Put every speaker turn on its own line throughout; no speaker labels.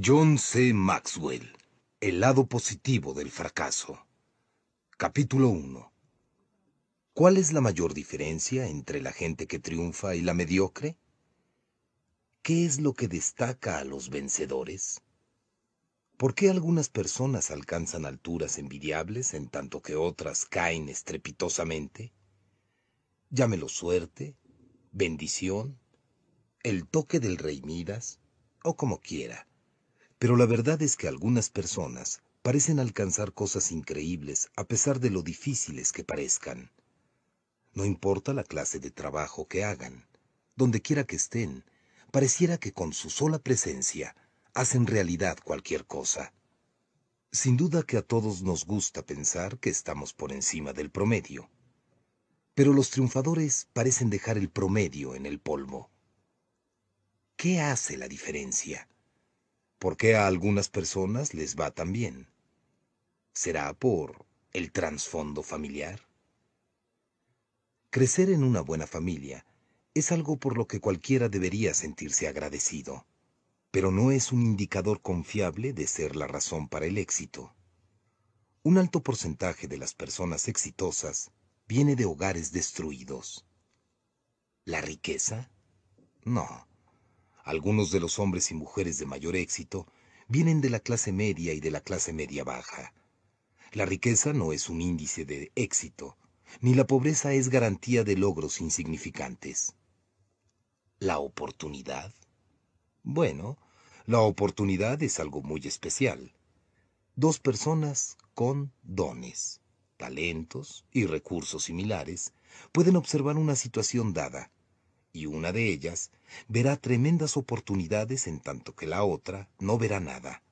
John C. Maxwell, El lado positivo del fracaso. Capítulo 1. ¿Cuál es la mayor diferencia entre la gente que triunfa y la mediocre? ¿Qué es lo que destaca a los vencedores? ¿Por qué algunas personas alcanzan alturas envidiables en tanto que otras caen estrepitosamente? Llámelo suerte, bendición, el toque del rey Midas, o como quiera. Pero la verdad es que algunas personas parecen alcanzar cosas increíbles a pesar de lo difíciles que parezcan. No importa la clase de trabajo que hagan, donde quiera que estén, pareciera que con su sola presencia hacen realidad cualquier cosa. Sin duda que a todos nos gusta pensar que estamos por encima del promedio. Pero los triunfadores parecen dejar el promedio en el polvo. ¿Qué hace la diferencia? ¿Por qué a algunas personas les va tan bien? ¿Será por el trasfondo familiar? Crecer en una buena familia es algo por lo que cualquiera debería sentirse agradecido, pero no es un indicador confiable de ser la razón para el éxito. Un alto porcentaje de las personas exitosas viene de hogares destruidos. ¿La riqueza? No. Algunos de los hombres y mujeres de mayor éxito vienen de la clase media y de la clase media baja. La riqueza no es un índice de éxito, ni la pobreza es garantía de logros insignificantes. ¿La oportunidad? Bueno, la oportunidad es algo muy especial. Dos personas con dones, talentos y recursos similares pueden observar una situación dada y una de ellas verá tremendas oportunidades en tanto que la otra no verá nada.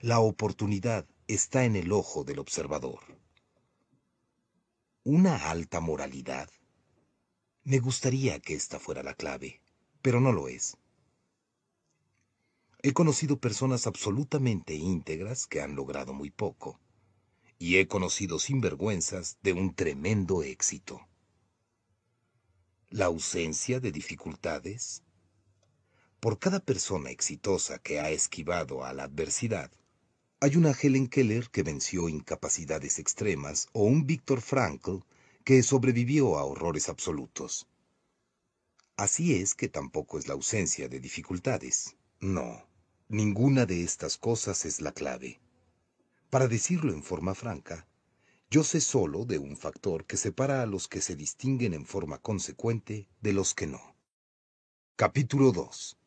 La oportunidad está en el ojo del observador. ¿Una alta moralidad? Me gustaría que esta fuera la clave, pero no lo es. He conocido personas absolutamente íntegras que han logrado muy poco, y he conocido sinvergüenzas de un tremendo éxito la ausencia de dificultades? Por cada persona exitosa que ha esquivado a la adversidad, hay una Helen Keller que venció incapacidades extremas o un Viktor Frankl que sobrevivió a horrores absolutos. Así es que tampoco es la ausencia de dificultades. No, ninguna de estas cosas es la clave. Para decirlo en forma franca, yo sé solo de un factor que separa a los que se distinguen en forma consecuente de los que no. Capítulo 2.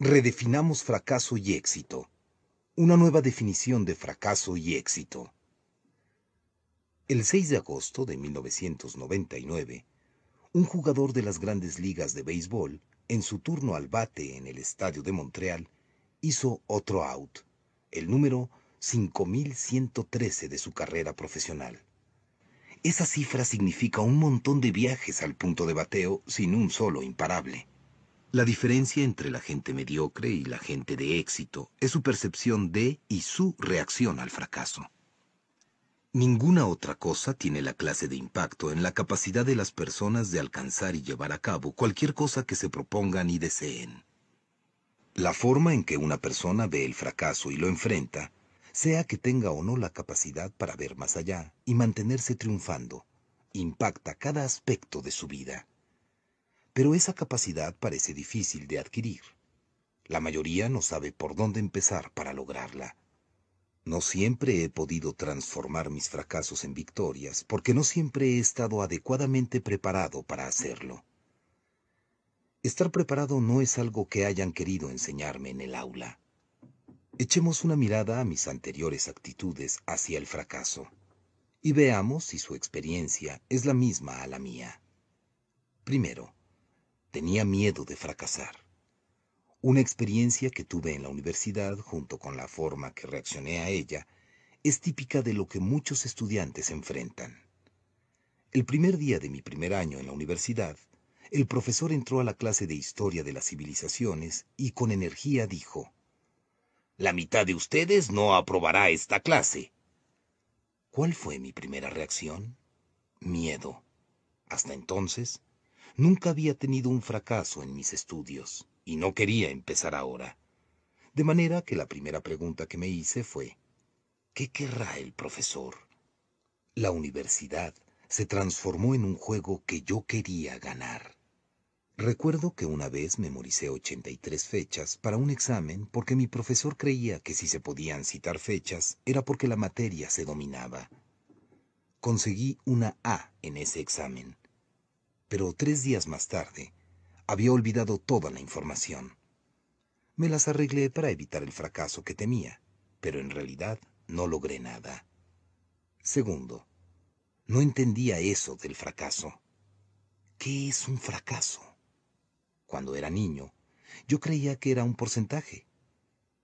Redefinamos fracaso y éxito. Una nueva definición de fracaso y éxito. El 6 de agosto de 1999, un jugador de las grandes ligas de béisbol, en su turno al bate en el estadio de Montreal, hizo otro out, el número 5113 de su carrera profesional. Esa cifra significa un montón de viajes al punto de bateo sin un solo imparable. La diferencia entre la gente mediocre y la gente de éxito es su percepción de y su reacción al fracaso. Ninguna otra cosa tiene la clase de impacto en la capacidad de las personas de alcanzar y llevar a cabo cualquier cosa que se propongan y deseen. La forma en que una persona ve el fracaso y lo enfrenta sea que tenga o no la capacidad para ver más allá y mantenerse triunfando, impacta cada aspecto de su vida. Pero esa capacidad parece difícil de adquirir. La mayoría no sabe por dónde empezar para lograrla. No siempre he podido transformar mis fracasos en victorias porque no siempre he estado adecuadamente preparado para hacerlo. Estar preparado no es algo que hayan querido enseñarme en el aula. Echemos una mirada a mis anteriores actitudes hacia el fracaso y veamos si su experiencia es la misma a la mía. Primero, tenía miedo de fracasar. Una experiencia que tuve en la universidad junto con la forma que reaccioné a ella es típica de lo que muchos estudiantes enfrentan. El primer día de mi primer año en la universidad, el profesor entró a la clase de historia de las civilizaciones y con energía dijo, la mitad de ustedes no aprobará esta clase. ¿Cuál fue mi primera reacción? Miedo. Hasta entonces, nunca había tenido un fracaso en mis estudios, y no quería empezar ahora. De manera que la primera pregunta que me hice fue, ¿qué querrá el profesor? La universidad se transformó en un juego que yo quería ganar. Recuerdo que una vez memoricé 83 fechas para un examen porque mi profesor creía que si se podían citar fechas era porque la materia se dominaba. Conseguí una A en ese examen, pero tres días más tarde había olvidado toda la información. Me las arreglé para evitar el fracaso que temía, pero en realidad no logré nada. Segundo, no entendía eso del fracaso. ¿Qué es un fracaso? Cuando era niño, yo creía que era un porcentaje.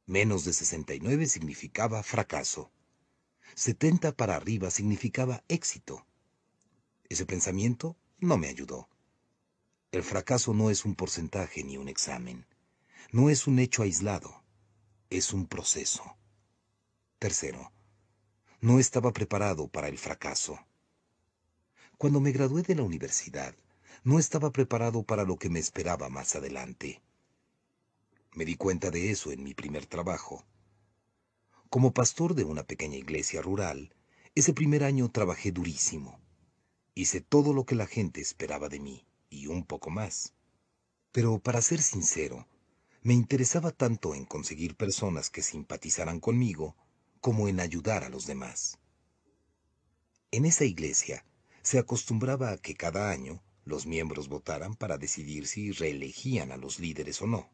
Menos de 69 significaba fracaso. 70 para arriba significaba éxito. Ese pensamiento no me ayudó. El fracaso no es un porcentaje ni un examen. No es un hecho aislado. Es un proceso. Tercero, no estaba preparado para el fracaso. Cuando me gradué de la universidad, no estaba preparado para lo que me esperaba más adelante. Me di cuenta de eso en mi primer trabajo. Como pastor de una pequeña iglesia rural, ese primer año trabajé durísimo. Hice todo lo que la gente esperaba de mí, y un poco más. Pero para ser sincero, me interesaba tanto en conseguir personas que simpatizaran conmigo como en ayudar a los demás. En esa iglesia se acostumbraba a que cada año los miembros votaran para decidir si reelegían a los líderes o no.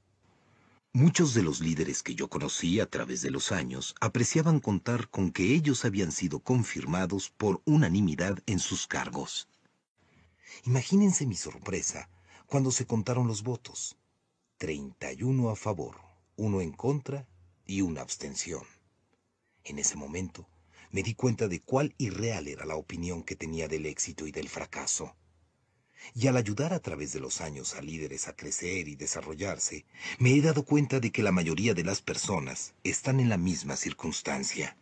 Muchos de los líderes que yo conocí a través de los años apreciaban contar con que ellos habían sido confirmados por unanimidad en sus cargos. Imagínense mi sorpresa cuando se contaron los votos. 31 a favor, uno en contra y una abstención. En ese momento me di cuenta de cuál irreal era la opinión que tenía del éxito y del fracaso. Y al ayudar a través de los años a líderes a crecer y desarrollarse, me he dado cuenta de que la mayoría de las personas están en la misma circunstancia.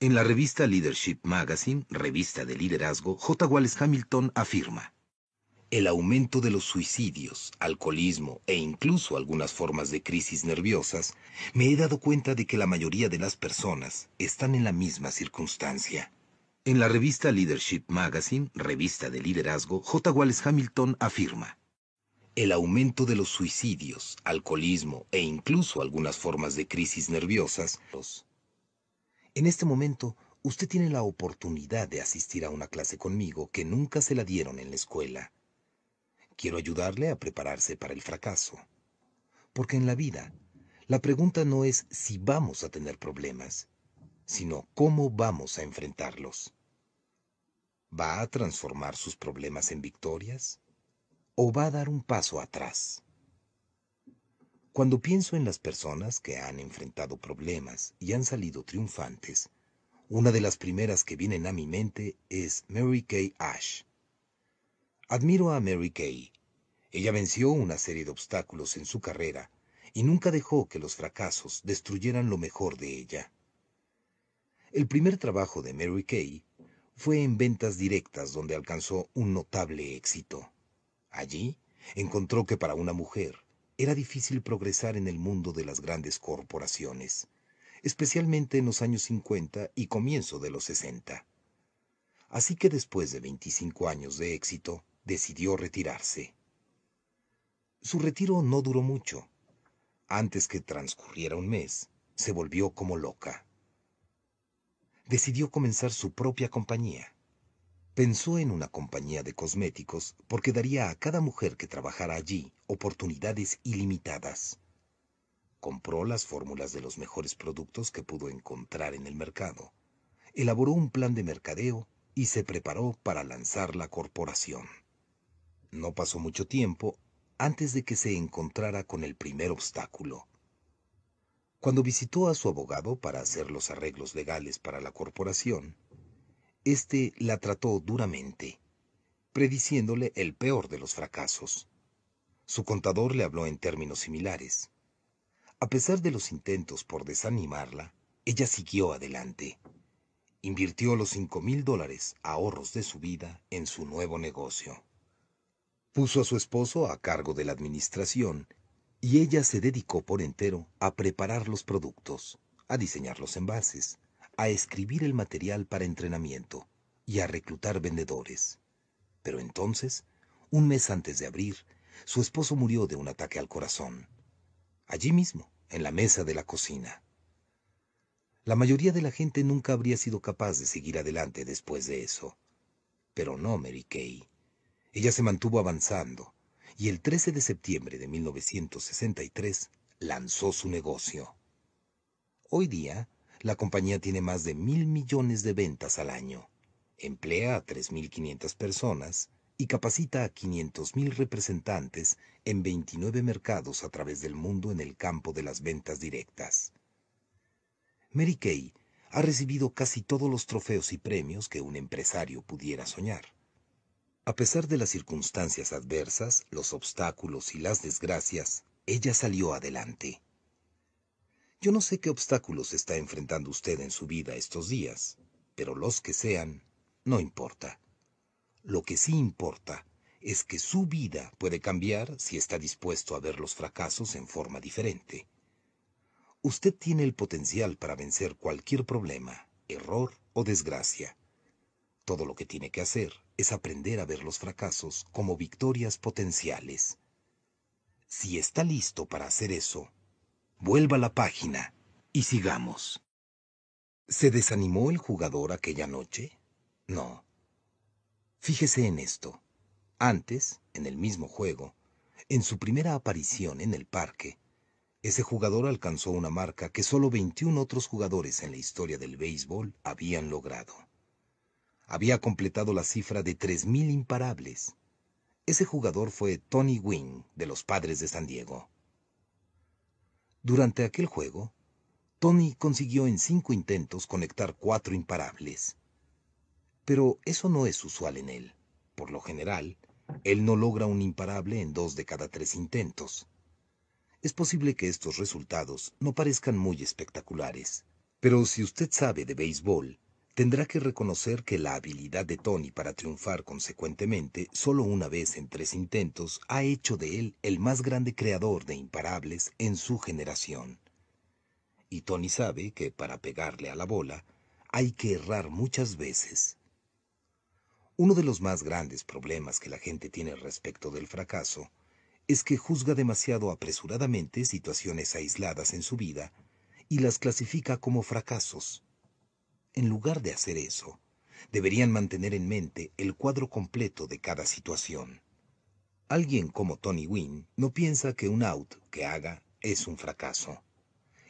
En la revista Leadership Magazine, revista de liderazgo, J. Wallace Hamilton afirma, el aumento de los suicidios, alcoholismo e incluso algunas formas de crisis nerviosas, me he dado cuenta de que la mayoría de las personas están en la misma circunstancia. En la revista Leadership Magazine, revista de liderazgo, J. Wallace Hamilton afirma, el aumento de los suicidios, alcoholismo e incluso algunas formas de crisis nerviosas. En este momento, usted tiene la oportunidad de asistir a una clase conmigo que nunca se la dieron en la escuela Quiero ayudarle a prepararse para el fracaso. Porque en la vida, la pregunta no es si vamos a tener problemas, sino cómo vamos a enfrentarlos. ¿Va a transformar sus problemas en victorias? ¿O va a dar un paso atrás? Cuando pienso en las personas que han enfrentado problemas y han salido triunfantes, una de las primeras que vienen a mi mente es Mary Kay Ash. Admiro a Mary Kay. Ella venció una serie de obstáculos en su carrera y nunca dejó que los fracasos destruyeran lo mejor de ella. El primer trabajo de Mary Kay fue en ventas directas donde alcanzó un notable éxito. Allí encontró que para una mujer era difícil progresar en el mundo de las grandes corporaciones, especialmente en los años 50 y comienzo de los 60. Así que después de 25 años de éxito, decidió retirarse. Su retiro no duró mucho. Antes que transcurriera un mes, se volvió como loca. Decidió comenzar su propia compañía. Pensó en una compañía de cosméticos porque daría a cada mujer que trabajara allí oportunidades ilimitadas. Compró las fórmulas de los mejores productos que pudo encontrar en el mercado, elaboró un plan de mercadeo y se preparó para lanzar la corporación. No pasó mucho tiempo antes de que se encontrara con el primer obstáculo. Cuando visitó a su abogado para hacer los arreglos legales para la corporación, éste la trató duramente, prediciéndole el peor de los fracasos. Su contador le habló en términos similares. A pesar de los intentos por desanimarla, ella siguió adelante. Invirtió los cinco mil dólares ahorros de su vida en su nuevo negocio. Puso a su esposo a cargo de la administración Y ella se dedicó por entero a preparar los productos, a diseñar los envases, a escribir el material para entrenamiento y a reclutar vendedores. Pero entonces, un mes antes de abrir, su esposo murió de un ataque al corazón. Allí mismo, en la mesa de la cocina. La mayoría de la gente nunca habría sido capaz de seguir adelante después de eso. Pero no Mary Kay. Ella se mantuvo avanzando y el 13 de septiembre de 1963 lanzó su negocio. Hoy día, la compañía tiene más de mil millones de ventas al año, emplea a 3.500 personas y capacita a 500.000 representantes en 29 mercados a través del mundo en el campo de las ventas directas. Mary Kay ha recibido casi todos los trofeos y premios que un empresario pudiera soñar. A pesar de las circunstancias adversas, los obstáculos y las desgracias, ella salió adelante. Yo no sé qué obstáculos está enfrentando usted en su vida estos días, pero los que sean, no importa. Lo que sí importa es que su vida puede cambiar si está dispuesto a ver los fracasos en forma diferente. Usted tiene el potencial para vencer cualquier problema, error o desgracia. Todo lo que tiene que hacer es aprender a ver los fracasos como victorias potenciales. Si está listo para hacer eso, vuelva a la página y sigamos. ¿Se desanimó el jugador aquella noche? No. Fíjese en esto. Antes, en el mismo juego, en su primera aparición en el parque, ese jugador alcanzó una marca que solo 21 otros jugadores en la historia del béisbol habían logrado. Había completado la cifra de 3.000 imparables. Ese jugador fue Tony Wynn, de los Padres de San Diego. Durante aquel juego, Tony consiguió en cinco intentos conectar cuatro imparables. Pero eso no es usual en él. Por lo general, él no logra un imparable en dos de cada tres intentos. Es posible que estos resultados no parezcan muy espectaculares, pero si usted sabe de béisbol, tendrá que reconocer que la habilidad de Tony para triunfar consecuentemente solo una vez en tres intentos ha hecho de él el más grande creador de imparables en su generación. Y Tony sabe que para pegarle a la bola hay que errar muchas veces. Uno de los más grandes problemas que la gente tiene respecto del fracaso es que juzga demasiado apresuradamente situaciones aisladas en su vida y las clasifica como fracasos. En lugar de hacer eso, deberían mantener en mente el cuadro completo de cada situación. Alguien como Tony Wynn no piensa que un out que haga es un fracaso.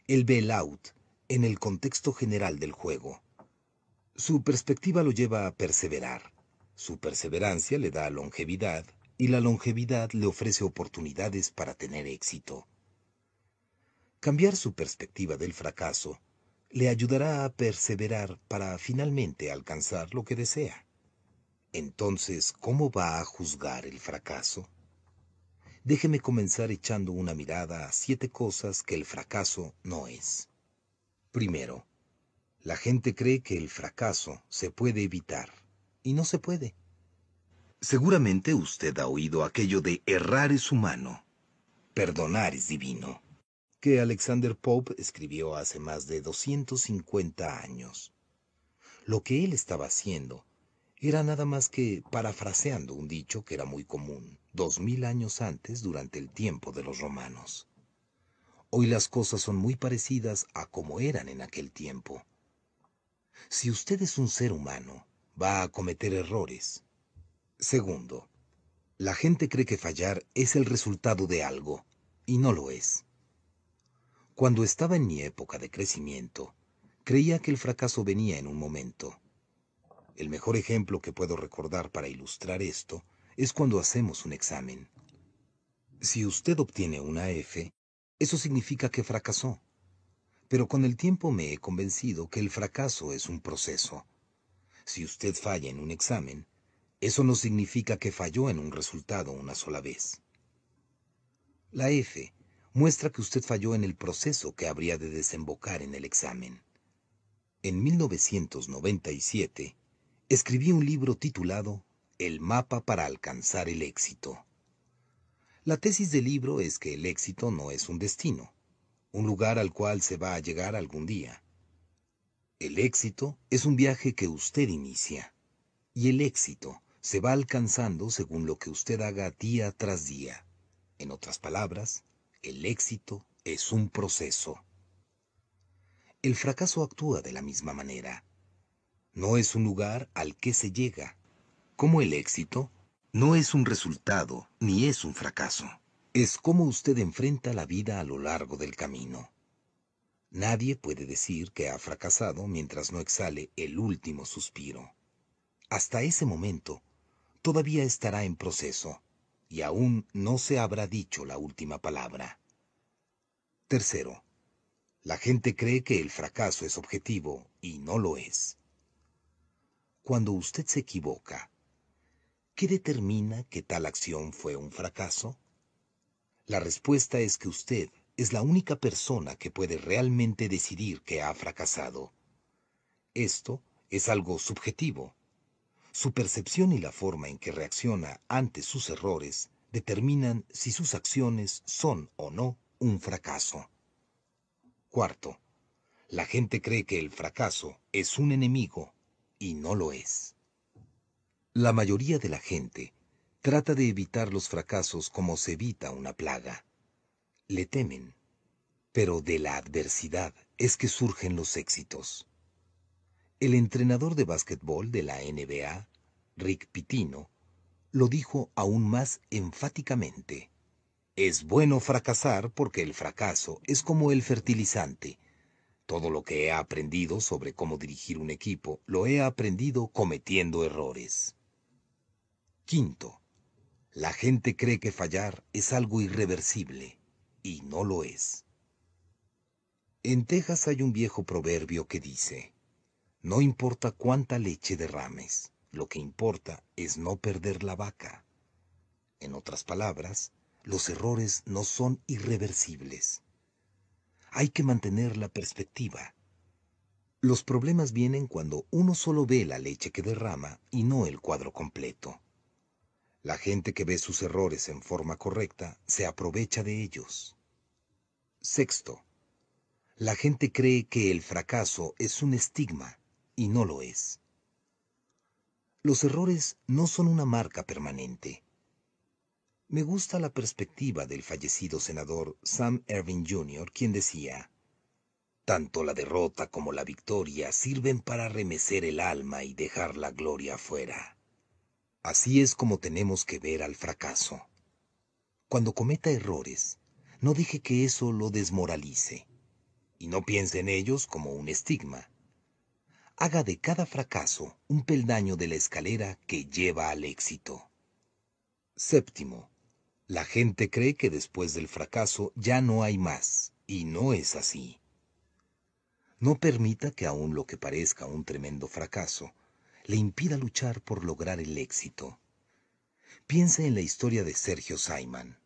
Él ve el out en el contexto general del juego. Su perspectiva lo lleva a perseverar, su perseverancia le da longevidad y la longevidad le ofrece oportunidades para tener éxito. Cambiar su perspectiva del fracaso le ayudará a perseverar para finalmente alcanzar lo que desea. Entonces, ¿cómo va a juzgar el fracaso? Déjeme comenzar echando una mirada a siete cosas que el fracaso no es. Primero, la gente cree que el fracaso se puede evitar y no se puede. Seguramente usted ha oído aquello de errar es humano, perdonar es divino, que Alexander Pope escribió hace más de 250 años. Lo que él estaba haciendo era nada más que parafraseando un dicho que era muy común dos mil años antes durante el tiempo de los romanos. Hoy las cosas son muy parecidas a como eran en aquel tiempo. Si usted es un ser humano, va a cometer errores. Segundo, la gente cree que fallar es el resultado de algo, y no lo es. Cuando estaba en mi época de crecimiento, creía que el fracaso venía en un momento. El mejor ejemplo que puedo recordar para ilustrar esto es cuando hacemos un examen. Si usted obtiene una F, eso significa que fracasó. Pero con el tiempo me he convencido que el fracaso es un proceso si usted falla en un examen, eso no significa que falló en un resultado una sola vez. La F muestra que usted falló en el proceso que habría de desembocar en el examen. En 1997, escribí un libro titulado El mapa para alcanzar el éxito. La tesis del libro es que el éxito no es un destino, un lugar al cual se va a llegar algún día. El éxito es un viaje que usted inicia, y el éxito se va alcanzando según lo que usted haga día tras día. En otras palabras, el éxito es un proceso. El fracaso actúa de la misma manera. No es un lugar al que se llega, como el éxito no es un resultado ni es un fracaso. Es como usted enfrenta la vida a lo largo del camino. Nadie puede decir que ha fracasado mientras no exhale el último suspiro. Hasta ese momento, todavía estará en proceso y aún no se habrá dicho la última palabra. Tercero, la gente cree que el fracaso es objetivo y no lo es. Cuando usted se equivoca, ¿qué determina que tal acción fue un fracaso? La respuesta es que usted es la única persona que puede realmente decidir que ha fracasado. Esto es algo subjetivo. Su percepción y la forma en que reacciona ante sus errores determinan si sus acciones son o no un fracaso. Cuarto, la gente cree que el fracaso es un enemigo y no lo es. La mayoría de la gente trata de evitar los fracasos como se evita una plaga. Le temen, pero de la adversidad es que surgen los éxitos. El entrenador de básquetbol de la NBA, Rick Pitino, lo dijo aún más enfáticamente. Es bueno fracasar porque el fracaso es como el fertilizante. Todo lo que he aprendido sobre cómo dirigir un equipo lo he aprendido cometiendo errores. Quinto, la gente cree que fallar es algo irreversible y no lo es. En Texas hay un viejo proverbio que dice, no importa cuánta leche derrames, lo que importa es no perder la vaca. En otras palabras, los errores no son irreversibles. Hay que mantener la perspectiva. Los problemas vienen cuando uno solo ve la leche que derrama y no el cuadro completo. La gente que ve sus errores en forma correcta se aprovecha de ellos. Sexto, la gente cree que el fracaso es un estigma y no lo es. Los errores no son una marca permanente. Me gusta la perspectiva del fallecido senador Sam Ervin Jr., quien decía, Tanto la derrota como la victoria sirven para remecer el alma y dejar la gloria afuera. Así es como tenemos que ver al fracaso. Cuando cometa errores, no deje que eso lo desmoralice, y no piense en ellos como un estigma. Haga de cada fracaso un peldaño de la escalera que lleva al éxito. Séptimo, la gente cree que después del fracaso ya no hay más, y no es así. No permita que aun lo que parezca un tremendo fracaso le impida luchar por lograr el éxito. Piense en la historia de Sergio Simon.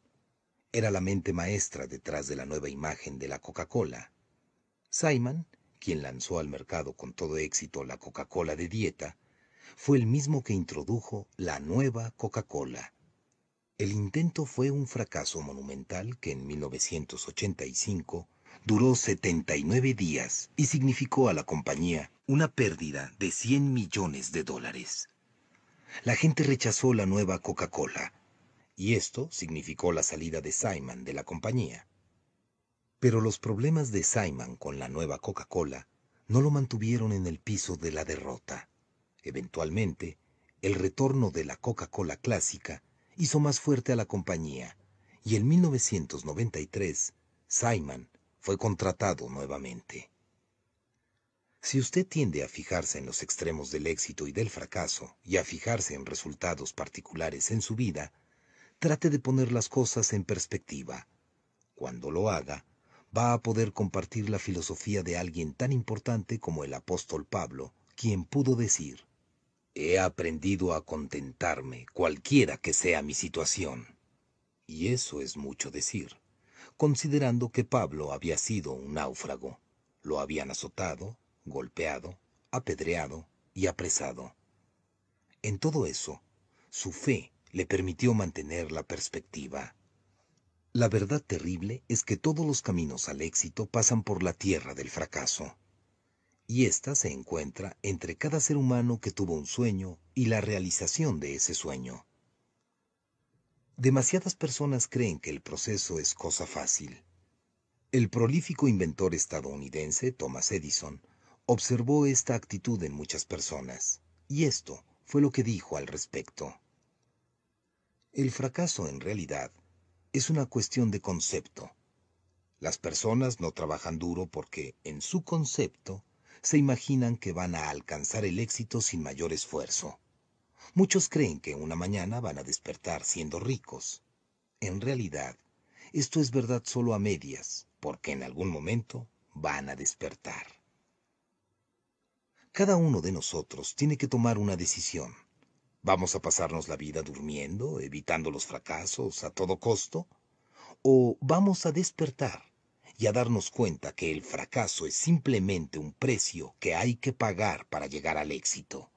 Era la mente maestra detrás de la nueva imagen de la Coca-Cola. Simon, quien lanzó al mercado con todo éxito la Coca-Cola de dieta, fue el mismo que introdujo la nueva Coca-Cola. El intento fue un fracaso monumental que en 1985 duró 79 días y significó a la compañía una pérdida de 100 millones de dólares. La gente rechazó la nueva Coca-Cola y esto significó la salida de Simon de la compañía. Pero los problemas de Simon con la nueva Coca-Cola no lo mantuvieron en el piso de la derrota. Eventualmente, el retorno de la Coca-Cola clásica hizo más fuerte a la compañía y en 1993 Simon fue contratado nuevamente. Si usted tiende a fijarse en los extremos del éxito y del fracaso y a fijarse en resultados particulares en su vida, trate de poner las cosas en perspectiva. Cuando lo haga, va a poder compartir la filosofía de alguien tan importante como el apóstol Pablo, quien pudo decir, He aprendido a contentarme cualquiera que sea mi situación. Y eso es mucho decir considerando que Pablo había sido un náufrago. Lo habían azotado, golpeado, apedreado y apresado. En todo eso, su fe le permitió mantener la perspectiva. La verdad terrible es que todos los caminos al éxito pasan por la tierra del fracaso. Y ésta se encuentra entre cada ser humano que tuvo un sueño y la realización de ese sueño. Demasiadas personas creen que el proceso es cosa fácil. El prolífico inventor estadounidense Thomas Edison observó esta actitud en muchas personas, y esto fue lo que dijo al respecto. El fracaso en realidad es una cuestión de concepto. Las personas no trabajan duro porque, en su concepto, se imaginan que van a alcanzar el éxito sin mayor esfuerzo. Muchos creen que una mañana van a despertar siendo ricos. En realidad, esto es verdad solo a medias, porque en algún momento van a despertar. Cada uno de nosotros tiene que tomar una decisión. ¿Vamos a pasarnos la vida durmiendo, evitando los fracasos a todo costo? ¿O vamos a despertar y a darnos cuenta que el fracaso es simplemente un precio que hay que pagar para llegar al éxito?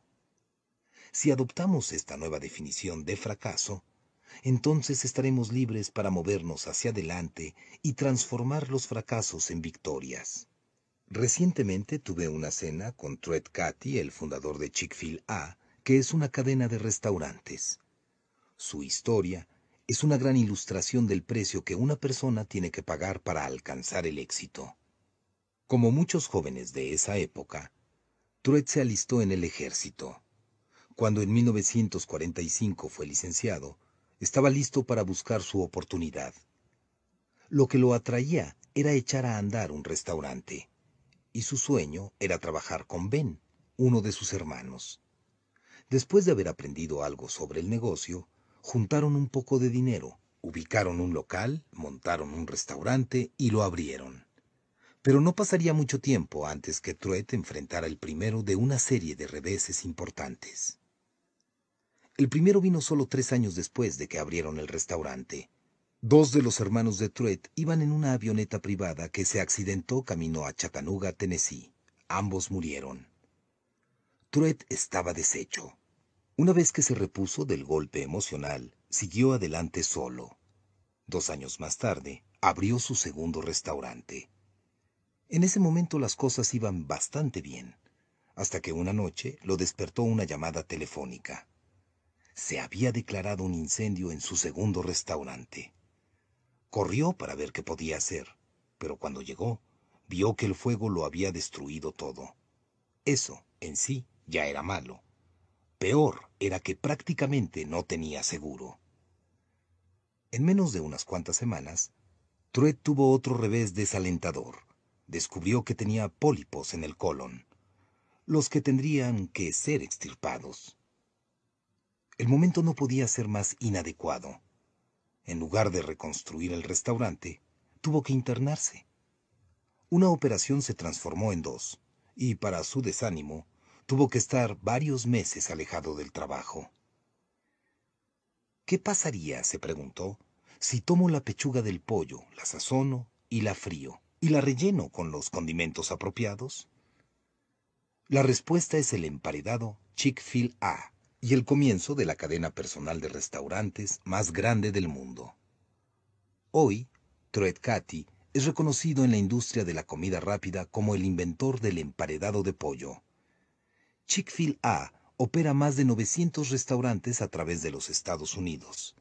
Si adoptamos esta nueva definición de fracaso, entonces estaremos libres para movernos hacia adelante y transformar los fracasos en victorias. Recientemente tuve una cena con Truett Cathy, el fundador de Chick-fil-A, que es una cadena de restaurantes. Su historia es una gran ilustración del precio que una persona tiene que pagar para alcanzar el éxito. Como muchos jóvenes de esa época, Truett se alistó en el ejército. Cuando en 1945 fue licenciado, estaba listo para buscar su oportunidad. Lo que lo atraía era echar a andar un restaurante, y su sueño era trabajar con Ben, uno de sus hermanos. Después de haber aprendido algo sobre el negocio, juntaron un poco de dinero, ubicaron un local, montaron un restaurante y lo abrieron. Pero no pasaría mucho tiempo antes que Truett enfrentara el primero de una serie de reveses importantes. El primero vino solo tres años después de que abrieron el restaurante. Dos de los hermanos de Truett iban en una avioneta privada que se accidentó camino a Chattanooga, Tennessee. Ambos murieron. Truett estaba deshecho. Una vez que se repuso del golpe emocional, siguió adelante solo. Dos años más tarde, abrió su segundo restaurante. En ese momento las cosas iban bastante bien, hasta que una noche lo despertó una llamada telefónica. Se había declarado un incendio en su segundo restaurante. Corrió para ver qué podía hacer, pero cuando llegó, vio que el fuego lo había destruido todo. Eso, en sí, ya era malo. Peor era que prácticamente no tenía seguro. En menos de unas cuantas semanas, Truett tuvo otro revés desalentador. Descubrió que tenía pólipos en el colon, los que tendrían que ser extirpados. El momento no podía ser más inadecuado. En lugar de reconstruir el restaurante, tuvo que internarse. Una operación se transformó en dos, y para su desánimo, tuvo que estar varios meses alejado del trabajo. ¿Qué pasaría, se preguntó, si tomo la pechuga del pollo, la sazono y la frío, y la relleno con los condimentos apropiados? La respuesta es el emparedado Chick-fil-A y el comienzo de la cadena personal de restaurantes más grande del mundo. Hoy, Truett Cathy es reconocido en la industria de la comida rápida como el inventor del emparedado de pollo. Chick-fil-A opera más de 900 restaurantes a través de los Estados Unidos.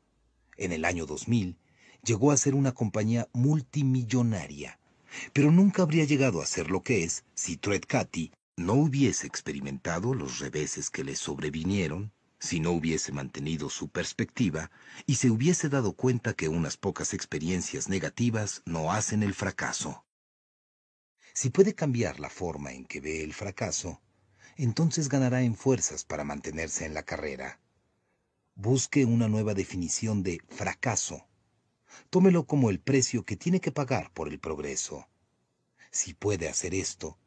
En el año 2000 llegó a ser una compañía multimillonaria, pero nunca habría llegado a ser lo que es si Truett Cathy no hubiese experimentado los reveses que le sobrevinieron, si no hubiese mantenido su perspectiva y se hubiese dado cuenta que unas pocas experiencias negativas no hacen el fracaso. Si puede cambiar la forma en que ve el fracaso, entonces ganará en fuerzas para mantenerse en la carrera. Busque una nueva definición de fracaso. Tómelo como el precio que tiene que pagar por el progreso. Si puede hacer esto,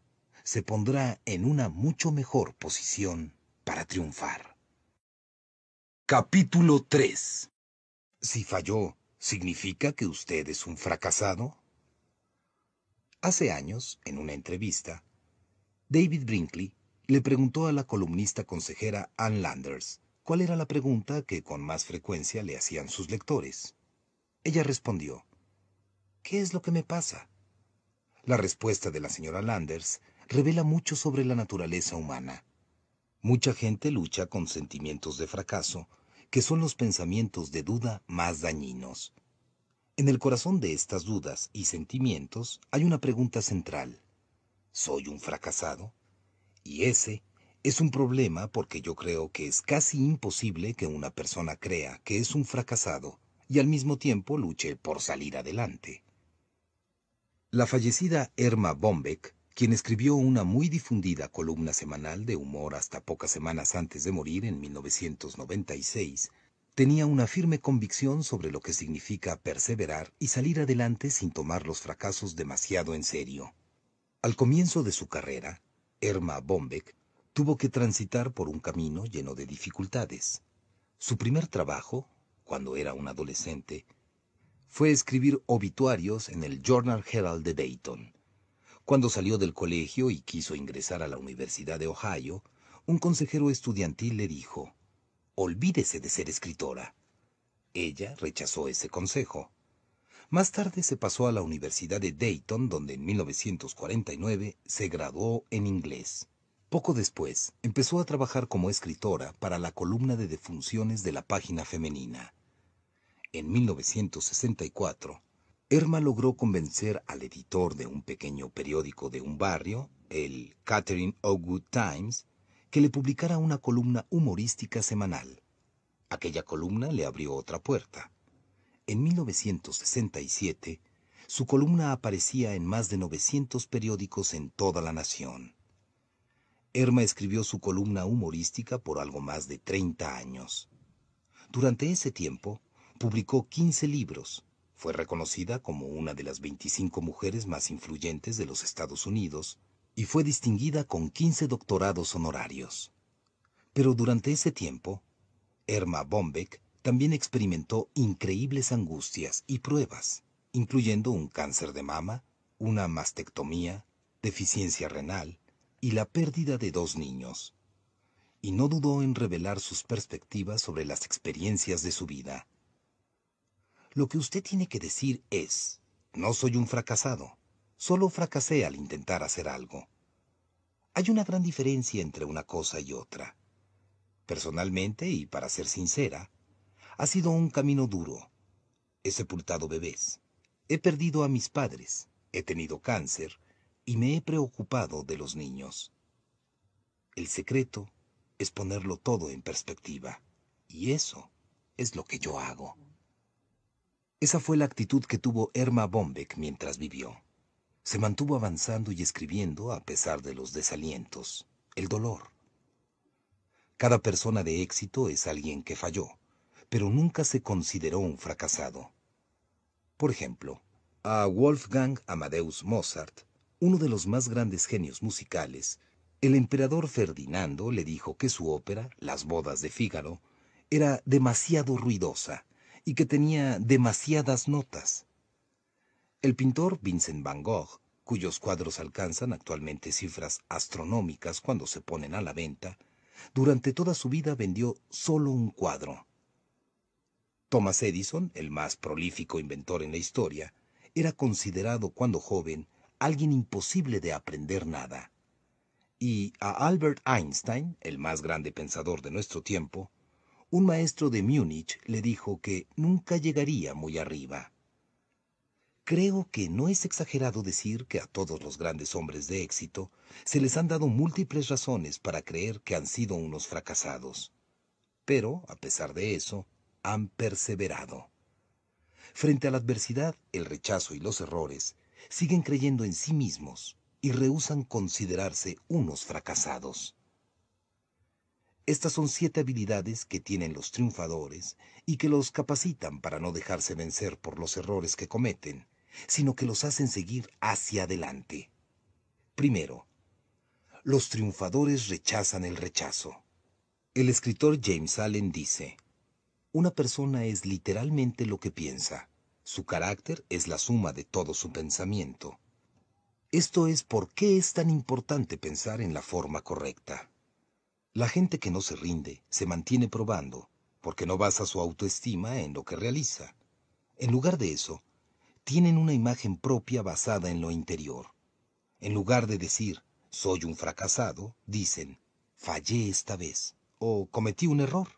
se pondrá en una mucho mejor posición para triunfar. Capítulo 3 Si falló, ¿significa que usted es un fracasado? Hace años, en una entrevista, David Brinkley le preguntó a la columnista consejera Ann Landers cuál era la pregunta que con más frecuencia le hacían sus lectores. Ella respondió, ¿qué es lo que me pasa? La respuesta de la señora Landers revela mucho sobre la naturaleza humana. Mucha gente lucha con sentimientos de fracaso, que son los pensamientos de duda más dañinos. En el corazón de estas dudas y sentimientos hay una pregunta central. ¿Soy un fracasado? Y ese es un problema porque yo creo que es casi imposible que una persona crea que es un fracasado y al mismo tiempo luche por salir adelante. La fallecida Erma Bombeck, quien escribió una muy difundida columna semanal de humor hasta pocas semanas antes de morir en 1996, tenía una firme convicción sobre lo que significa perseverar y salir adelante sin tomar los fracasos demasiado en serio. Al comienzo de su carrera, Erma Bombeck tuvo que transitar por un camino lleno de dificultades. Su primer trabajo, cuando era un adolescente, fue escribir obituarios en el Journal Herald de Dayton. Cuando salió del colegio y quiso ingresar a la Universidad de Ohio, un consejero estudiantil le dijo, olvídese de ser escritora. Ella rechazó ese consejo. Más tarde se pasó a la Universidad de Dayton, donde en 1949 se graduó en inglés. Poco después, empezó a trabajar como escritora para la columna de defunciones de la página femenina. En 1964, Erma logró convencer al editor de un pequeño periódico de un barrio, el Catherine Ogood Times, que le publicara una columna humorística semanal. Aquella columna le abrió otra puerta. En 1967, su columna aparecía en más de 900 periódicos en toda la nación. Erma escribió su columna humorística por algo más de 30 años. Durante ese tiempo, publicó 15 libros. Fue reconocida como una de las 25 mujeres más influyentes de los Estados Unidos y fue distinguida con 15 doctorados honorarios. Pero durante ese tiempo, Erma Bombeck también experimentó increíbles angustias y pruebas, incluyendo un cáncer de mama, una mastectomía, deficiencia renal y la pérdida de dos niños. Y no dudó en revelar sus perspectivas sobre las experiencias de su vida. Lo que usted tiene que decir es, no soy un fracasado, solo fracasé al intentar hacer algo. Hay una gran diferencia entre una cosa y otra. Personalmente, y para ser sincera, ha sido un camino duro. He sepultado bebés, he perdido a mis padres, he tenido cáncer y me he preocupado de los niños. El secreto es ponerlo todo en perspectiva, y eso es lo que yo hago. Esa fue la actitud que tuvo Erma Bombeck mientras vivió. Se mantuvo avanzando y escribiendo a pesar de los desalientos, el dolor. Cada persona de éxito es alguien que falló, pero nunca se consideró un fracasado. Por ejemplo, a Wolfgang Amadeus Mozart, uno de los más grandes genios musicales, el emperador Ferdinando le dijo que su ópera, Las bodas de Fígaro, era demasiado ruidosa y que tenía demasiadas notas. El pintor Vincent van Gogh, cuyos cuadros alcanzan actualmente cifras astronómicas cuando se ponen a la venta, durante toda su vida vendió solo un cuadro. Thomas Edison, el más prolífico inventor en la historia, era considerado cuando joven alguien imposible de aprender nada. Y a Albert Einstein, el más grande pensador de nuestro tiempo, un maestro de Múnich le dijo que nunca llegaría muy arriba. Creo que no es exagerado decir que a todos los grandes hombres de éxito se les han dado múltiples razones para creer que han sido unos fracasados. Pero, a pesar de eso, han perseverado. Frente a la adversidad, el rechazo y los errores, siguen creyendo en sí mismos y rehúsan considerarse unos fracasados. Estas son siete habilidades que tienen los triunfadores y que los capacitan para no dejarse vencer por los errores que cometen, sino que los hacen seguir hacia adelante. Primero, los triunfadores rechazan el rechazo. El escritor James Allen dice, una persona es literalmente lo que piensa. Su carácter es la suma de todo su pensamiento. Esto es por qué es tan importante pensar en la forma correcta. La gente que no se rinde se mantiene probando, porque no basa su autoestima en lo que realiza. En lugar de eso, tienen una imagen propia basada en lo interior. En lugar de decir, soy un fracasado, dicen, fallé esta vez o cometí un error.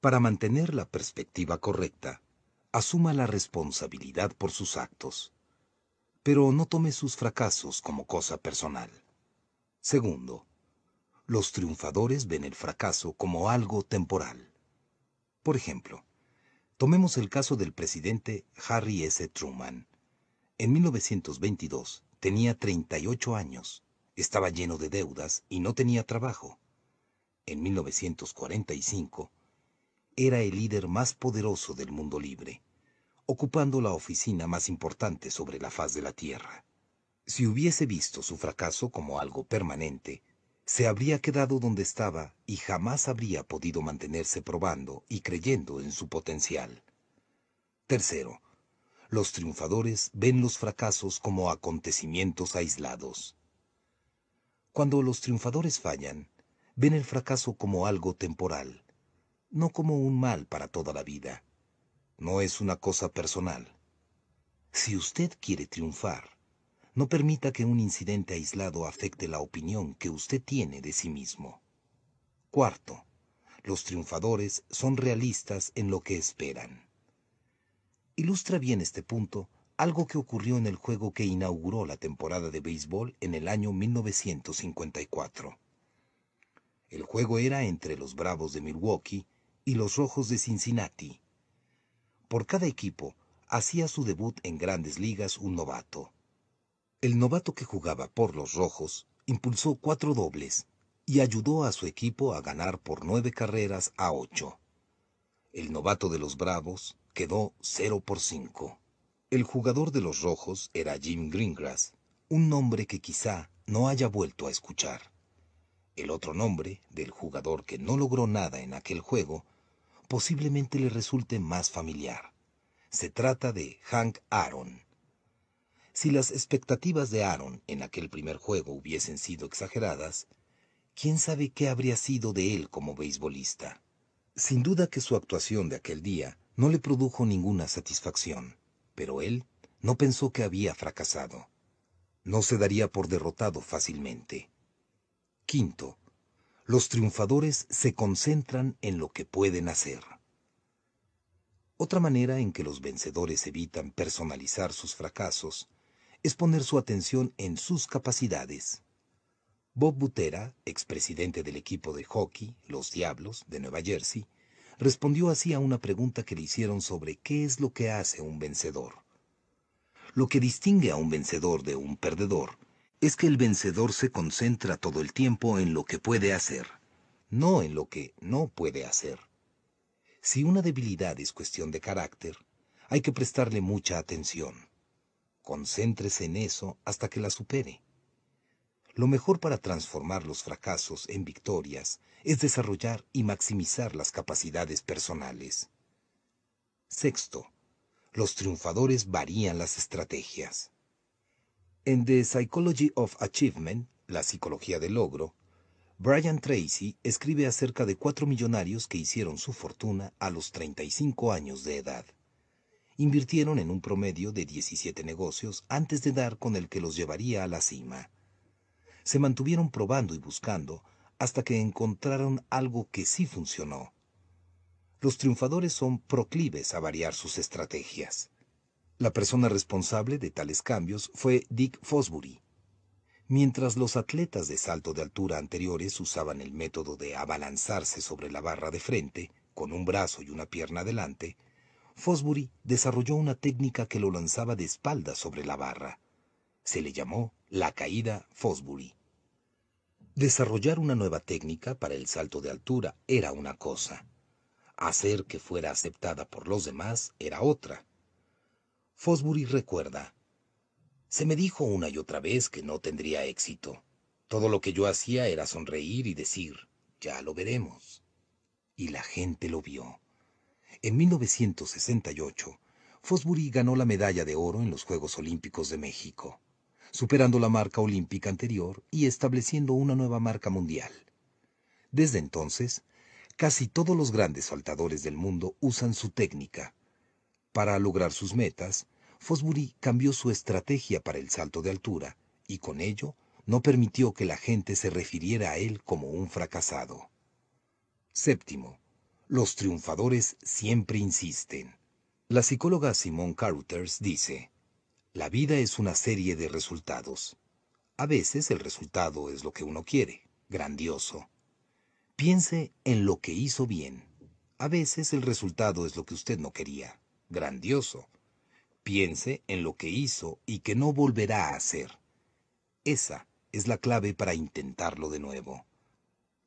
Para mantener la perspectiva correcta, asuma la responsabilidad por sus actos, pero no tome sus fracasos como cosa personal. Segundo, los triunfadores ven el fracaso como algo temporal. Por ejemplo, tomemos el caso del presidente Harry S. Truman. En 1922 tenía 38 años, estaba lleno de deudas y no tenía trabajo. En 1945, era el líder más poderoso del mundo libre, ocupando la oficina más importante sobre la faz de la Tierra. Si hubiese visto su fracaso como algo permanente, se habría quedado donde estaba y jamás habría podido mantenerse probando y creyendo en su potencial. Tercero, los triunfadores ven los fracasos como acontecimientos aislados. Cuando los triunfadores fallan, ven el fracaso como algo temporal, no como un mal para toda la vida. No es una cosa personal. Si usted quiere triunfar, no permita que un incidente aislado afecte la opinión que usted tiene de sí mismo. Cuarto, los triunfadores son realistas en lo que esperan. Ilustra bien este punto algo que ocurrió en el juego que inauguró la temporada de béisbol en el año 1954. El juego era entre los Bravos de Milwaukee y los Rojos de Cincinnati. Por cada equipo hacía su debut en grandes ligas un novato. El novato que jugaba por los Rojos impulsó cuatro dobles y ayudó a su equipo a ganar por nueve carreras a ocho. El novato de los Bravos quedó cero por cinco. El jugador de los Rojos era Jim Greengrass, un nombre que quizá no haya vuelto a escuchar. El otro nombre, del jugador que no logró nada en aquel juego, posiblemente le resulte más familiar. Se trata de Hank Aaron. Si las expectativas de Aaron en aquel primer juego hubiesen sido exageradas, quién sabe qué habría sido de él como beisbolista. Sin duda que su actuación de aquel día no le produjo ninguna satisfacción, pero él no pensó que había fracasado. No se daría por derrotado fácilmente. Quinto, los triunfadores se concentran en lo que pueden hacer. Otra manera en que los vencedores evitan personalizar sus fracasos es poner su atención en sus capacidades. Bob Butera, expresidente del equipo de hockey, los Diablos, de Nueva Jersey, respondió así a una pregunta que le hicieron sobre qué es lo que hace un vencedor. Lo que distingue a un vencedor de un perdedor es que el vencedor se concentra todo el tiempo en lo que puede hacer, no en lo que no puede hacer. Si una debilidad es cuestión de carácter, hay que prestarle mucha atención. Concéntrese en eso hasta que la supere. Lo mejor para transformar los fracasos en victorias es desarrollar y maximizar las capacidades personales. Sexto, los triunfadores varían las estrategias. En The Psychology of Achievement, la psicología del logro, Brian Tracy escribe acerca de cuatro millonarios que hicieron su fortuna a los 35 años de edad. Invirtieron en un promedio de 17 negocios antes de dar con el que los llevaría a la cima. Se mantuvieron probando y buscando hasta que encontraron algo que sí funcionó. Los triunfadores son proclives a variar sus estrategias. La persona responsable de tales cambios fue Dick Fosbury. Mientras los atletas de salto de altura anteriores usaban el método de abalanzarse sobre la barra de frente, con un brazo y una pierna delante, Fosbury desarrolló una técnica que lo lanzaba de espaldas sobre la barra. Se le llamó la caída Fosbury. Desarrollar una nueva técnica para el salto de altura era una cosa. Hacer que fuera aceptada por los demás era otra. Fosbury recuerda. Se me dijo una y otra vez que no tendría éxito. Todo lo que yo hacía era sonreír y decir, ya lo veremos. Y la gente lo vio. En 1968, Fosbury ganó la medalla de oro en los Juegos Olímpicos de México, superando la marca olímpica anterior y estableciendo una nueva marca mundial. Desde entonces, casi todos los grandes saltadores del mundo usan su técnica, para lograr sus metas, Fosbury cambió su estrategia para el salto de altura y con ello no permitió que la gente se refiriera a él como un fracasado. Séptimo, los triunfadores siempre insisten. La psicóloga Simone Carothers dice, la vida es una serie de resultados. A veces el resultado es lo que uno quiere, grandioso. Piense en lo que hizo bien. A veces el resultado es lo que usted no quería, grandioso. Piense en lo que hizo y que no volverá a hacer. Esa es la clave para intentarlo de nuevo.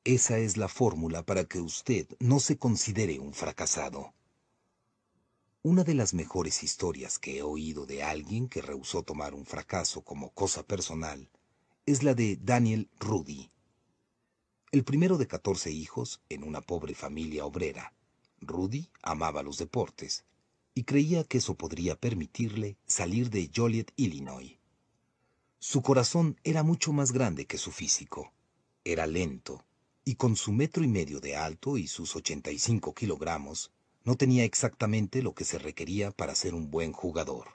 Esa es la fórmula para que usted no se considere un fracasado. Una de las mejores historias que he oído de alguien que rehusó tomar un fracaso como cosa personal es la de Daniel Rudy. El primero de 14 hijos en una pobre familia obrera, Rudy amaba los deportes y creía que eso podría permitirle salir de Joliet, Illinois. Su corazón era mucho más grande que su físico. Era lento, y con su metro y medio de alto y sus 85 kilogramos, no tenía exactamente lo que se requería para ser un buen jugador.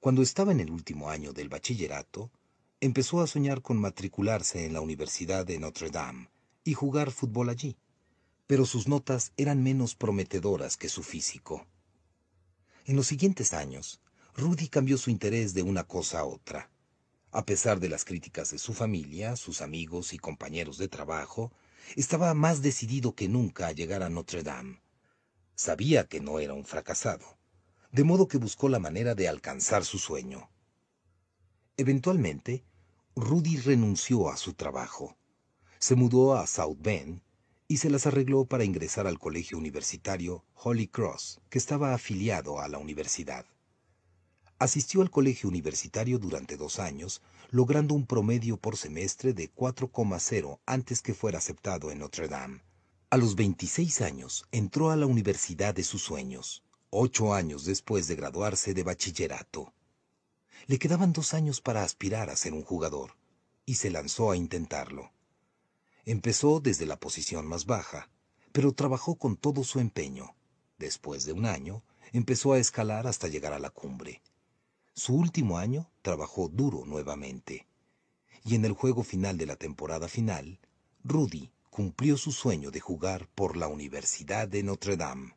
Cuando estaba en el último año del bachillerato, empezó a soñar con matricularse en la Universidad de Notre Dame y jugar fútbol allí, pero sus notas eran menos prometedoras que su físico. En los siguientes años, Rudy cambió su interés de una cosa a otra. A pesar de las críticas de su familia, sus amigos y compañeros de trabajo, estaba más decidido que nunca a llegar a Notre Dame. Sabía que no era un fracasado, de modo que buscó la manera de alcanzar su sueño. Eventualmente, Rudy renunció a su trabajo. Se mudó a South Bend y se las arregló para ingresar al colegio universitario Holy Cross, que estaba afiliado a la universidad. Asistió al colegio universitario durante dos años, logrando un promedio por semestre de 4,0 antes que fuera aceptado en Notre Dame. A los 26 años entró a la universidad de sus sueños, ocho años después de graduarse de bachillerato. Le quedaban dos años para aspirar a ser un jugador, y se lanzó a intentarlo. Empezó desde la posición más baja, pero trabajó con todo su empeño. Después de un año, empezó a escalar hasta llegar a la cumbre. Su último año trabajó duro nuevamente. Y en el juego final de la temporada final, Rudy cumplió su sueño de jugar por la Universidad de Notre Dame.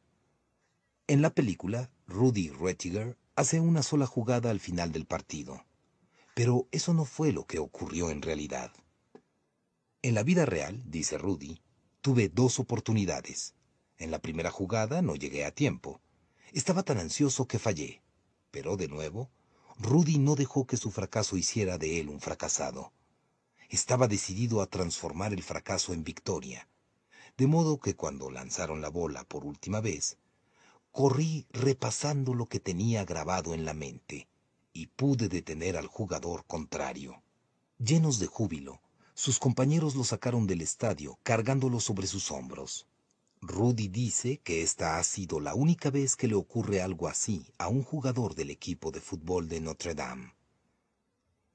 En la película, Rudy Rettiger hace una sola jugada al final del partido. Pero eso no fue lo que ocurrió en realidad. En la vida real, dice Rudy, tuve dos oportunidades. En la primera jugada no llegué a tiempo. Estaba tan ansioso que fallé. Pero de nuevo, Rudy no dejó que su fracaso hiciera de él un fracasado. Estaba decidido a transformar el fracaso en victoria. De modo que cuando lanzaron la bola por última vez, corrí repasando lo que tenía grabado en la mente y pude detener al jugador contrario. Llenos de júbilo, sus compañeros lo sacaron del estadio cargándolo sobre sus hombros. Rudy dice que esta ha sido la única vez que le ocurre algo así a un jugador del equipo de fútbol de Notre Dame.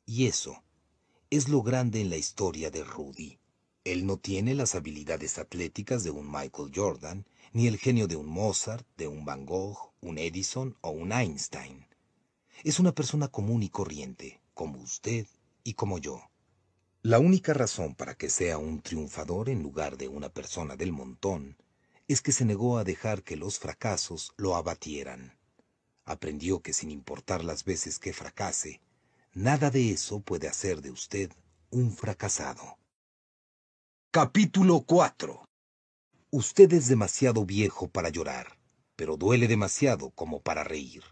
Y eso es lo grande en la historia de Rudy. Él no tiene las habilidades atléticas de un Michael Jordan, ni el genio de un Mozart, de un Van Gogh, un Edison o un Einstein. Es una persona común y corriente, como usted y como yo. La única razón para que sea un triunfador en lugar de una persona del montón es que se negó a dejar que los fracasos lo abatieran. Aprendió que sin importar las veces que fracase, nada de eso puede hacer de usted un fracasado. Capítulo 4 Usted es demasiado viejo para llorar, pero duele demasiado como para reír.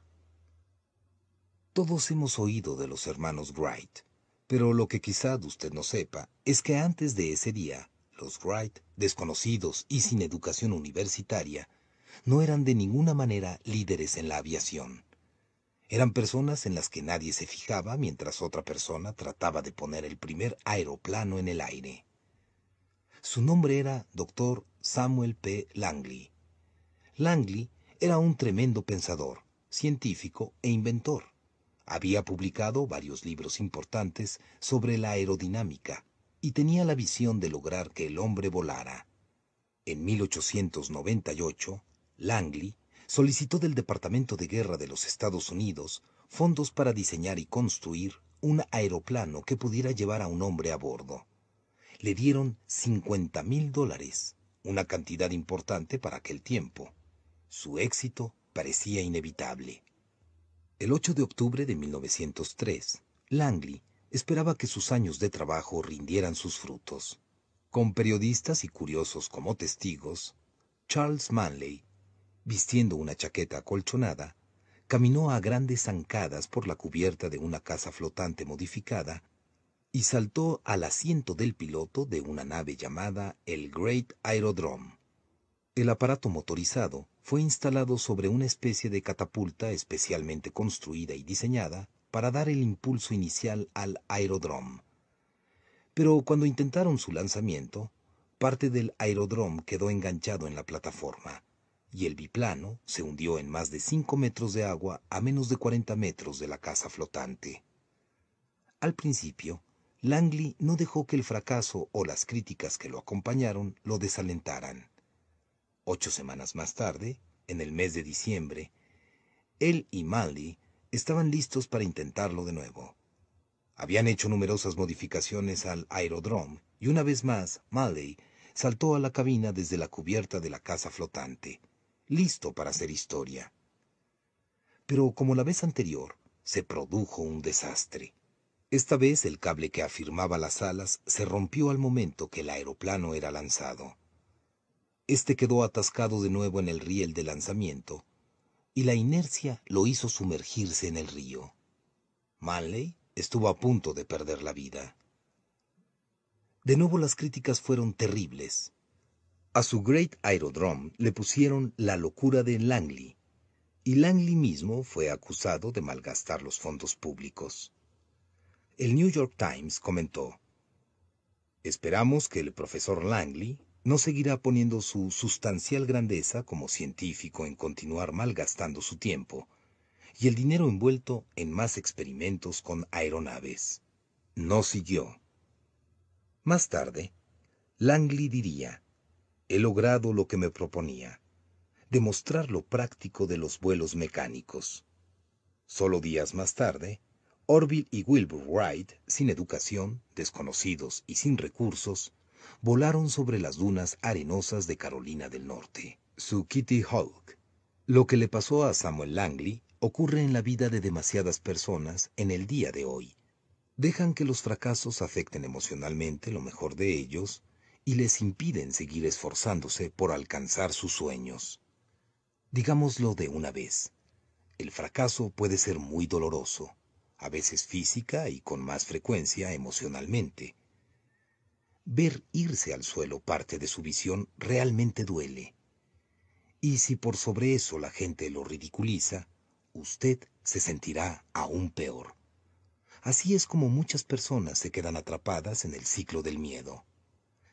Todos hemos oído de los hermanos Wright, pero lo que quizá usted no sepa es que antes de ese día, los Wright, desconocidos y sin educación universitaria, no eran de ninguna manera líderes en la aviación. Eran personas en las que nadie se fijaba mientras otra persona trataba de poner el primer aeroplano en el aire. Su nombre era Dr. Samuel P. Langley. Langley era un tremendo pensador, científico e inventor. Había publicado varios libros importantes sobre la aerodinámica y tenía la visión de lograr que el hombre volara. En 1898, Langley solicitó del Departamento de Guerra de los Estados Unidos fondos para diseñar y construir un aeroplano que pudiera llevar a un hombre a bordo. Le dieron 50 mil dólares, una cantidad importante para aquel tiempo. Su éxito parecía inevitable. El 8 de octubre de 1903, Langley esperaba que sus años de trabajo rindieran sus frutos. Con periodistas y curiosos como testigos, Charles Manley, vistiendo una chaqueta acolchonada, caminó a grandes zancadas por la cubierta de una casa flotante modificada y saltó al asiento del piloto de una nave llamada el Great Aerodrome. El aparato motorizado fue instalado sobre una especie de catapulta especialmente construida y diseñada para dar el impulso inicial al aerodrome. Pero cuando intentaron su lanzamiento, parte del aerodrome quedó enganchado en la plataforma y el biplano se hundió en más de 5 metros de agua a menos de 40 metros de la casa flotante. Al principio, Langley no dejó que el fracaso o las críticas que lo acompañaron lo desalentaran. Ocho semanas más tarde, en el mes de diciembre, él y Manley estaban listos para intentarlo de nuevo. Habían hecho numerosas modificaciones al aerodrome y una vez más Manley saltó a la cabina desde la cubierta de la casa flotante listo para hacer historia. Pero como la vez anterior, se produjo un desastre. Esta vez el cable que afirmaba las alas se rompió al momento que el aeroplano era lanzado. Este quedó atascado de nuevo en el riel de lanzamiento, y la inercia lo hizo sumergirse en el río. Manley estuvo a punto de perder la vida. De nuevo las críticas fueron terribles. A su Great Aerodrome le pusieron la locura de Langley, y Langley mismo fue acusado de malgastar los fondos públicos. El New York Times comentó, Esperamos que el profesor Langley no seguirá poniendo su sustancial grandeza como científico en continuar malgastando su tiempo y el dinero envuelto en más experimentos con aeronaves. No siguió. Más tarde, Langley diría, he logrado lo que me proponía, demostrar lo práctico de los vuelos mecánicos. Solo días más tarde, Orville y Wilbur Wright, sin educación, desconocidos y sin recursos, volaron sobre las dunas arenosas de Carolina del Norte. Su Kitty Hawk. Lo que le pasó a Samuel Langley ocurre en la vida de demasiadas personas en el día de hoy. Dejan que los fracasos afecten emocionalmente lo mejor de ellos y les impiden seguir esforzándose por alcanzar sus sueños. Digámoslo de una vez, el fracaso puede ser muy doloroso, a veces física y con más frecuencia emocionalmente. Ver irse al suelo parte de su visión realmente duele. Y si por sobre eso la gente lo ridiculiza, usted se sentirá aún peor. Así es como muchas personas se quedan atrapadas en el ciclo del miedo.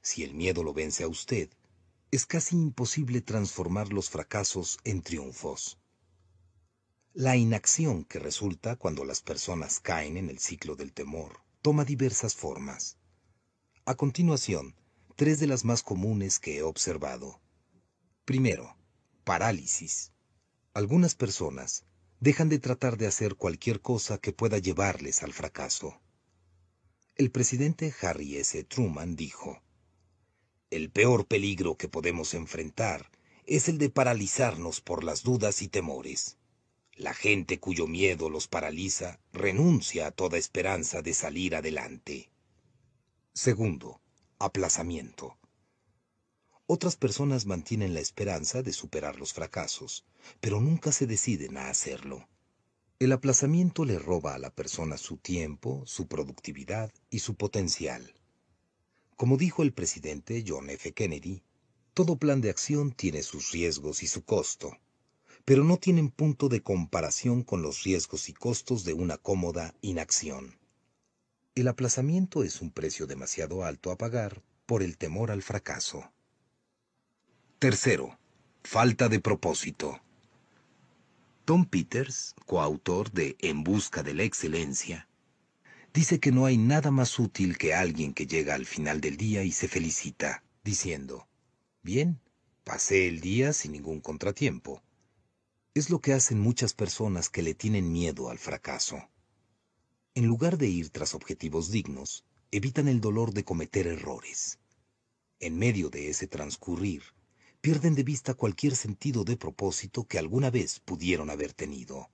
Si el miedo lo vence a usted, es casi imposible transformar los fracasos en triunfos. La inacción que resulta cuando las personas caen en el ciclo del temor toma diversas formas. A continuación, tres de las más comunes que he observado. Primero, parálisis. Algunas personas dejan de tratar de hacer cualquier cosa que pueda llevarles al fracaso. El presidente Harry S. Truman dijo, el peor peligro que podemos enfrentar es el de paralizarnos por las dudas y temores. La gente cuyo miedo los paraliza renuncia a toda esperanza de salir adelante. Segundo, aplazamiento. Otras personas mantienen la esperanza de superar los fracasos, pero nunca se deciden a hacerlo. El aplazamiento le roba a la persona su tiempo, su productividad y su potencial. Como dijo el presidente John F. Kennedy, todo plan de acción tiene sus riesgos y su costo, pero no tienen punto de comparación con los riesgos y costos de una cómoda inacción. El aplazamiento es un precio demasiado alto a pagar por el temor al fracaso. Tercero, falta de propósito. Tom Peters, coautor de En Busca de la Excelencia, dice que no hay nada más útil que alguien que llega al final del día y se felicita, diciendo, Bien, pasé el día sin ningún contratiempo. Es lo que hacen muchas personas que le tienen miedo al fracaso. En lugar de ir tras objetivos dignos, evitan el dolor de cometer errores. En medio de ese transcurrir, pierden de vista cualquier sentido de propósito que alguna vez pudieron haber tenido.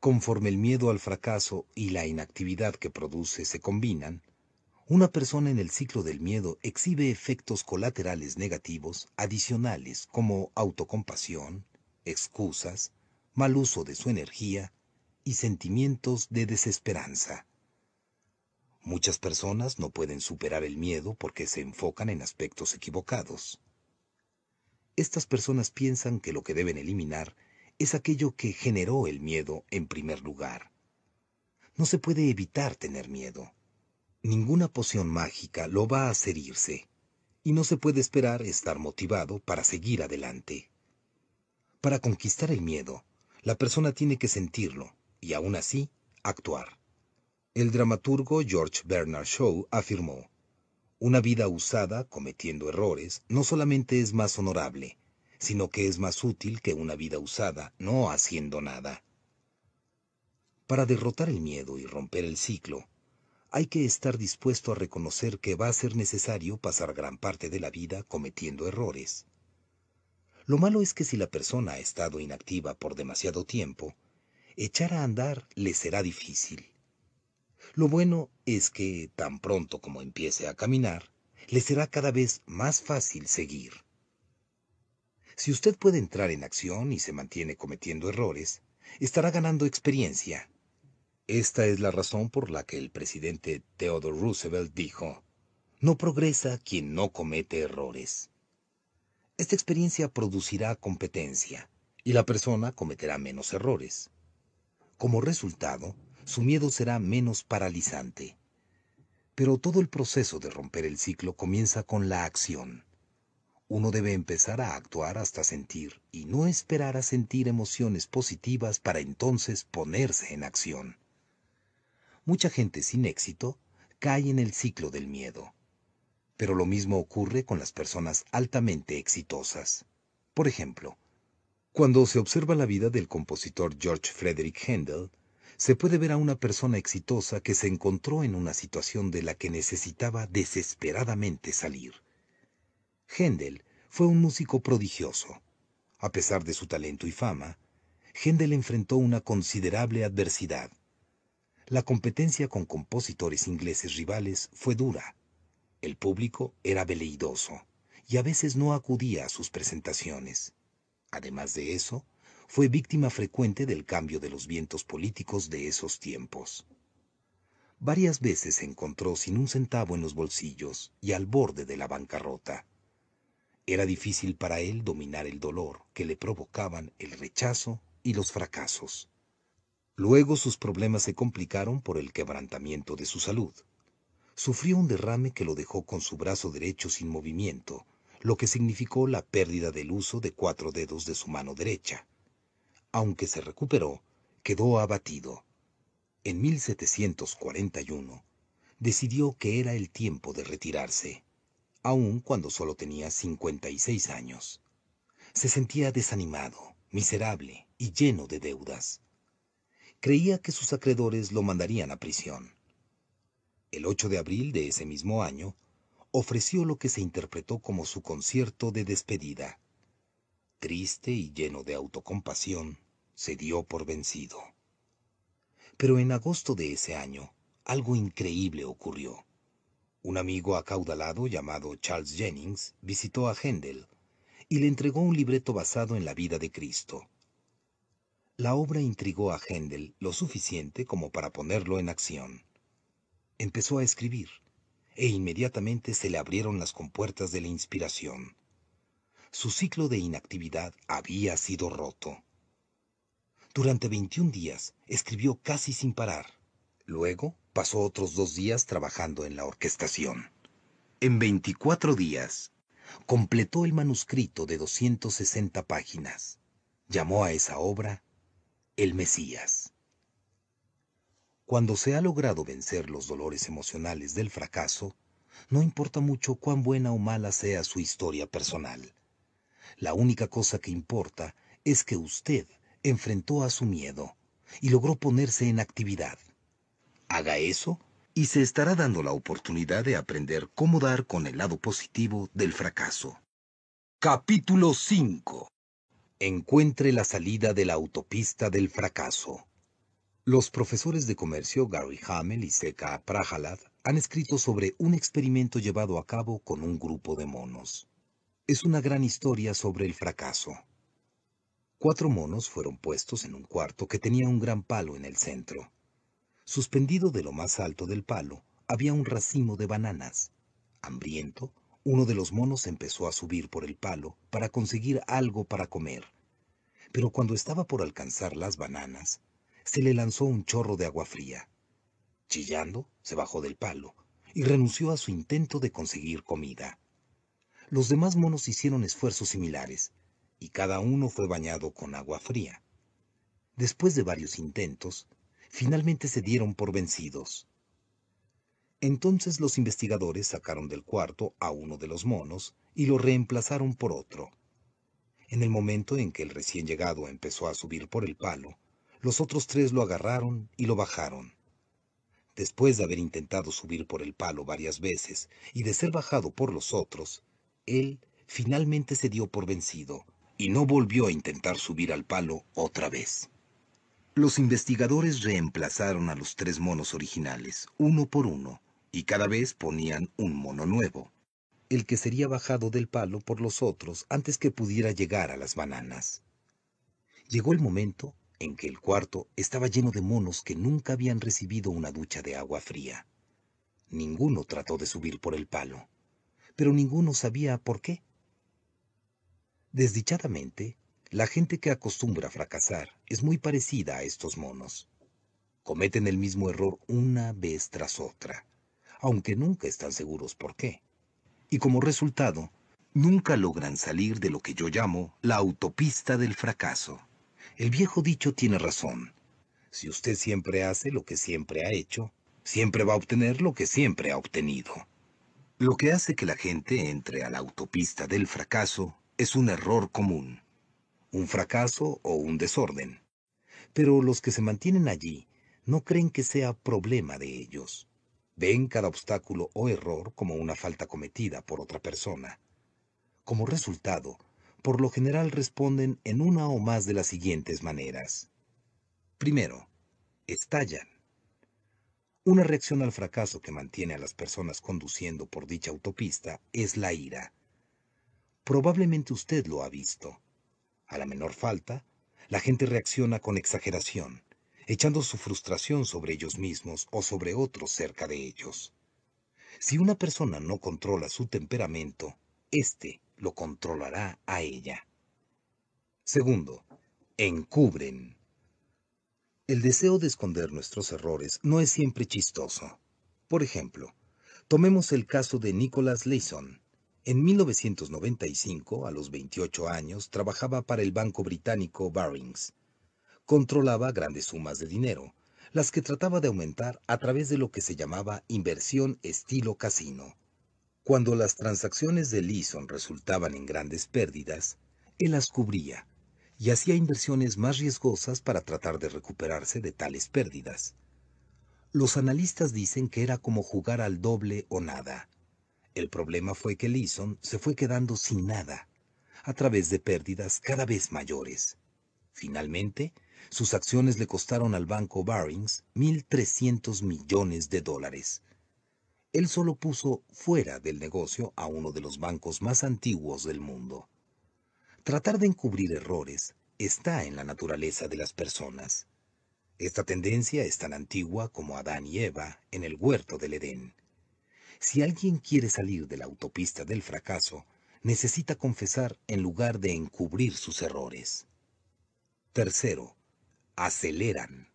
Conforme el miedo al fracaso y la inactividad que produce se combinan, una persona en el ciclo del miedo exhibe efectos colaterales negativos adicionales como autocompasión, excusas, mal uso de su energía y sentimientos de desesperanza. Muchas personas no pueden superar el miedo porque se enfocan en aspectos equivocados. Estas personas piensan que lo que deben eliminar es aquello que generó el miedo en primer lugar. No se puede evitar tener miedo. Ninguna poción mágica lo va a hacer irse, y no se puede esperar estar motivado para seguir adelante. Para conquistar el miedo, la persona tiene que sentirlo y aún así actuar. El dramaturgo George Bernard Shaw afirmó, una vida usada cometiendo errores no solamente es más honorable, sino que es más útil que una vida usada no haciendo nada. Para derrotar el miedo y romper el ciclo, hay que estar dispuesto a reconocer que va a ser necesario pasar gran parte de la vida cometiendo errores. Lo malo es que si la persona ha estado inactiva por demasiado tiempo, echar a andar le será difícil. Lo bueno es que, tan pronto como empiece a caminar, le será cada vez más fácil seguir. Si usted puede entrar en acción y se mantiene cometiendo errores, estará ganando experiencia. Esta es la razón por la que el presidente Theodore Roosevelt dijo, no progresa quien no comete errores. Esta experiencia producirá competencia y la persona cometerá menos errores. Como resultado, su miedo será menos paralizante. Pero todo el proceso de romper el ciclo comienza con la acción. Uno debe empezar a actuar hasta sentir y no esperar a sentir emociones positivas para entonces ponerse en acción. Mucha gente sin éxito cae en el ciclo del miedo. Pero lo mismo ocurre con las personas altamente exitosas. Por ejemplo, cuando se observa la vida del compositor George Frederick Handel, se puede ver a una persona exitosa que se encontró en una situación de la que necesitaba desesperadamente salir. Händel fue un músico prodigioso. A pesar de su talento y fama, Händel enfrentó una considerable adversidad. La competencia con compositores ingleses rivales fue dura. El público era veleidoso y a veces no acudía a sus presentaciones. Además de eso, fue víctima frecuente del cambio de los vientos políticos de esos tiempos. Varias veces se encontró sin un centavo en los bolsillos y al borde de la bancarrota. Era difícil para él dominar el dolor que le provocaban el rechazo y los fracasos. Luego sus problemas se complicaron por el quebrantamiento de su salud. Sufrió un derrame que lo dejó con su brazo derecho sin movimiento, lo que significó la pérdida del uso de cuatro dedos de su mano derecha aunque se recuperó, quedó abatido. En 1741, decidió que era el tiempo de retirarse, aun cuando solo tenía 56 años. Se sentía desanimado, miserable y lleno de deudas. Creía que sus acreedores lo mandarían a prisión. El 8 de abril de ese mismo año, ofreció lo que se interpretó como su concierto de despedida. Triste y lleno de autocompasión, se dio por vencido. Pero en agosto de ese año, algo increíble ocurrió. Un amigo acaudalado llamado Charles Jennings visitó a Händel y le entregó un libreto basado en la vida de Cristo. La obra intrigó a Händel lo suficiente como para ponerlo en acción. Empezó a escribir, e inmediatamente se le abrieron las compuertas de la inspiración. Su ciclo de inactividad había sido roto. Durante 21 días escribió casi sin parar. Luego pasó otros dos días trabajando en la orquestación. En 24 días completó el manuscrito de 260 páginas. Llamó a esa obra El Mesías. Cuando se ha logrado vencer los dolores emocionales del fracaso, no importa mucho cuán buena o mala sea su historia personal. La única cosa que importa es que usted enfrentó a su miedo y logró ponerse en actividad. Haga eso y se estará dando la oportunidad de aprender cómo dar con el lado positivo del fracaso. Capítulo 5. Encuentre la salida de la autopista del fracaso. Los profesores de comercio Gary Hamel y Seka Prahalad han escrito sobre un experimento llevado a cabo con un grupo de monos. Es una gran historia sobre el fracaso. Cuatro monos fueron puestos en un cuarto que tenía un gran palo en el centro. Suspendido de lo más alto del palo había un racimo de bananas. Hambriento, uno de los monos empezó a subir por el palo para conseguir algo para comer. Pero cuando estaba por alcanzar las bananas, se le lanzó un chorro de agua fría. Chillando, se bajó del palo y renunció a su intento de conseguir comida. Los demás monos hicieron esfuerzos similares, y cada uno fue bañado con agua fría. Después de varios intentos, finalmente se dieron por vencidos. Entonces los investigadores sacaron del cuarto a uno de los monos y lo reemplazaron por otro. En el momento en que el recién llegado empezó a subir por el palo, los otros tres lo agarraron y lo bajaron. Después de haber intentado subir por el palo varias veces y de ser bajado por los otros, él finalmente se dio por vencido y no volvió a intentar subir al palo otra vez. Los investigadores reemplazaron a los tres monos originales, uno por uno, y cada vez ponían un mono nuevo, el que sería bajado del palo por los otros antes que pudiera llegar a las bananas. Llegó el momento en que el cuarto estaba lleno de monos que nunca habían recibido una ducha de agua fría. Ninguno trató de subir por el palo, pero ninguno sabía por qué. Desdichadamente, la gente que acostumbra fracasar es muy parecida a estos monos. Cometen el mismo error una vez tras otra, aunque nunca están seguros por qué. Y como resultado, nunca logran salir de lo que yo llamo la autopista del fracaso. El viejo dicho tiene razón. Si usted siempre hace lo que siempre ha hecho, siempre va a obtener lo que siempre ha obtenido. Lo que hace que la gente entre a la autopista del fracaso es un error común, un fracaso o un desorden. Pero los que se mantienen allí no creen que sea problema de ellos. Ven cada obstáculo o error como una falta cometida por otra persona. Como resultado, por lo general responden en una o más de las siguientes maneras. Primero, estallan. Una reacción al fracaso que mantiene a las personas conduciendo por dicha autopista es la ira. Probablemente usted lo ha visto. A la menor falta, la gente reacciona con exageración, echando su frustración sobre ellos mismos o sobre otros cerca de ellos. Si una persona no controla su temperamento, éste lo controlará a ella. Segundo, encubren. El deseo de esconder nuestros errores no es siempre chistoso. Por ejemplo, tomemos el caso de Nicholas Leeson, en 1995, a los 28 años, trabajaba para el banco británico Barings. Controlaba grandes sumas de dinero, las que trataba de aumentar a través de lo que se llamaba inversión estilo casino. Cuando las transacciones de Leeson resultaban en grandes pérdidas, él las cubría y hacía inversiones más riesgosas para tratar de recuperarse de tales pérdidas. Los analistas dicen que era como jugar al doble o nada el problema fue que Leeson se fue quedando sin nada, a través de pérdidas cada vez mayores. Finalmente, sus acciones le costaron al banco Barings 1.300 millones de dólares. Él solo puso fuera del negocio a uno de los bancos más antiguos del mundo. Tratar de encubrir errores está en la naturaleza de las personas. Esta tendencia es tan antigua como Adán y Eva en el huerto del Edén. Si alguien quiere salir de la autopista del fracaso, necesita confesar en lugar de encubrir sus errores. Tercero, aceleran.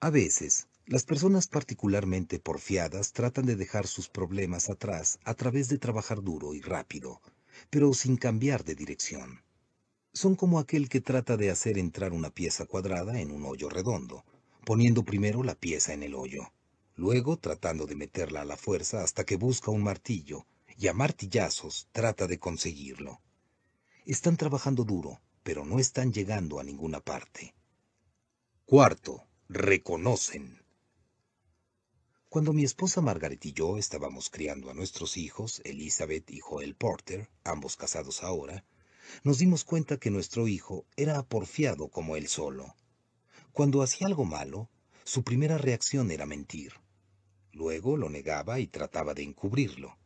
A veces, las personas particularmente porfiadas tratan de dejar sus problemas atrás a través de trabajar duro y rápido, pero sin cambiar de dirección. Son como aquel que trata de hacer entrar una pieza cuadrada en un hoyo redondo, poniendo primero la pieza en el hoyo luego tratando de meterla a la fuerza hasta que busca un martillo y a martillazos trata de conseguirlo. Están trabajando duro, pero no están llegando a ninguna parte. Cuarto, reconocen. Cuando mi esposa Margaret y yo estábamos criando a nuestros hijos, Elizabeth y Joel Porter, ambos casados ahora, nos dimos cuenta que nuestro hijo era aporfiado como él solo. Cuando hacía algo malo, su primera reacción era mentir. Luego lo negaba y trataba de encubrirlo.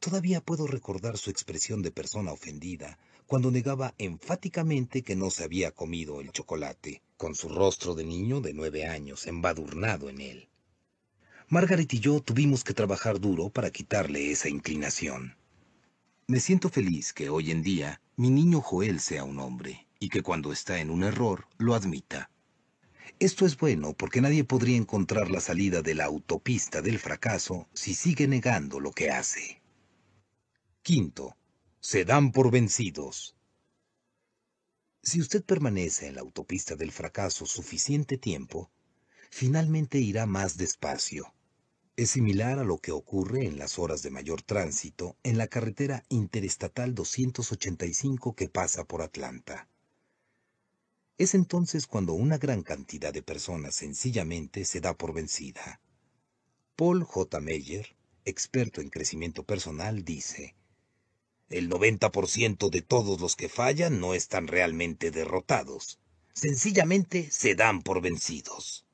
Todavía puedo recordar su expresión de persona ofendida cuando negaba enfáticamente que no se había comido el chocolate, con su rostro de niño de nueve años embadurnado en él. Margaret y yo tuvimos que trabajar duro para quitarle esa inclinación. Me siento feliz que hoy en día mi niño Joel sea un hombre y que cuando está en un error lo admita. Esto es bueno porque nadie podría encontrar la salida de la autopista del fracaso si sigue negando lo que hace. Quinto, se dan por vencidos. Si usted permanece en la autopista del fracaso suficiente tiempo, finalmente irá más despacio. Es similar a lo que ocurre en las horas de mayor tránsito en la carretera interestatal 285 que pasa por Atlanta. Es entonces cuando una gran cantidad de personas sencillamente se da por vencida. Paul J. Meyer, experto en crecimiento personal, dice, El 90% de todos los que fallan no están realmente derrotados, sencillamente se dan por vencidos.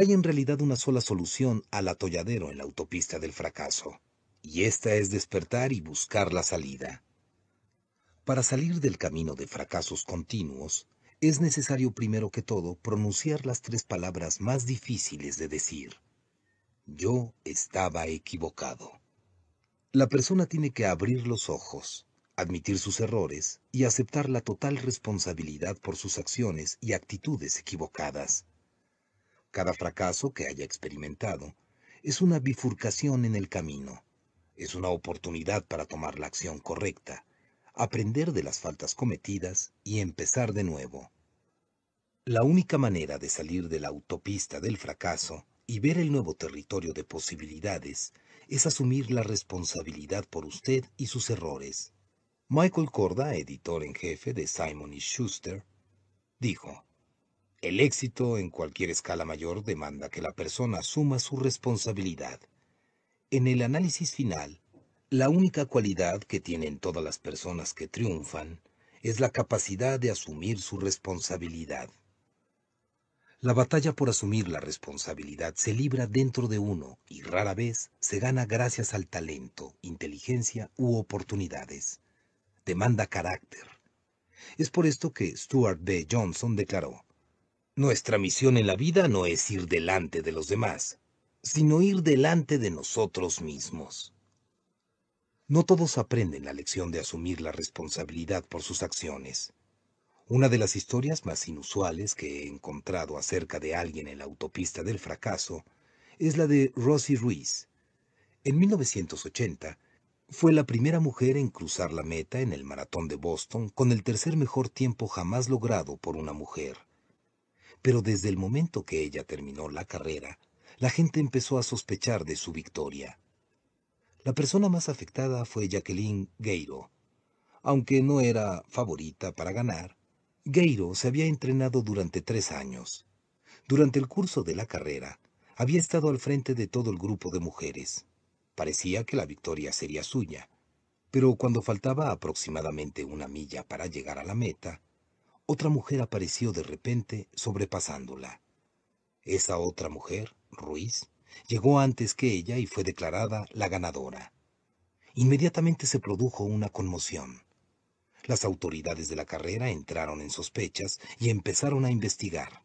Hay en realidad una sola solución al atolladero en la autopista del fracaso, y esta es despertar y buscar la salida. Para salir del camino de fracasos continuos, es necesario primero que todo pronunciar las tres palabras más difíciles de decir. Yo estaba equivocado. La persona tiene que abrir los ojos, admitir sus errores y aceptar la total responsabilidad por sus acciones y actitudes equivocadas. Cada fracaso que haya experimentado es una bifurcación en el camino, es una oportunidad para tomar la acción correcta, aprender de las faltas cometidas y empezar de nuevo. La única manera de salir de la autopista del fracaso y ver el nuevo territorio de posibilidades es asumir la responsabilidad por usted y sus errores. Michael Corda, editor en jefe de Simon Schuster, dijo, El éxito en cualquier escala mayor demanda que la persona asuma su responsabilidad. En el análisis final, la única cualidad que tienen todas las personas que triunfan es la capacidad de asumir su responsabilidad. La batalla por asumir la responsabilidad se libra dentro de uno y rara vez se gana gracias al talento, inteligencia u oportunidades. Demanda carácter. Es por esto que Stuart B. Johnson declaró, Nuestra misión en la vida no es ir delante de los demás, sino ir delante de nosotros mismos. No todos aprenden la lección de asumir la responsabilidad por sus acciones. Una de las historias más inusuales que he encontrado acerca de alguien en la autopista del fracaso es la de Rosie Ruiz. En 1980, fue la primera mujer en cruzar la meta en el maratón de Boston con el tercer mejor tiempo jamás logrado por una mujer. Pero desde el momento que ella terminó la carrera, la gente empezó a sospechar de su victoria. La persona más afectada fue Jacqueline Gueiro. Aunque no era favorita para ganar, Gueiro se había entrenado durante tres años. Durante el curso de la carrera, había estado al frente de todo el grupo de mujeres. Parecía que la victoria sería suya, pero cuando faltaba aproximadamente una milla para llegar a la meta, otra mujer apareció de repente sobrepasándola. Esa otra mujer, Ruiz, Llegó antes que ella y fue declarada la ganadora. Inmediatamente se produjo una conmoción. Las autoridades de la carrera entraron en sospechas y empezaron a investigar.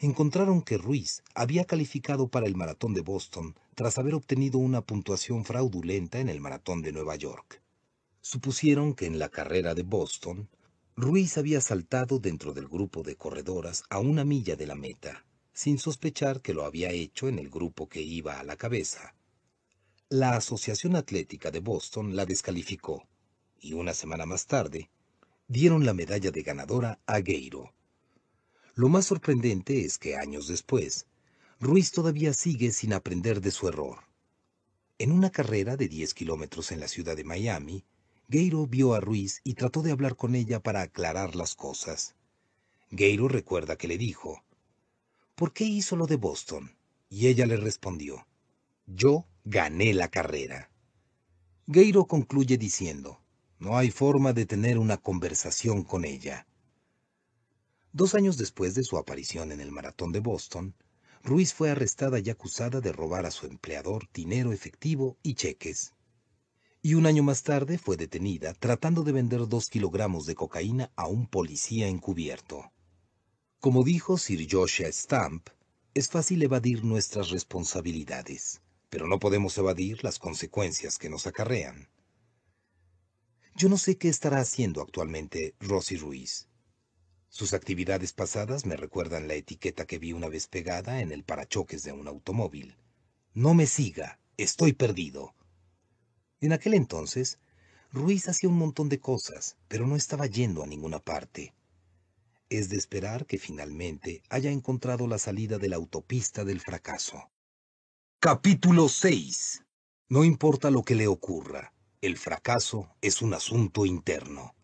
Encontraron que Ruiz había calificado para el maratón de Boston tras haber obtenido una puntuación fraudulenta en el maratón de Nueva York. Supusieron que en la carrera de Boston, Ruiz había saltado dentro del grupo de corredoras a una milla de la meta sin sospechar que lo había hecho en el grupo que iba a la cabeza. La Asociación Atlética de Boston la descalificó y una semana más tarde dieron la medalla de ganadora a Gueiro. Lo más sorprendente es que años después, Ruiz todavía sigue sin aprender de su error. En una carrera de 10 kilómetros en la ciudad de Miami, Geiro vio a Ruiz y trató de hablar con ella para aclarar las cosas. Geiro recuerda que le dijo, ¿por qué hizo lo de Boston? Y ella le respondió, yo gané la carrera. Geiro concluye diciendo, no hay forma de tener una conversación con ella. Dos años después de su aparición en el maratón de Boston, Ruiz fue arrestada y acusada de robar a su empleador dinero efectivo y cheques y un año más tarde fue detenida tratando de vender dos kilogramos de cocaína a un policía encubierto. Como dijo Sir Joshua Stamp, es fácil evadir nuestras responsabilidades, pero no podemos evadir las consecuencias que nos acarrean. Yo no sé qué estará haciendo actualmente Rosy Ruiz. Sus actividades pasadas me recuerdan la etiqueta que vi una vez pegada en el parachoques de un automóvil. No me siga, estoy perdido. En aquel entonces, Ruiz hacía un montón de cosas, pero no estaba yendo a ninguna parte. Es de esperar que finalmente haya encontrado la salida de la autopista del fracaso. Capítulo 6. No importa lo que le ocurra, el fracaso es un asunto interno.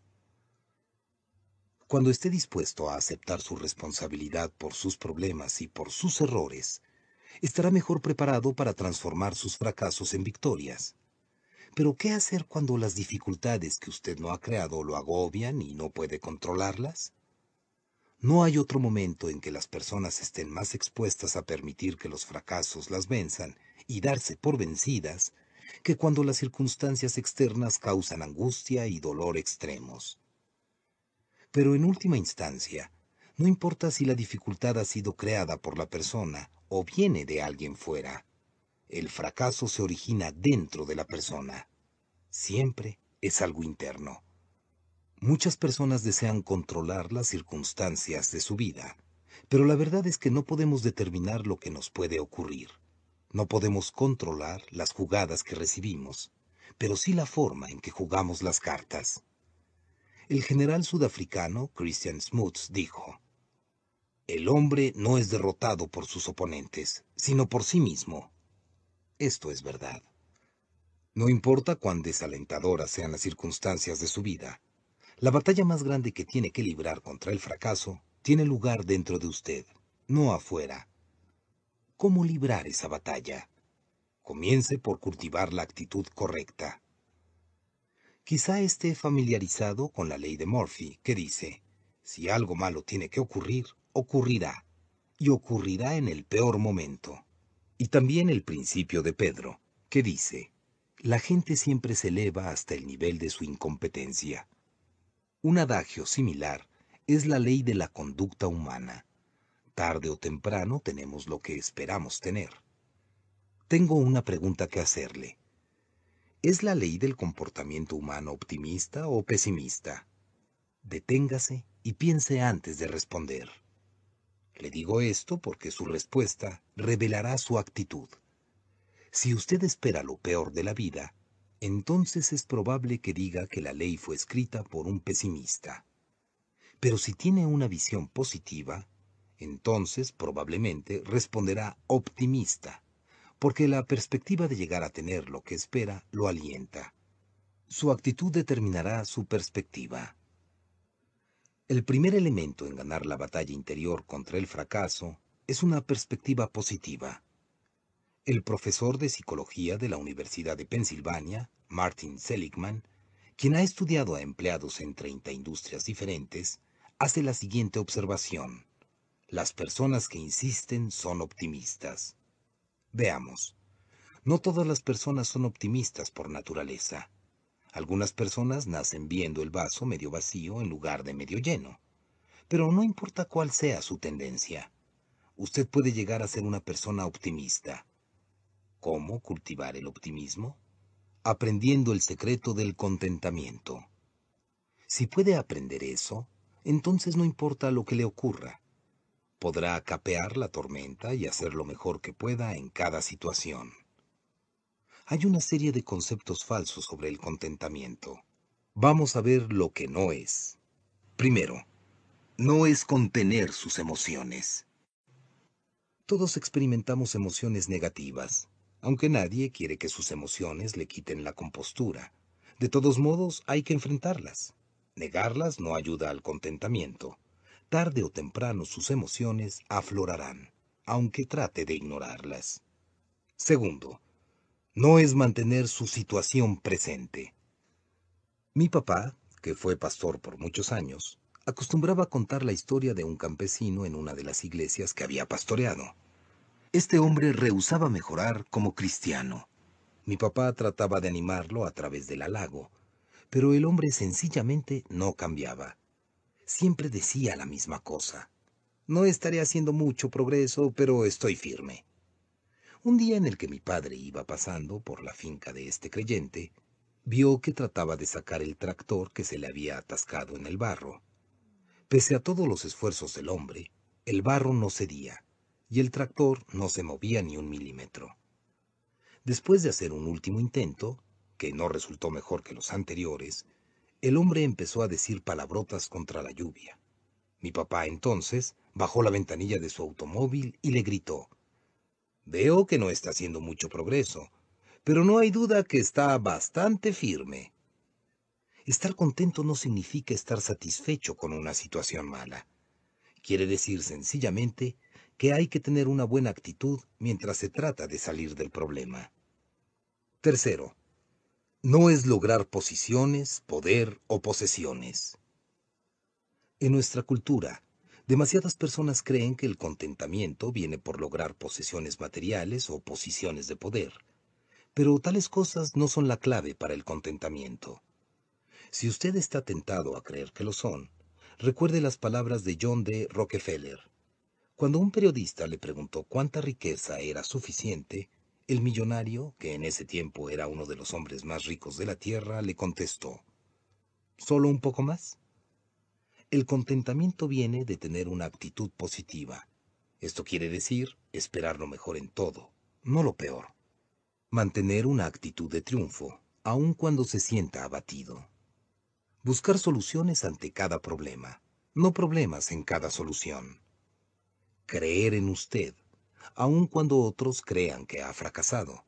Cuando esté dispuesto a aceptar su responsabilidad por sus problemas y por sus errores, estará mejor preparado para transformar sus fracasos en victorias. Pero ¿qué hacer cuando las dificultades que usted no ha creado lo agobian y no puede controlarlas? No hay otro momento en que las personas estén más expuestas a permitir que los fracasos las venzan y darse por vencidas que cuando las circunstancias externas causan angustia y dolor extremos. Pero en última instancia, no importa si la dificultad ha sido creada por la persona o viene de alguien fuera, el fracaso se origina dentro de la persona. Siempre es algo interno. Muchas personas desean controlar las circunstancias de su vida, pero la verdad es que no podemos determinar lo que nos puede ocurrir. No podemos controlar las jugadas que recibimos, pero sí la forma en que jugamos las cartas. El general sudafricano Christian Smuts dijo, El hombre no es derrotado por sus oponentes, sino por sí mismo. Esto es verdad. No importa cuán desalentadoras sean las circunstancias de su vida, la batalla más grande que tiene que librar contra el fracaso tiene lugar dentro de usted, no afuera. ¿Cómo librar esa batalla? Comience por cultivar la actitud correcta. Quizá esté familiarizado con la ley de Murphy, que dice, si algo malo tiene que ocurrir, ocurrirá, y ocurrirá en el peor momento y también el principio de Pedro, que dice, la gente siempre se eleva hasta el nivel de su incompetencia. Un adagio similar es la ley de la conducta humana. Tarde o temprano tenemos lo que esperamos tener. Tengo una pregunta que hacerle. ¿Es la ley del comportamiento humano optimista o pesimista? Deténgase y piense antes de responder. Le digo esto porque su respuesta revelará su actitud. Si usted espera lo peor de la vida, entonces es probable que diga que la ley fue escrita por un pesimista. Pero si tiene una visión positiva, entonces probablemente responderá optimista, porque la perspectiva de llegar a tener lo que espera lo alienta. Su actitud determinará su perspectiva. El primer elemento en ganar la batalla interior contra el fracaso es una perspectiva positiva. El profesor de psicología de la Universidad de Pensilvania, Martin Seligman, quien ha estudiado a empleados en 30 industrias diferentes, hace la siguiente observación. Las personas que insisten son optimistas. Veamos. No todas las personas son optimistas por naturaleza. Algunas personas nacen viendo el vaso medio vacío en lugar de medio lleno. Pero no importa cuál sea su tendencia, usted puede llegar a ser una persona optimista. ¿Cómo cultivar el optimismo? Aprendiendo el secreto del contentamiento. Si puede aprender eso, entonces no importa lo que le ocurra. Podrá capear la tormenta y hacer lo mejor que pueda en cada situación hay una serie de conceptos falsos sobre el contentamiento. Vamos a ver lo que no es. Primero, no es contener sus emociones. Todos experimentamos emociones negativas, aunque nadie quiere que sus emociones le quiten la compostura. De todos modos, hay que enfrentarlas. Negarlas no ayuda al contentamiento. Tarde o temprano sus emociones aflorarán, aunque trate de ignorarlas. Segundo, no es mantener su situación presente. Mi papá, que fue pastor por muchos años, acostumbraba a contar la historia de un campesino en una de las iglesias que había pastoreado. Este hombre rehusaba mejorar como cristiano. Mi papá trataba de animarlo a través del halago, pero el hombre sencillamente no cambiaba. Siempre decía la misma cosa. No estaré haciendo mucho progreso, pero estoy firme. Un día en el que mi padre iba pasando por la finca de este creyente, vio que trataba de sacar el tractor que se le había atascado en el barro. Pese a todos los esfuerzos del hombre, el barro no cedía y el tractor no se movía ni un milímetro. Después de hacer un último intento, que no resultó mejor que los anteriores, el hombre empezó a decir palabrotas contra la lluvia. Mi papá entonces bajó la ventanilla de su automóvil y le gritó, Veo que no está haciendo mucho progreso, pero no hay duda que está bastante firme. Estar contento no significa estar satisfecho con una situación mala. Quiere decir sencillamente que hay que tener una buena actitud mientras se trata de salir del problema. Tercero, no es lograr posiciones, poder o posesiones. En nuestra cultura, demasiadas personas creen que el contentamiento viene por lograr posesiones materiales o posiciones de poder, pero tales cosas no son la clave para el contentamiento. Si usted está tentado a creer que lo son, recuerde las palabras de John D. Rockefeller. Cuando un periodista le preguntó cuánta riqueza era suficiente, el millonario, que en ese tiempo era uno de los hombres más ricos de la tierra, le contestó, ¿Solo un poco más? El contentamiento viene de tener una actitud positiva. Esto quiere decir esperar lo mejor en todo, no lo peor. Mantener una actitud de triunfo, aun cuando se sienta abatido. Buscar soluciones ante cada problema, no problemas en cada solución. Creer en usted, aun cuando otros crean que ha fracasado.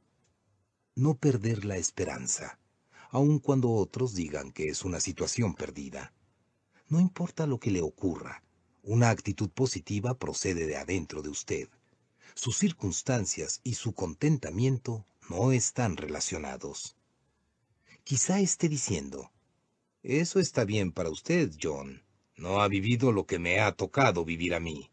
No perder la esperanza, aun cuando otros digan que es una situación perdida. No importa lo que le ocurra, una actitud positiva procede de adentro de usted. Sus circunstancias y su contentamiento no están relacionados. Quizá esté diciendo, eso está bien para usted, John. No ha vivido lo que me ha tocado vivir a mí.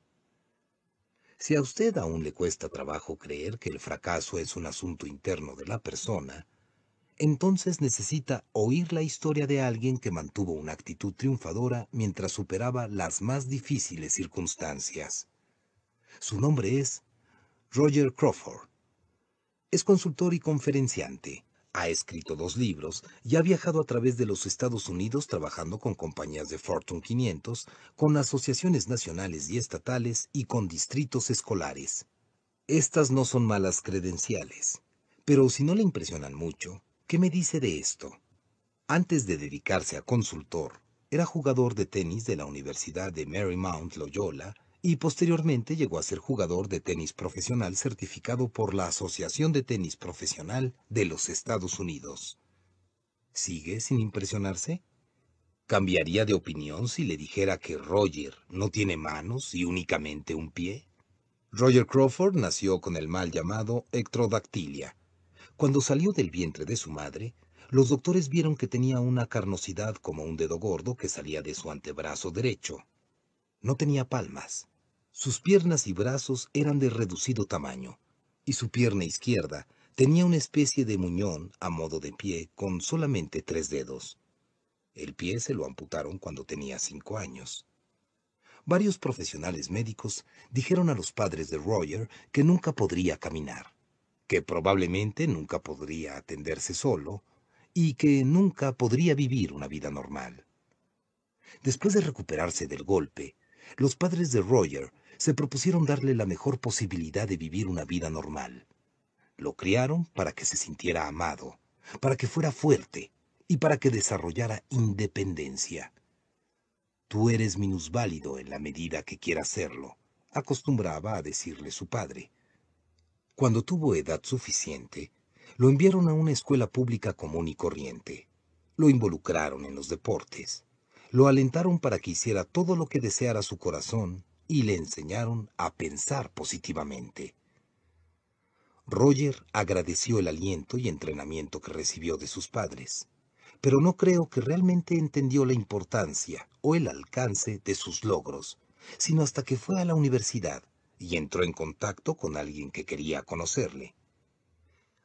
Si a usted aún le cuesta trabajo creer que el fracaso es un asunto interno de la persona, entonces necesita oír la historia de alguien que mantuvo una actitud triunfadora mientras superaba las más difíciles circunstancias. Su nombre es Roger Crawford. Es consultor y conferenciante. Ha escrito dos libros y ha viajado a través de los Estados Unidos trabajando con compañías de Fortune 500, con asociaciones nacionales y estatales y con distritos escolares. Estas no son malas credenciales, pero si no le impresionan mucho, ¿qué me dice de esto? Antes de dedicarse a consultor, era jugador de tenis de la Universidad de Marymount Loyola y posteriormente llegó a ser jugador de tenis profesional certificado por la Asociación de Tenis Profesional de los Estados Unidos. ¿Sigue sin impresionarse? ¿Cambiaría de opinión si le dijera que Roger no tiene manos y únicamente un pie? Roger Crawford nació con el mal llamado ectrodactilia. Cuando salió del vientre de su madre, los doctores vieron que tenía una carnosidad como un dedo gordo que salía de su antebrazo derecho. No tenía palmas. Sus piernas y brazos eran de reducido tamaño, y su pierna izquierda tenía una especie de muñón a modo de pie con solamente tres dedos. El pie se lo amputaron cuando tenía cinco años. Varios profesionales médicos dijeron a los padres de Roger que nunca podría caminar, que probablemente nunca podría atenderse solo y que nunca podría vivir una vida normal. Después de recuperarse del golpe, los padres de Roger se propusieron darle la mejor posibilidad de vivir una vida normal. Lo criaron para que se sintiera amado, para que fuera fuerte y para que desarrollara independencia. Tú eres minusválido en la medida que quieras serlo, acostumbraba a decirle su padre. Cuando tuvo edad suficiente, lo enviaron a una escuela pública común y corriente. Lo involucraron en los deportes, lo alentaron para que hiciera todo lo que deseara su corazón y le enseñaron a pensar positivamente. Roger agradeció el aliento y entrenamiento que recibió de sus padres, pero no creo que realmente entendió la importancia o el alcance de sus logros, sino hasta que fue a la universidad y entró en contacto con alguien que quería conocerle.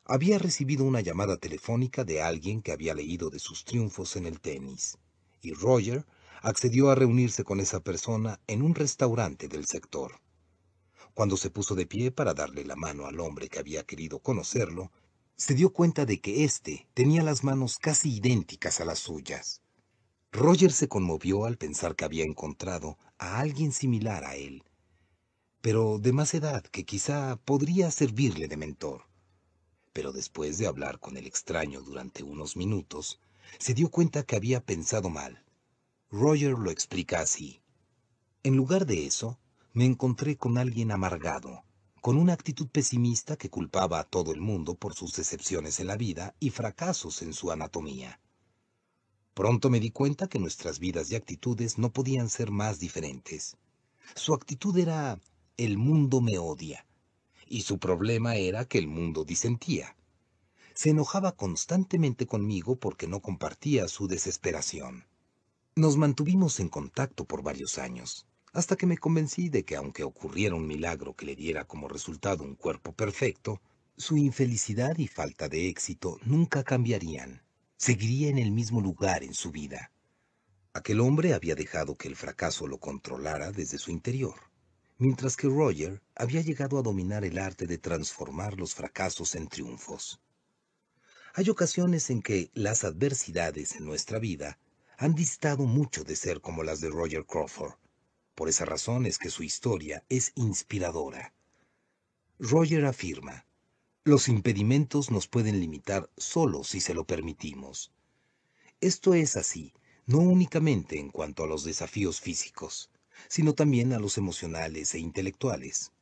Había recibido una llamada telefónica de alguien que había leído de sus triunfos en el tenis, y Roger accedió a reunirse con esa persona en un restaurante del sector. Cuando se puso de pie para darle la mano al hombre que había querido conocerlo, se dio cuenta de que éste tenía las manos casi idénticas a las suyas. Roger se conmovió al pensar que había encontrado a alguien similar a él, pero de más edad que quizá podría servirle de mentor. Pero después de hablar con el extraño durante unos minutos, se dio cuenta que había pensado mal. Roger lo explica así. En lugar de eso, me encontré con alguien amargado, con una actitud pesimista que culpaba a todo el mundo por sus decepciones en la vida y fracasos en su anatomía. Pronto me di cuenta que nuestras vidas y actitudes no podían ser más diferentes. Su actitud era el mundo me odia, y su problema era que el mundo disentía. Se enojaba constantemente conmigo porque no compartía su desesperación. Nos mantuvimos en contacto por varios años hasta que me convencí de que aunque ocurriera un milagro que le diera como resultado un cuerpo perfecto, su infelicidad y falta de éxito nunca cambiarían. Seguiría en el mismo lugar en su vida. Aquel hombre había dejado que el fracaso lo controlara desde su interior, mientras que Roger había llegado a dominar el arte de transformar los fracasos en triunfos. Hay ocasiones en que las adversidades en nuestra vida han distado mucho de ser como las de Roger Crawford, por esa razón es que su historia es inspiradora. Roger afirma, los impedimentos nos pueden limitar solo si se lo permitimos. Esto es así, no únicamente en cuanto a los desafíos físicos, sino también a los emocionales e intelectuales.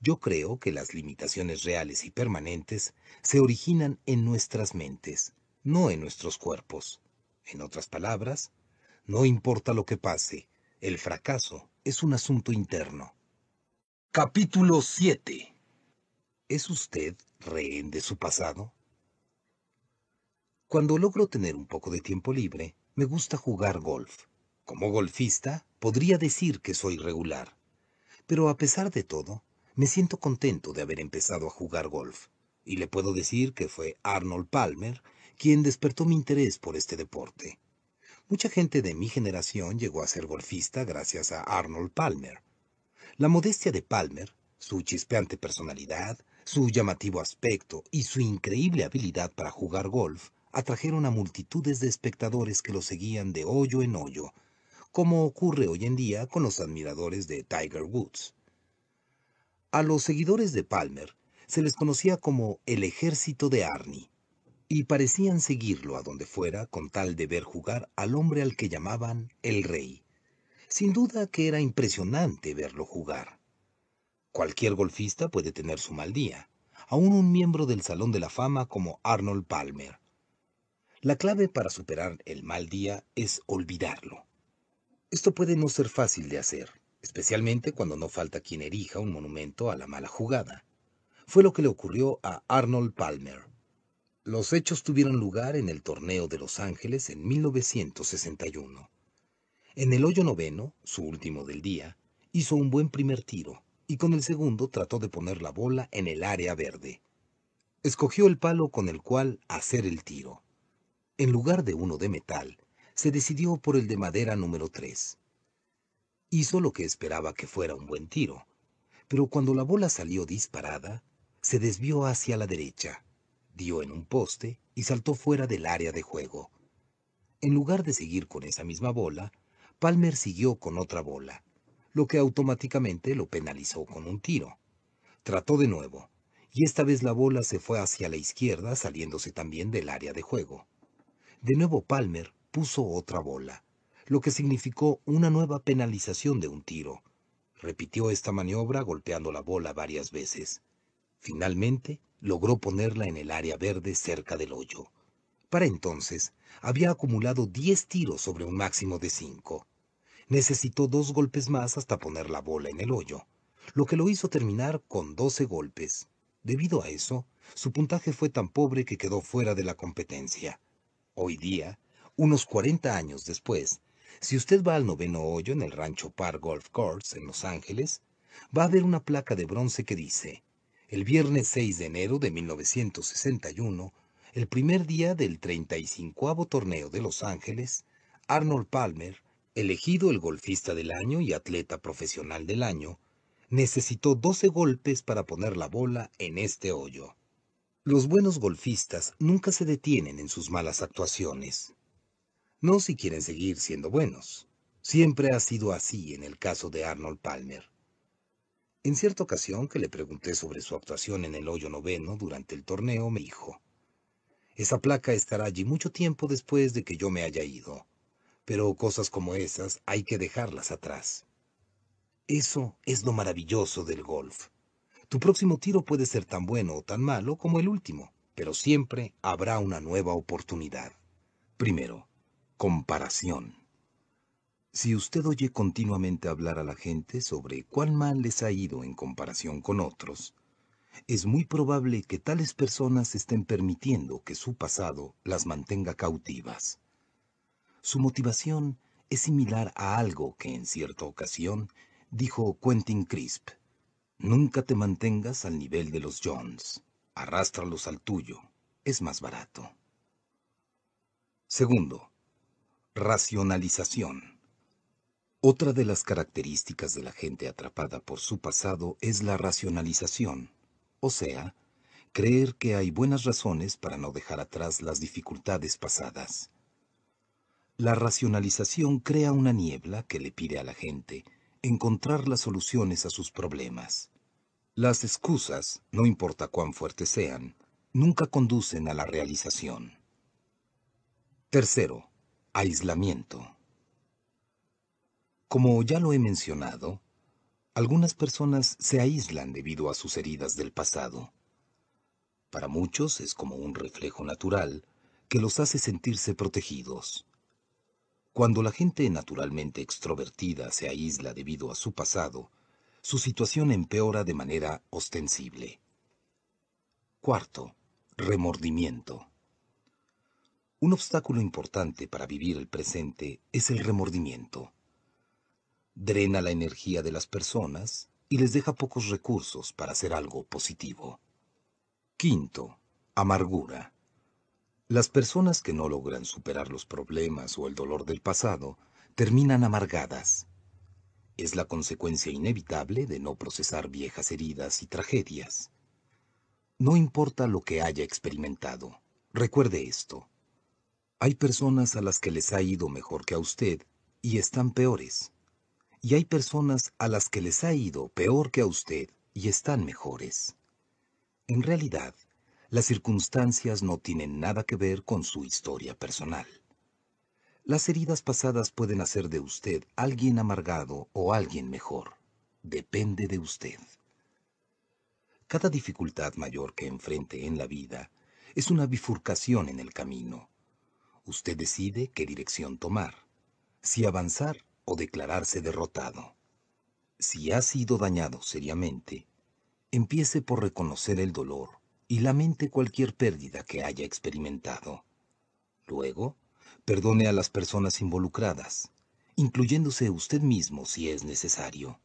Yo creo que las limitaciones reales y permanentes se originan en nuestras mentes, no en nuestros cuerpos. En otras palabras, no importa lo que pase, el fracaso es un asunto interno. Capítulo 7. ¿Es usted rehén de su pasado? Cuando logro tener un poco de tiempo libre, me gusta jugar golf. Como golfista, podría decir que soy regular. Pero a pesar de todo, me siento contento de haber empezado a jugar golf. Y le puedo decir que fue Arnold Palmer quien despertó mi interés por este deporte. Mucha gente de mi generación llegó a ser golfista gracias a Arnold Palmer. La modestia de Palmer, su chispeante personalidad, su llamativo aspecto y su increíble habilidad para jugar golf atrajeron a multitudes de espectadores que lo seguían de hoyo en hoyo, como ocurre hoy en día con los admiradores de Tiger Woods. A los seguidores de Palmer se les conocía como el ejército de Arnie, y parecían seguirlo a donde fuera con tal de ver jugar al hombre al que llamaban el rey. Sin duda que era impresionante verlo jugar. Cualquier golfista puede tener su mal día, aún un miembro del Salón de la Fama como Arnold Palmer. La clave para superar el mal día es olvidarlo. Esto puede no ser fácil de hacer, especialmente cuando no falta quien erija un monumento a la mala jugada. Fue lo que le ocurrió a Arnold Palmer. Los hechos tuvieron lugar en el torneo de Los Ángeles en 1961. En el hoyo noveno, su último del día, hizo un buen primer tiro y con el segundo trató de poner la bola en el área verde. Escogió el palo con el cual hacer el tiro. En lugar de uno de metal, se decidió por el de madera número 3. Hizo lo que esperaba que fuera un buen tiro, pero cuando la bola salió disparada, se desvió hacia la derecha dio en un poste y saltó fuera del área de juego. En lugar de seguir con esa misma bola, Palmer siguió con otra bola, lo que automáticamente lo penalizó con un tiro. Trató de nuevo, y esta vez la bola se fue hacia la izquierda saliéndose también del área de juego. De nuevo Palmer puso otra bola, lo que significó una nueva penalización de un tiro. Repitió esta maniobra golpeando la bola varias veces. Finalmente, logró ponerla en el área verde cerca del hoyo. Para entonces, había acumulado 10 tiros sobre un máximo de 5. Necesitó dos golpes más hasta poner la bola en el hoyo, lo que lo hizo terminar con 12 golpes. Debido a eso, su puntaje fue tan pobre que quedó fuera de la competencia. Hoy día, unos 40 años después, si usted va al noveno hoyo en el Rancho Park Golf Course en Los Ángeles, va a ver una placa de bronce que dice, el viernes 6 de enero de 1961, el primer día del 35 torneo de Los Ángeles, Arnold Palmer, elegido el golfista del año y atleta profesional del año, necesitó 12 golpes para poner la bola en este hoyo. Los buenos golfistas nunca se detienen en sus malas actuaciones. No si quieren seguir siendo buenos. Siempre ha sido así en el caso de Arnold Palmer. En cierta ocasión que le pregunté sobre su actuación en el hoyo noveno durante el torneo, me dijo, Esa placa estará allí mucho tiempo después de que yo me haya ido, pero cosas como esas hay que dejarlas atrás. Eso es lo maravilloso del golf. Tu próximo tiro puede ser tan bueno o tan malo como el último, pero siempre habrá una nueva oportunidad. Primero, comparación. Si usted oye continuamente hablar a la gente sobre cuán mal les ha ido en comparación con otros, es muy probable que tales personas estén permitiendo que su pasado las mantenga cautivas. Su motivación es similar a algo que en cierta ocasión dijo Quentin Crisp. Nunca te mantengas al nivel de los Jones. Arrástralos al tuyo. Es más barato. Segundo, racionalización. Otra de las características de la gente atrapada por su pasado es la racionalización, o sea, creer que hay buenas razones para no dejar atrás las dificultades pasadas. La racionalización crea una niebla que le pide a la gente encontrar las soluciones a sus problemas. Las excusas, no importa cuán fuertes sean, nunca conducen a la realización. Tercero, aislamiento. Como ya lo he mencionado, algunas personas se aíslan debido a sus heridas del pasado. Para muchos es como un reflejo natural que los hace sentirse protegidos. Cuando la gente naturalmente extrovertida se aísla debido a su pasado, su situación empeora de manera ostensible. Cuarto, remordimiento. Un obstáculo importante para vivir el presente es el remordimiento. Drena la energía de las personas y les deja pocos recursos para hacer algo positivo. Quinto, amargura. Las personas que no logran superar los problemas o el dolor del pasado terminan amargadas. Es la consecuencia inevitable de no procesar viejas heridas y tragedias. No importa lo que haya experimentado, recuerde esto. Hay personas a las que les ha ido mejor que a usted y están peores. Y hay personas a las que les ha ido peor que a usted y están mejores. En realidad, las circunstancias no tienen nada que ver con su historia personal. Las heridas pasadas pueden hacer de usted alguien amargado o alguien mejor. Depende de usted. Cada dificultad mayor que enfrente en la vida es una bifurcación en el camino. Usted decide qué dirección tomar, si avanzar o declararse derrotado. Si ha sido dañado seriamente, empiece por reconocer el dolor y lamente cualquier pérdida que haya experimentado. Luego, perdone a las personas involucradas, incluyéndose usted mismo si es necesario.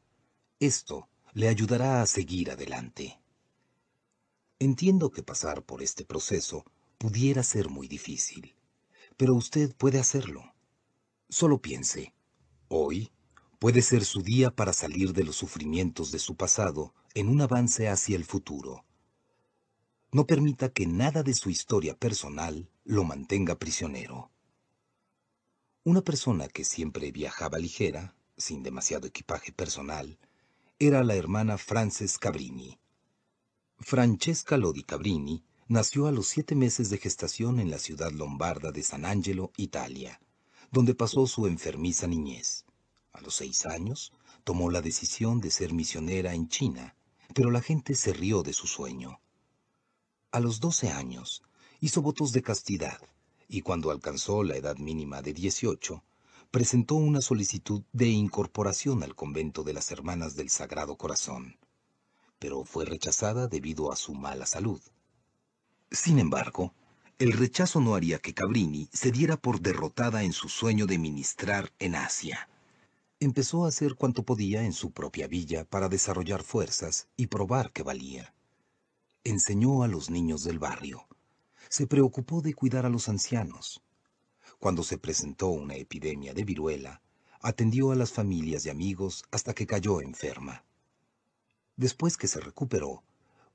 Esto le ayudará a seguir adelante. Entiendo que pasar por este proceso pudiera ser muy difícil, pero usted puede hacerlo. Solo piense, hoy puede ser su día para salir de los sufrimientos de su pasado en un avance hacia el futuro. No permita que nada de su historia personal lo mantenga prisionero. Una persona que siempre viajaba ligera, sin demasiado equipaje personal, era la hermana Frances Cabrini. Francesca Lodi Cabrini nació a los siete meses de gestación en la ciudad lombarda de San Angelo, Italia, donde pasó su enfermiza niñez. A los seis años, tomó la decisión de ser misionera en China, pero la gente se rió de su sueño. A los doce años, hizo votos de castidad y cuando alcanzó la edad mínima de 18, presentó una solicitud de incorporación al convento de las Hermanas del Sagrado Corazón, pero fue rechazada debido a su mala salud. Sin embargo, el rechazo no haría que Cabrini se diera por derrotada en su sueño de ministrar en Asia. Empezó a hacer cuanto podía en su propia villa para desarrollar fuerzas y probar que valía. Enseñó a los niños del barrio. Se preocupó de cuidar a los ancianos. Cuando se presentó una epidemia de viruela, atendió a las familias y amigos hasta que cayó enferma. Después que se recuperó,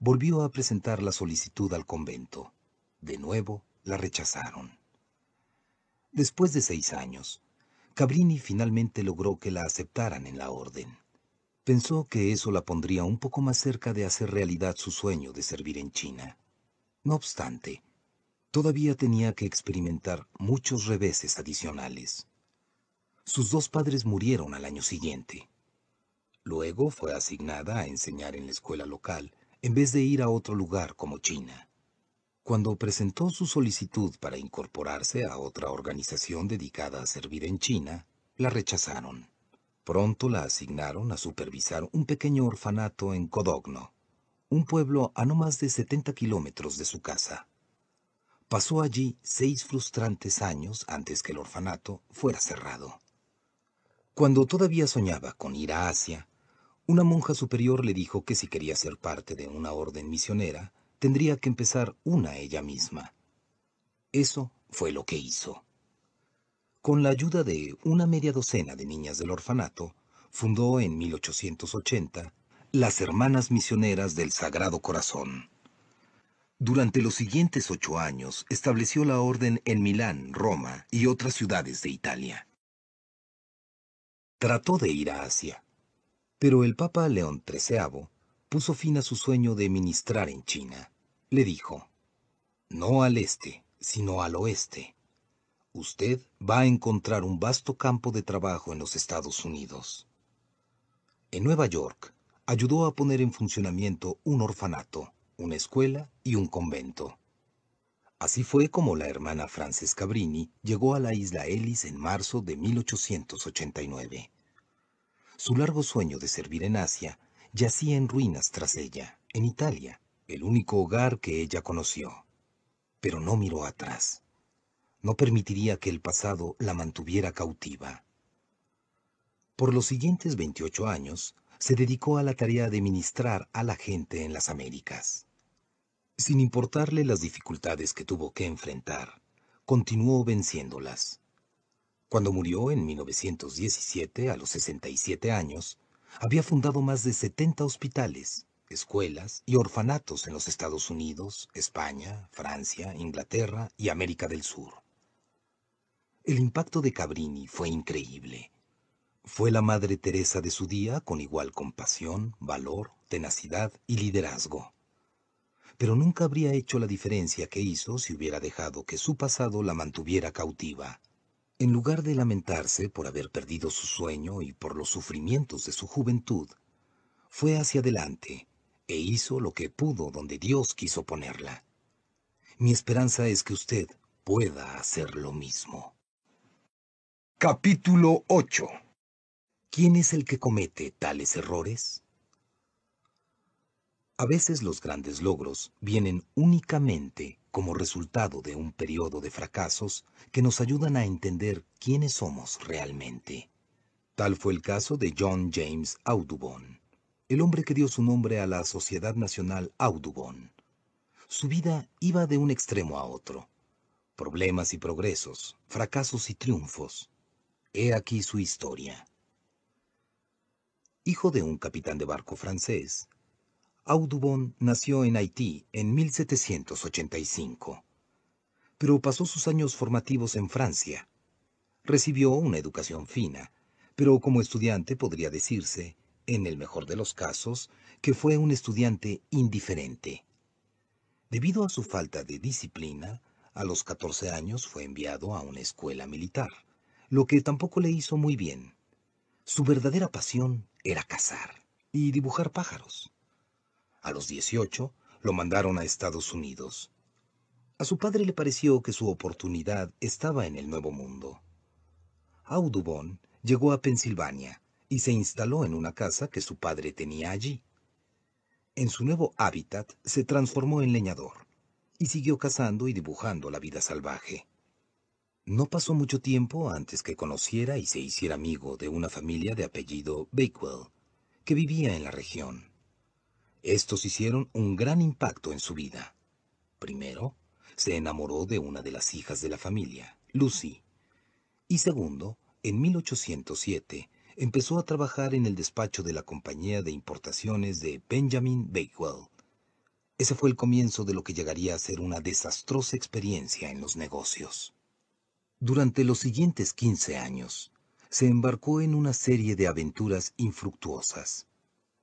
volvió a presentar la solicitud al convento. De nuevo, la rechazaron. Después de seis años, Cabrini finalmente logró que la aceptaran en la orden. Pensó que eso la pondría un poco más cerca de hacer realidad su sueño de servir en China. No obstante, todavía tenía que experimentar muchos reveses adicionales. Sus dos padres murieron al año siguiente. Luego fue asignada a enseñar en la escuela local en vez de ir a otro lugar como China. Cuando presentó su solicitud para incorporarse a otra organización dedicada a servir en China, la rechazaron. Pronto la asignaron a supervisar un pequeño orfanato en Codogno, un pueblo a no más de 70 kilómetros de su casa. Pasó allí seis frustrantes años antes que el orfanato fuera cerrado. Cuando todavía soñaba con ir a Asia, una monja superior le dijo que si quería ser parte de una orden misionera, tendría que empezar una ella misma. Eso fue lo que hizo. Con la ayuda de una media docena de niñas del orfanato, fundó en 1880 las Hermanas Misioneras del Sagrado Corazón. Durante los siguientes ocho años estableció la orden en Milán, Roma y otras ciudades de Italia. Trató de ir a Asia, pero el Papa León XIII puso fin a su sueño de ministrar en China. Le dijo, no al este, sino al oeste. Usted va a encontrar un vasto campo de trabajo en los Estados Unidos. En Nueva York, ayudó a poner en funcionamiento un orfanato una escuela y un convento. Así fue como la hermana Frances Cabrini llegó a la isla Ellis en marzo de 1889. Su largo sueño de servir en Asia yacía en ruinas tras ella, en Italia, el único hogar que ella conoció. Pero no miró atrás. No permitiría que el pasado la mantuviera cautiva. Por los siguientes 28 años, se dedicó a la tarea de ministrar a la gente en las Américas. Sin importarle las dificultades que tuvo que enfrentar, continuó venciéndolas. Cuando murió en 1917, a los 67 años, había fundado más de 70 hospitales, escuelas y orfanatos en los Estados Unidos, España, Francia, Inglaterra y América del Sur. El impacto de Cabrini fue increíble. Fue la Madre Teresa de su día con igual compasión, valor, tenacidad y liderazgo. Pero nunca habría hecho la diferencia que hizo si hubiera dejado que su pasado la mantuviera cautiva. En lugar de lamentarse por haber perdido su sueño y por los sufrimientos de su juventud, fue hacia adelante e hizo lo que pudo donde Dios quiso ponerla. Mi esperanza es que usted pueda hacer lo mismo. Capítulo 8 ¿Quién es el que comete tales errores? A veces los grandes logros vienen únicamente como resultado de un periodo de fracasos que nos ayudan a entender quiénes somos realmente. Tal fue el caso de John James Audubon, el hombre que dio su nombre a la Sociedad Nacional Audubon. Su vida iba de un extremo a otro. Problemas y progresos, fracasos y triunfos. He aquí su historia. Hijo de un capitán de barco francés, Audubon nació en Haití en 1785, pero pasó sus años formativos en Francia. Recibió una educación fina, pero como estudiante podría decirse, en el mejor de los casos, que fue un estudiante indiferente. Debido a su falta de disciplina, a los 14 años fue enviado a una escuela militar, lo que tampoco le hizo muy bien. Su verdadera pasión era cazar y dibujar pájaros. A los 18 lo mandaron a Estados Unidos. A su padre le pareció que su oportunidad estaba en el Nuevo Mundo. Audubon llegó a Pensilvania y se instaló en una casa que su padre tenía allí. En su nuevo hábitat se transformó en leñador y siguió cazando y dibujando la vida salvaje. No pasó mucho tiempo antes que conociera y se hiciera amigo de una familia de apellido Bakewell, que vivía en la región. Estos hicieron un gran impacto en su vida. Primero, se enamoró de una de las hijas de la familia, Lucy. Y segundo, en 1807, empezó a trabajar en el despacho de la compañía de importaciones de Benjamin Bakewell. Ese fue el comienzo de lo que llegaría a ser una desastrosa experiencia en los negocios. Durante los siguientes 15 años, se embarcó en una serie de aventuras infructuosas.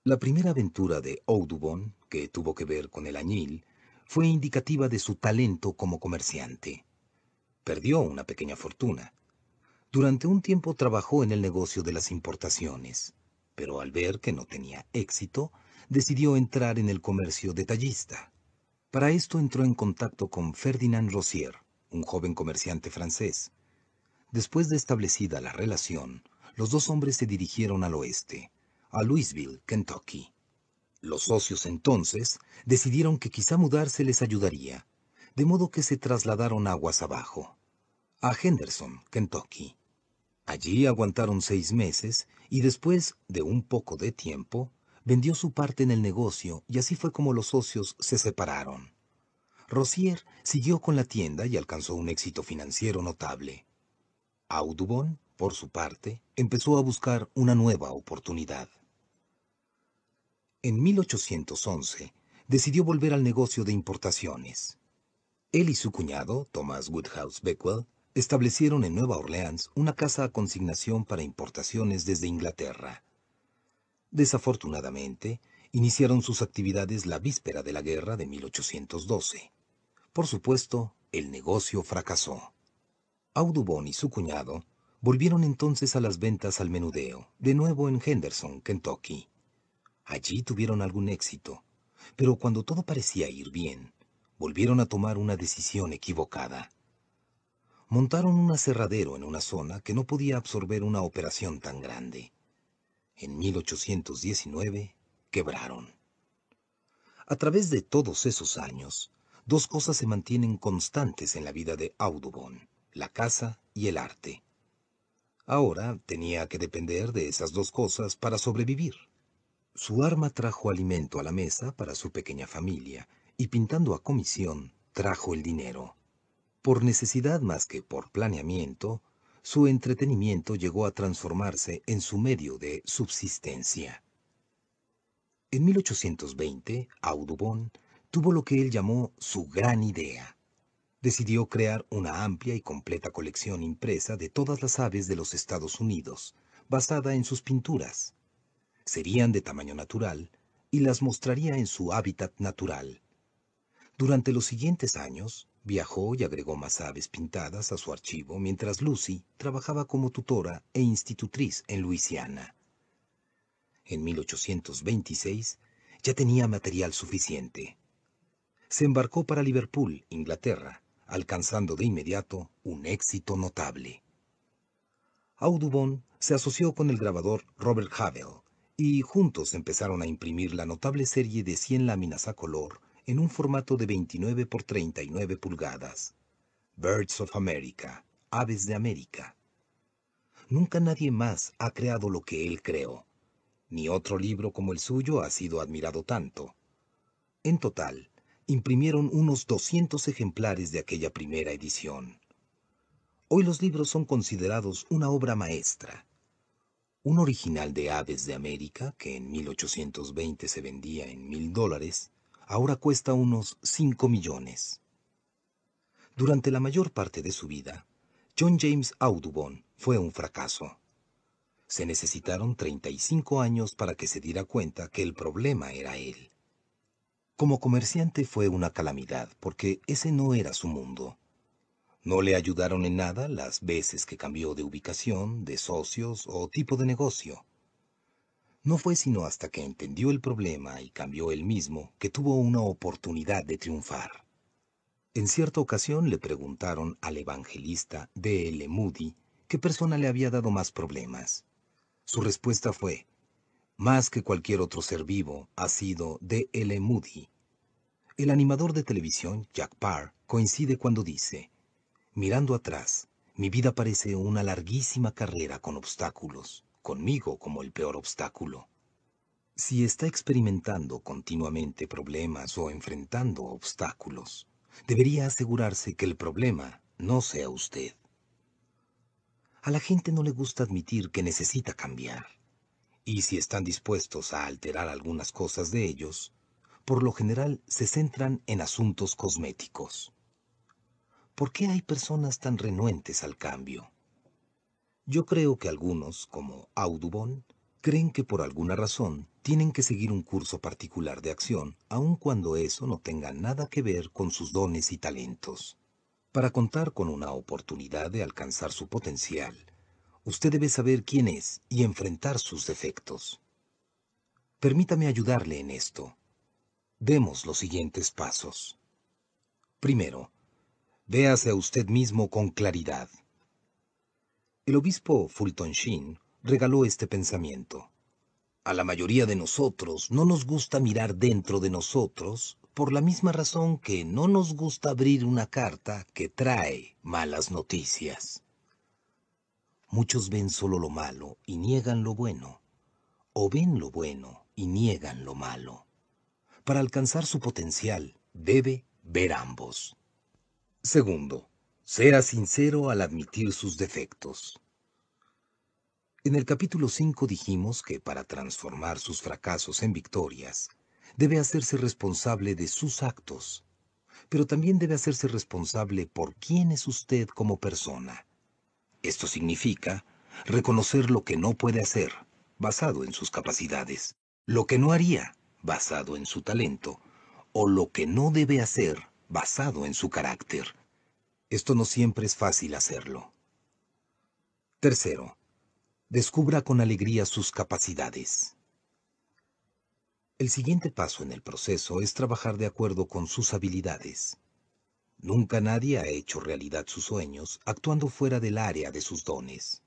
La primera aventura de Audubon, que tuvo que ver con el añil, fue indicativa de su talento como comerciante. Perdió una pequeña fortuna. Durante un tiempo trabajó en el negocio de las importaciones, pero al ver que no tenía éxito, decidió entrar en el comercio detallista. Para esto entró en contacto con Ferdinand Rossier, un joven comerciante francés. Después de establecida la relación, los dos hombres se dirigieron al oeste, a Louisville, Kentucky. Los socios entonces decidieron que quizá mudarse les ayudaría, de modo que se trasladaron aguas abajo, a Henderson, Kentucky. Allí aguantaron seis meses y después de un poco de tiempo, vendió su parte en el negocio y así fue como los socios se separaron. Rossier siguió con la tienda y alcanzó un éxito financiero notable. Audubon, por su parte, empezó a buscar una nueva oportunidad. En 1811, decidió volver al negocio de importaciones. Él y su cuñado, Thomas Woodhouse Beckwell, establecieron en Nueva Orleans una casa a consignación para importaciones desde Inglaterra. Desafortunadamente, iniciaron sus actividades la víspera de la guerra de 1812. Por supuesto, el negocio fracasó. Audubon y su cuñado volvieron entonces a las ventas al menudeo, de nuevo en Henderson, Kentucky. Allí tuvieron algún éxito, pero cuando todo parecía ir bien, volvieron a tomar una decisión equivocada. Montaron un aserradero en una zona que no podía absorber una operación tan grande. En 1819 quebraron. A través de todos esos años, dos cosas se mantienen constantes en la vida de Audubon, la casa y el arte. Ahora tenía que depender de esas dos cosas para sobrevivir. Su arma trajo alimento a la mesa para su pequeña familia y pintando a comisión trajo el dinero. Por necesidad más que por planeamiento, su entretenimiento llegó a transformarse en su medio de subsistencia. En 1820, Audubon tuvo lo que él llamó su gran idea. Decidió crear una amplia y completa colección impresa de todas las aves de los Estados Unidos, basada en sus pinturas serían de tamaño natural y las mostraría en su hábitat natural. Durante los siguientes años, viajó y agregó más aves pintadas a su archivo mientras Lucy trabajaba como tutora e institutriz en Luisiana. En 1826 ya tenía material suficiente. Se embarcó para Liverpool, Inglaterra, alcanzando de inmediato un éxito notable. Audubon se asoció con el grabador Robert Havel, y juntos empezaron a imprimir la notable serie de 100 láminas a color en un formato de 29 por 39 pulgadas. Birds of America, Aves de América. Nunca nadie más ha creado lo que él creó. Ni otro libro como el suyo ha sido admirado tanto. En total, imprimieron unos 200 ejemplares de aquella primera edición. Hoy los libros son considerados una obra maestra un original de Aves de América, que en 1820 se vendía en mil dólares, ahora cuesta unos 5 millones. Durante la mayor parte de su vida, John James Audubon fue un fracaso. Se necesitaron 35 años para que se diera cuenta que el problema era él. Como comerciante fue una calamidad, porque ese no era su mundo. No le ayudaron en nada las veces que cambió de ubicación, de socios o tipo de negocio. No fue sino hasta que entendió el problema y cambió él mismo que tuvo una oportunidad de triunfar. En cierta ocasión le preguntaron al evangelista D. L. Moody qué persona le había dado más problemas. Su respuesta fue, más que cualquier otro ser vivo, ha sido D. L. Moody. El animador de televisión, Jack Parr, coincide cuando dice, mirando atrás, mi vida parece una larguísima carrera con obstáculos, conmigo como el peor obstáculo. Si está experimentando continuamente problemas o enfrentando obstáculos, debería asegurarse que el problema no sea usted. A la gente no le gusta admitir que necesita cambiar. Y si están dispuestos a alterar algunas cosas de ellos, por lo general se centran en asuntos cosméticos. ¿Por qué hay personas tan renuentes al cambio? Yo creo que algunos, como Audubon, creen que por alguna razón tienen que seguir un curso particular de acción, aun cuando eso no tenga nada que ver con sus dones y talentos. Para contar con una oportunidad de alcanzar su potencial, usted debe saber quién es y enfrentar sus defectos. Permítame ayudarle en esto. Demos los siguientes pasos. Primero, véase a usted mismo con claridad. El obispo Fulton Sheen regaló este pensamiento. A la mayoría de nosotros no nos gusta mirar dentro de nosotros por la misma razón que no nos gusta abrir una carta que trae malas noticias. Muchos ven solo lo malo y niegan lo bueno, o ven lo bueno y niegan lo malo. Para alcanzar su potencial, debe ver ambos. Segundo, sea sincero al admitir sus defectos. En el capítulo 5 dijimos que para transformar sus fracasos en victorias, debe hacerse responsable de sus actos, pero también debe hacerse responsable por quién es usted como persona. Esto significa reconocer lo que no puede hacer, basado en sus capacidades, lo que no haría, basado en su talento, o lo que no debe hacer, basado en su carácter. Esto no siempre es fácil hacerlo. Tercero, descubra con alegría sus capacidades. El siguiente paso en el proceso es trabajar de acuerdo con sus habilidades. Nunca nadie ha hecho realidad sus sueños actuando fuera del área de sus dones.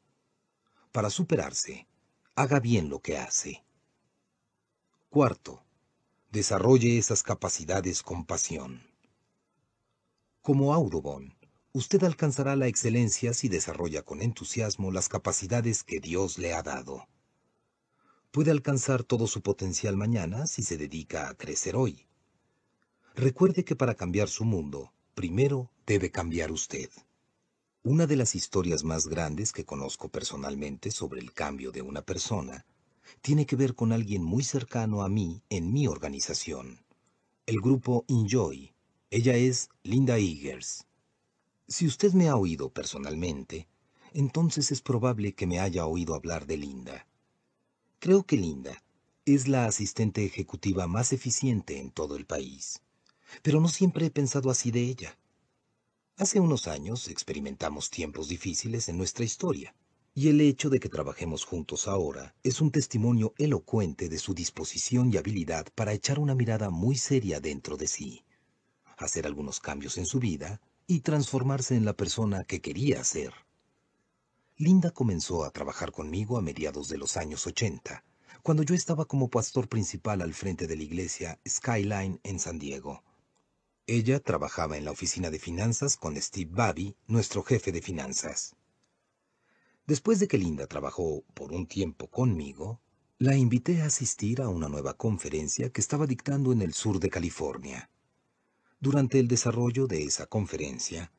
Para superarse, haga bien lo que hace. Cuarto, desarrolle esas capacidades con pasión. Como Audubon, usted alcanzará la excelencia si desarrolla con entusiasmo las capacidades que Dios le ha dado. Puede alcanzar todo su potencial mañana si se dedica a crecer hoy. Recuerde que para cambiar su mundo, primero debe cambiar usted. Una de las historias más grandes que conozco personalmente sobre el cambio de una persona tiene que ver con alguien muy cercano a mí en mi organización, el grupo Enjoy. Ella es Linda Eagers. Si usted me ha oído personalmente, entonces es probable que me haya oído hablar de Linda. Creo que Linda es la asistente ejecutiva más eficiente en todo el país, pero no siempre he pensado así de ella. Hace unos años experimentamos tiempos difíciles en nuestra historia, y el hecho de que trabajemos juntos ahora es un testimonio elocuente de su disposición y habilidad para echar una mirada muy seria dentro de sí, hacer algunos cambios en su vida y transformarse en la persona que quería ser. Linda comenzó a trabajar conmigo a mediados de los años 80, cuando yo estaba como pastor principal al frente de la iglesia Skyline en San Diego. Ella trabajaba en la oficina de finanzas con Steve Babby, nuestro jefe de finanzas. Después de que Linda trabajó por un tiempo conmigo, la invité a asistir a una nueva conferencia que estaba dictando en el sur de California. Durante el desarrollo de esa conferencia,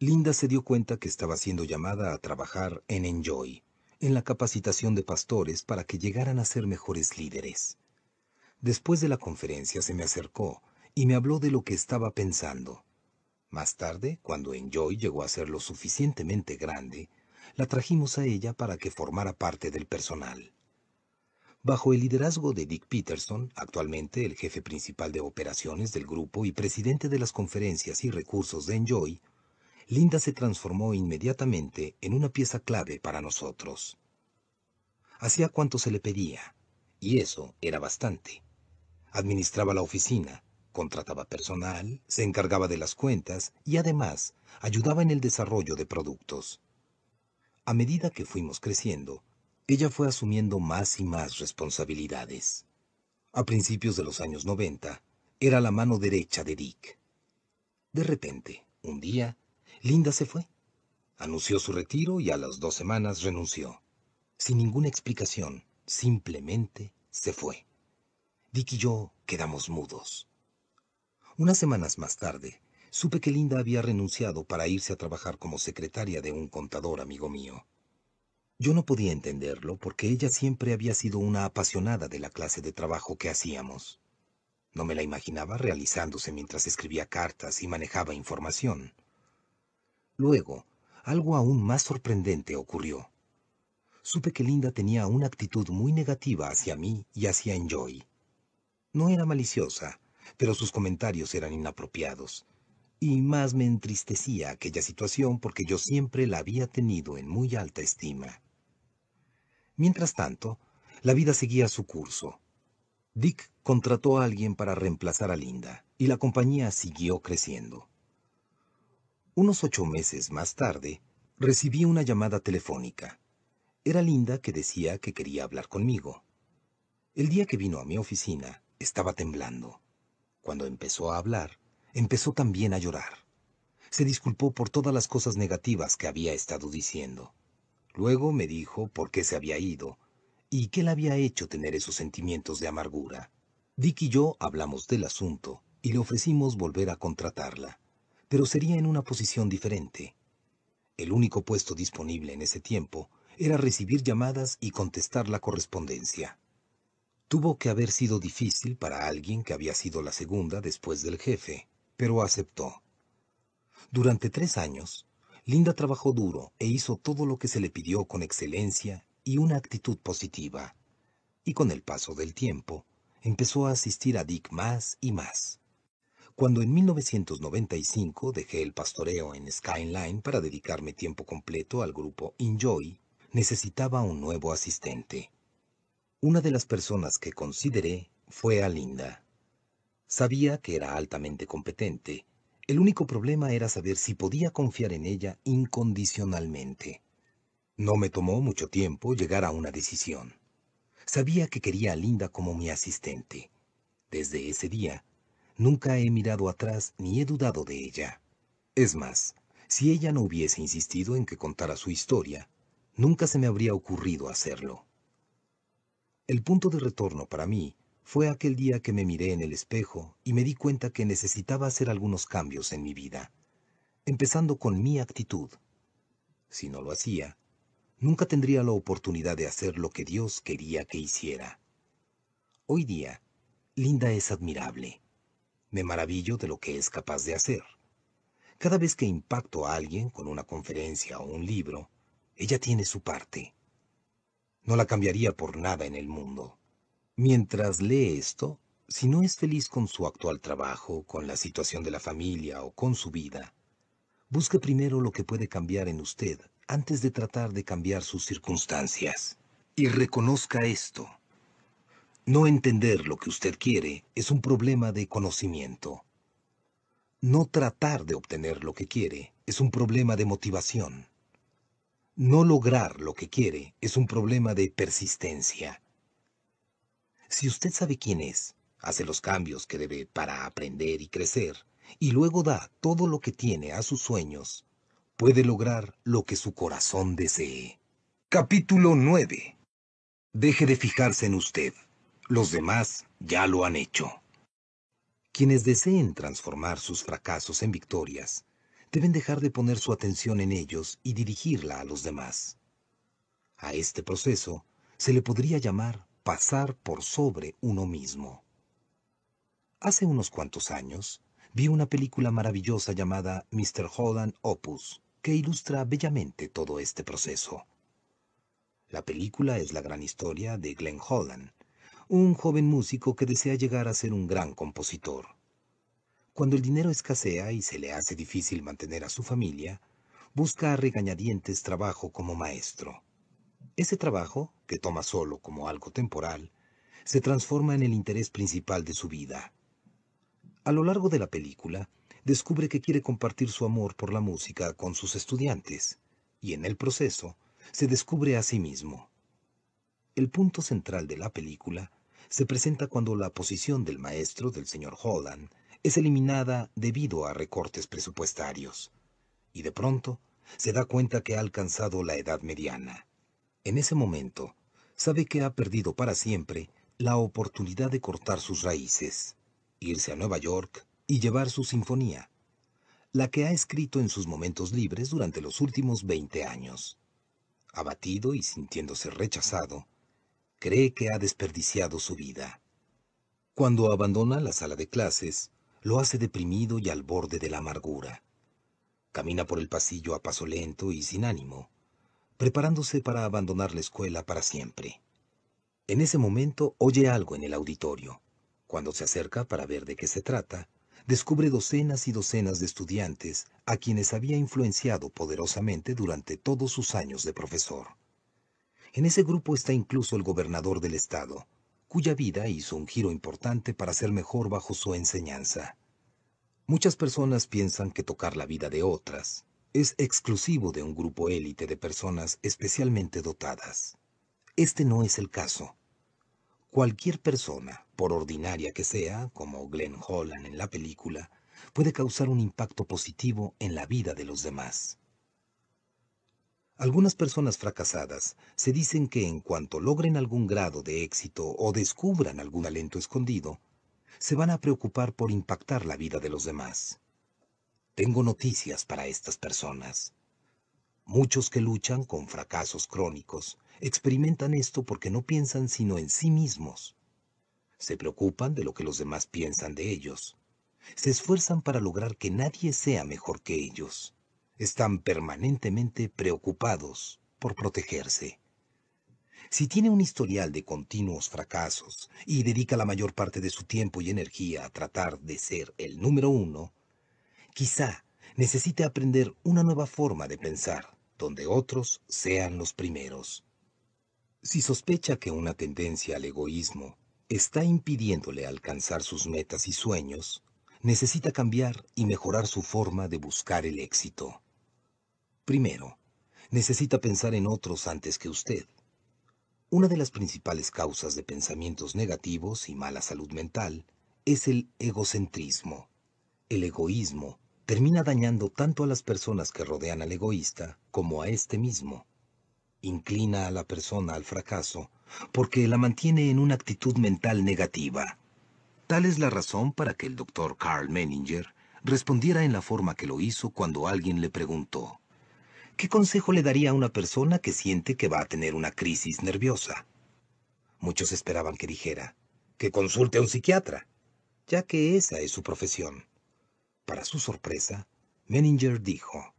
Linda se dio cuenta que estaba siendo llamada a trabajar en Enjoy, en la capacitación de pastores para que llegaran a ser mejores líderes. Después de la conferencia se me acercó y me habló de lo que estaba pensando. Más tarde, cuando Enjoy llegó a ser lo suficientemente grande, la trajimos a ella para que formara parte del personal. Bajo el liderazgo de Dick Peterson, actualmente el jefe principal de operaciones del grupo y presidente de las conferencias y recursos de Enjoy, Linda se transformó inmediatamente en una pieza clave para nosotros. Hacía cuanto se le pedía, y eso era bastante. Administraba la oficina, contrataba personal, se encargaba de las cuentas y además ayudaba en el desarrollo de productos. A medida que fuimos creciendo, ella fue asumiendo más y más responsabilidades. A principios de los años 90, era la mano derecha de Dick. De repente, un día, Linda se fue. Anunció su retiro y a las dos semanas renunció. Sin ninguna explicación, simplemente se fue. Dick y yo quedamos mudos. Unas semanas más tarde, supe que Linda había renunciado para irse a trabajar como secretaria de un contador amigo mío. Yo no podía entenderlo porque ella siempre había sido una apasionada de la clase de trabajo que hacíamos. No me la imaginaba realizándose mientras escribía cartas y manejaba información. Luego, algo aún más sorprendente ocurrió. Supe que Linda tenía una actitud muy negativa hacia mí y hacia Enjoy. No era maliciosa, pero sus comentarios eran inapropiados. Y más me entristecía aquella situación porque yo siempre la había tenido en muy alta estima. Mientras tanto, la vida seguía su curso. Dick contrató a alguien para reemplazar a Linda, y la compañía siguió creciendo. Unos ocho meses más tarde, recibí una llamada telefónica. Era Linda que decía que quería hablar conmigo. El día que vino a mi oficina, estaba temblando. Cuando empezó a hablar, empezó también a llorar. Se disculpó por todas las cosas negativas que había estado diciendo. Luego me dijo por qué se había ido y qué le había hecho tener esos sentimientos de amargura. Dick y yo hablamos del asunto y le ofrecimos volver a contratarla, pero sería en una posición diferente. El único puesto disponible en ese tiempo era recibir llamadas y contestar la correspondencia. Tuvo que haber sido difícil para alguien que había sido la segunda después del jefe, pero aceptó. Durante tres años, Linda trabajó duro e hizo todo lo que se le pidió con excelencia y una actitud positiva. Y con el paso del tiempo, empezó a asistir a Dick más y más. Cuando en 1995 dejé el pastoreo en Skyline para dedicarme tiempo completo al grupo Enjoy, necesitaba un nuevo asistente. Una de las personas que consideré fue a Linda. Sabía que era altamente competente. El único problema era saber si podía confiar en ella incondicionalmente. No me tomó mucho tiempo llegar a una decisión. Sabía que quería a Linda como mi asistente. Desde ese día, nunca he mirado atrás ni he dudado de ella. Es más, si ella no hubiese insistido en que contara su historia, nunca se me habría ocurrido hacerlo. El punto de retorno para mí fue aquel día que me miré en el espejo y me di cuenta que necesitaba hacer algunos cambios en mi vida, empezando con mi actitud. Si no lo hacía, nunca tendría la oportunidad de hacer lo que Dios quería que hiciera. Hoy día, Linda es admirable. Me maravillo de lo que es capaz de hacer. Cada vez que impacto a alguien con una conferencia o un libro, ella tiene su parte. No la cambiaría por nada en el mundo. Mientras lee esto, si no es feliz con su actual trabajo, con la situación de la familia o con su vida, busque primero lo que puede cambiar en usted antes de tratar de cambiar sus circunstancias. Y reconozca esto. No entender lo que usted quiere es un problema de conocimiento. No tratar de obtener lo que quiere es un problema de motivación. No lograr lo que quiere es un problema de persistencia. Si usted sabe quién es, hace los cambios que debe para aprender y crecer, y luego da todo lo que tiene a sus sueños, puede lograr lo que su corazón desee. Capítulo 9. Deje de fijarse en usted. Los demás ya lo han hecho. Quienes deseen transformar sus fracasos en victorias, deben dejar de poner su atención en ellos y dirigirla a los demás. A este proceso se le podría llamar pasar por sobre uno mismo. Hace unos cuantos años vi una película maravillosa llamada Mr. Holland Opus, que ilustra bellamente todo este proceso. La película es la gran historia de Glenn Holland, un joven músico que desea llegar a ser un gran compositor. Cuando el dinero escasea y se le hace difícil mantener a su familia, busca a regañadientes trabajo como maestro. Ese trabajo, que toma solo como algo temporal, se transforma en el interés principal de su vida. A lo largo de la película, descubre que quiere compartir su amor por la música con sus estudiantes, y en el proceso se descubre a sí mismo. El punto central de la película se presenta cuando la posición del maestro del señor Holland es eliminada debido a recortes presupuestarios, y de pronto se da cuenta que ha alcanzado la edad mediana. En ese momento, sabe que ha perdido para siempre la oportunidad de cortar sus raíces, irse a Nueva York y llevar su sinfonía, la que ha escrito en sus momentos libres durante los últimos 20 años. Abatido y sintiéndose rechazado, cree que ha desperdiciado su vida. Cuando abandona la sala de clases, lo hace deprimido y al borde de la amargura. Camina por el pasillo a paso lento y sin ánimo, preparándose para abandonar la escuela para siempre. En ese momento oye algo en el auditorio. Cuando se acerca para ver de qué se trata, descubre docenas y docenas de estudiantes a quienes había influenciado poderosamente durante todos sus años de profesor. En ese grupo está incluso el gobernador del estado, cuya vida hizo un giro importante para ser mejor bajo su enseñanza. Muchas personas piensan que tocar la vida de otras es exclusivo de un grupo élite de personas especialmente dotadas. Este no es el caso. Cualquier persona, por ordinaria que sea, como Glenn Holland en la película, puede causar un impacto positivo en la vida de los demás. Algunas personas fracasadas se dicen que en cuanto logren algún grado de éxito o descubran algún talento escondido, se van a preocupar por impactar la vida de los demás. Tengo noticias para estas personas. Muchos que luchan con fracasos crónicos experimentan esto porque no piensan sino en sí mismos. Se preocupan de lo que los demás piensan de ellos. Se esfuerzan para lograr que nadie sea mejor que ellos. Están permanentemente preocupados por protegerse. Si tiene un historial de continuos fracasos y dedica la mayor parte de su tiempo y energía a tratar de ser el número uno, quizá necesite aprender una nueva forma de pensar, donde otros sean los primeros. Si sospecha que una tendencia al egoísmo está impidiéndole alcanzar sus metas y sueños, necesita cambiar y mejorar su forma de buscar el éxito. Primero, necesita pensar en otros antes que usted. Una de las principales causas de pensamientos negativos y mala salud mental es el egocentrismo. El egoísmo termina dañando tanto a las personas que rodean al egoísta como a este mismo inclina a la persona al fracaso porque la mantiene en una actitud mental negativa. Tal es la razón para que el doctor Carl Menninger respondiera en la forma que lo hizo cuando alguien le preguntó, ¿qué consejo le daría a una persona que siente que va a tener una crisis nerviosa? Muchos esperaban que dijera, que consulte a un psiquiatra, ya que esa es su profesión. Para su sorpresa, Menninger dijo,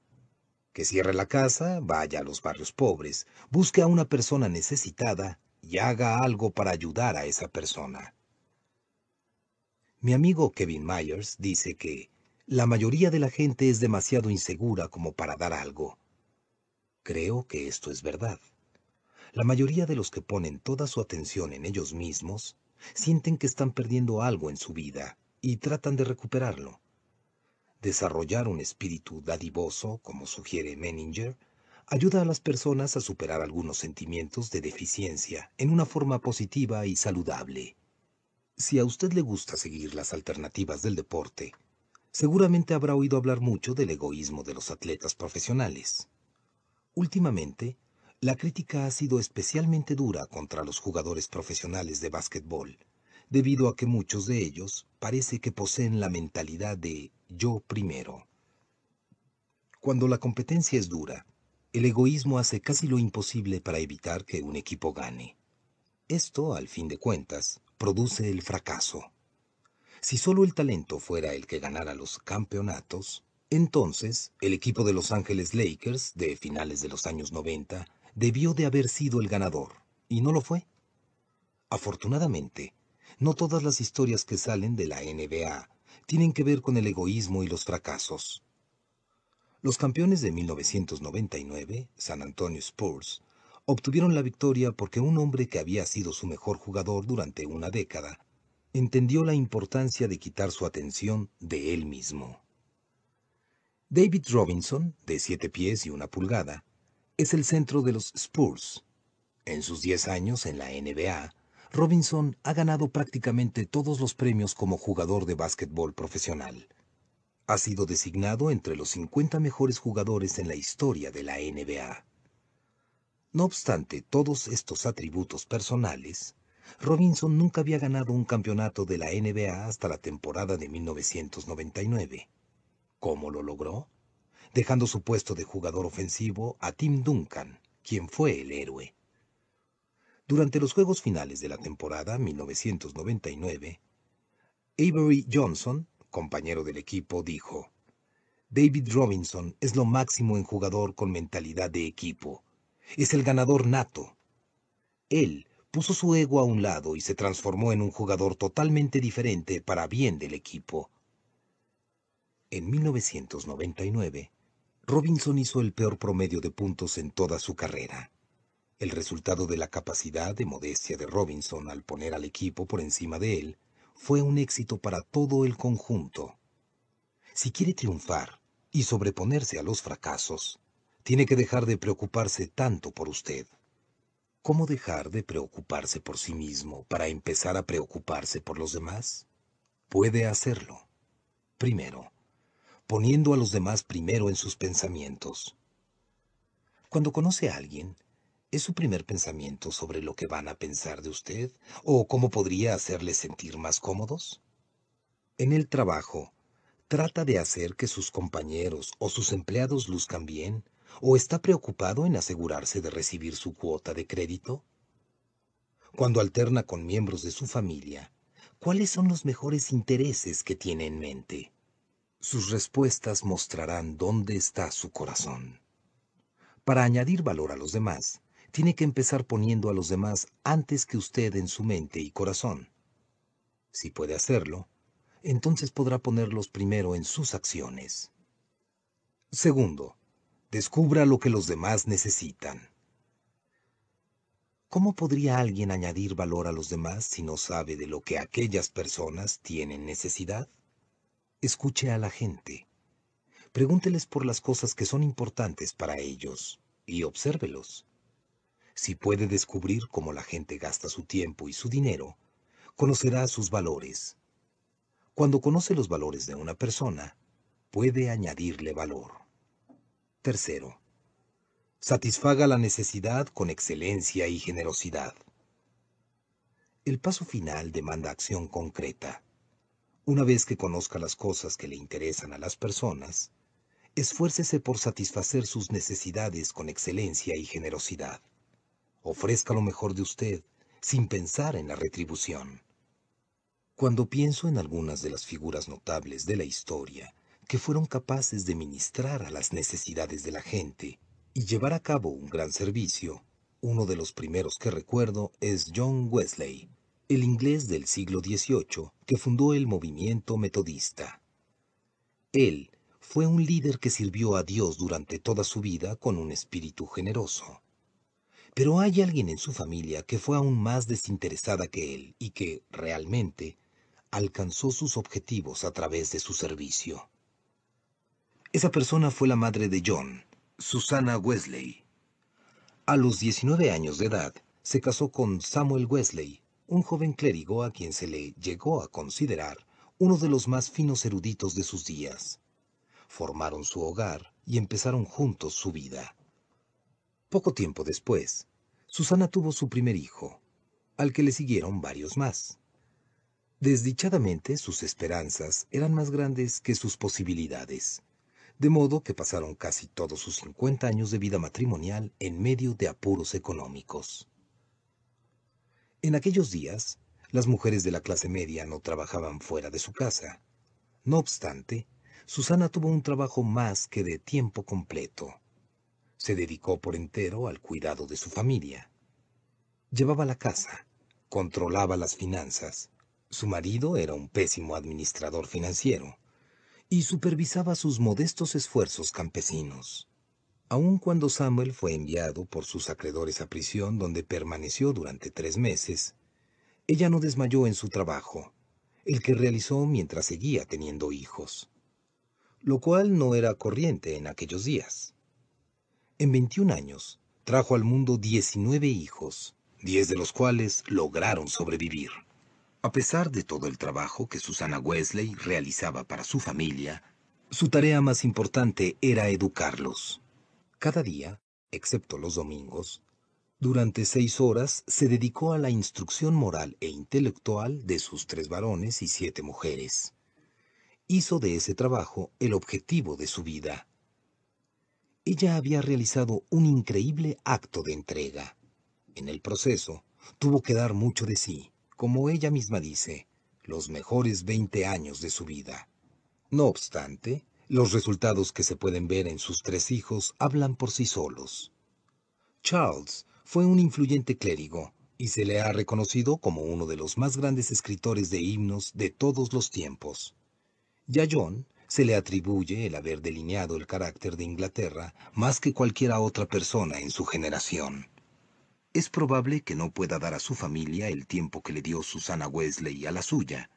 que cierre la casa, vaya a los barrios pobres, busque a una persona necesitada y haga algo para ayudar a esa persona. Mi amigo Kevin Myers dice que la mayoría de la gente es demasiado insegura como para dar algo. Creo que esto es verdad. La mayoría de los que ponen toda su atención en ellos mismos sienten que están perdiendo algo en su vida y tratan de recuperarlo. Desarrollar un espíritu dadivoso, como sugiere Menninger, ayuda a las personas a superar algunos sentimientos de deficiencia en una forma positiva y saludable. Si a usted le gusta seguir las alternativas del deporte, seguramente habrá oído hablar mucho del egoísmo de los atletas profesionales. Últimamente, la crítica ha sido especialmente dura contra los jugadores profesionales de básquetbol, debido a que muchos de ellos parece que poseen la mentalidad de yo primero. Cuando la competencia es dura, el egoísmo hace casi lo imposible para evitar que un equipo gane. Esto, al fin de cuentas, produce el fracaso. Si solo el talento fuera el que ganara los campeonatos, entonces el equipo de Los Ángeles Lakers de finales de los años 90 debió de haber sido el ganador, y no lo fue. Afortunadamente, no todas las historias que salen de la NBA tienen que ver con el egoísmo y los fracasos. Los campeones de 1999, San Antonio Spurs, obtuvieron la victoria porque un hombre que había sido su mejor jugador durante una década entendió la importancia de quitar su atención de él mismo. David Robinson, de siete pies y una pulgada, es el centro de los Spurs. En sus diez años en la NBA, Robinson ha ganado prácticamente todos los premios como jugador de básquetbol profesional. Ha sido designado entre los 50 mejores jugadores en la historia de la NBA. No obstante todos estos atributos personales, Robinson nunca había ganado un campeonato de la NBA hasta la temporada de 1999. ¿Cómo lo logró? Dejando su puesto de jugador ofensivo a Tim Duncan, quien fue el héroe. Durante los juegos finales de la temporada 1999, Avery Johnson, compañero del equipo, dijo, David Robinson es lo máximo en jugador con mentalidad de equipo es el ganador nato. Él puso su ego a un lado y se transformó en un jugador totalmente diferente para bien del equipo. En 1999, Robinson hizo el peor promedio de puntos en toda su carrera. El resultado de la capacidad de modestia de Robinson al poner al equipo por encima de él fue un éxito para todo el conjunto. Si quiere triunfar y sobreponerse a los fracasos, tiene que dejar de preocuparse tanto por usted. ¿Cómo dejar de preocuparse por sí mismo para empezar a preocuparse por los demás? Puede hacerlo. Primero, poniendo a los demás primero en sus pensamientos. Cuando conoce a alguien, ¿es su primer pensamiento sobre lo que van a pensar de usted o cómo podría hacerles sentir más cómodos? En el trabajo, ¿trata de hacer que sus compañeros o sus empleados luzcan bien o está preocupado en asegurarse de recibir su cuota de crédito? Cuando alterna con miembros de su familia, ¿cuáles son los mejores intereses que tiene en mente? Sus respuestas mostrarán dónde está su corazón. Para añadir valor a los demás, tiene que empezar poniendo a los demás antes que usted en su mente y corazón. Si puede hacerlo, entonces podrá ponerlos primero en sus acciones. Segundo, Descubra lo que los demás necesitan. ¿Cómo podría alguien añadir valor a los demás si no sabe de lo que aquellas personas tienen necesidad? Escuche a la gente. Pregúnteles por las cosas que son importantes para ellos y obsérvelos. Si puede descubrir cómo la gente gasta su tiempo y su dinero, conocerá sus valores. Cuando conoce los valores de una persona, puede añadirle valor. Tercero, satisfaga la necesidad con excelencia y generosidad. El paso final demanda acción concreta. Una vez que conozca las cosas que le interesan a las personas, esfuércese por satisfacer sus necesidades con excelencia y generosidad. Ofrezca lo mejor de usted, sin pensar en la retribución. Cuando pienso en algunas de las figuras notables de la historia, que fueron capaces de ministrar a las necesidades de la gente y llevar a cabo un gran servicio, uno de los primeros que recuerdo es John Wesley, el inglés del siglo XVIII que fundó el movimiento metodista. Él fue un líder que sirvió a Dios durante toda su vida con un espíritu generoso. Pero hay alguien en su familia que fue aún más desinteresada que él y que, realmente, alcanzó sus objetivos a través de su servicio. Esa persona fue la madre de John, Susana Wesley. A los 19 años de edad, se casó con Samuel Wesley, un joven clérigo a quien se le llegó a considerar uno de los más finos eruditos de sus días. Formaron su hogar y empezaron juntos su vida. Poco tiempo después, Susana tuvo su primer hijo, al que le siguieron varios más. Desdichadamente, sus esperanzas eran más grandes que sus posibilidades de modo que pasaron casi todos sus 50 años de vida matrimonial en medio de apuros económicos. En aquellos días, las mujeres de la clase media no trabajaban fuera de su casa. No obstante, Susana tuvo un trabajo más que de tiempo completo. Se dedicó por entero al cuidado de su familia. Llevaba la casa, controlaba las finanzas. Su marido era un pésimo administrador financiero y supervisaba sus modestos esfuerzos campesinos. Aun cuando Samuel fue enviado por sus acreedores a prisión donde permaneció durante tres meses, ella no desmayó en su trabajo el que realizó mientras seguía teniendo hijos, lo cual no era corriente en aquellos días. En 21 años, trajo al mundo 19 hijos, 10 de los cuales lograron sobrevivir. A pesar de todo el trabajo que Susana Wesley realizaba para su familia, su tarea más importante era educarlos. Cada día, excepto los domingos, durante seis horas se dedicó a la instrucción moral e intelectual de sus tres varones y siete mujeres. Hizo de ese trabajo el objetivo de su vida. Ella había realizado un increíble acto de entrega. En el proceso, tuvo que dar mucho de sí, como ella misma dice, los mejores veinte años de su vida. No obstante, los resultados que se pueden ver en sus tres hijos hablan por sí solos. Charles fue un influyente clérigo y se le ha reconocido como uno de los más grandes escritores de himnos de todos los tiempos. Ya John se le atribuye el haber delineado el carácter de Inglaterra más que cualquiera otra persona en su generación. Es probable que no pueda dar a su familia el tiempo que le dio Susana Wesley a la suya.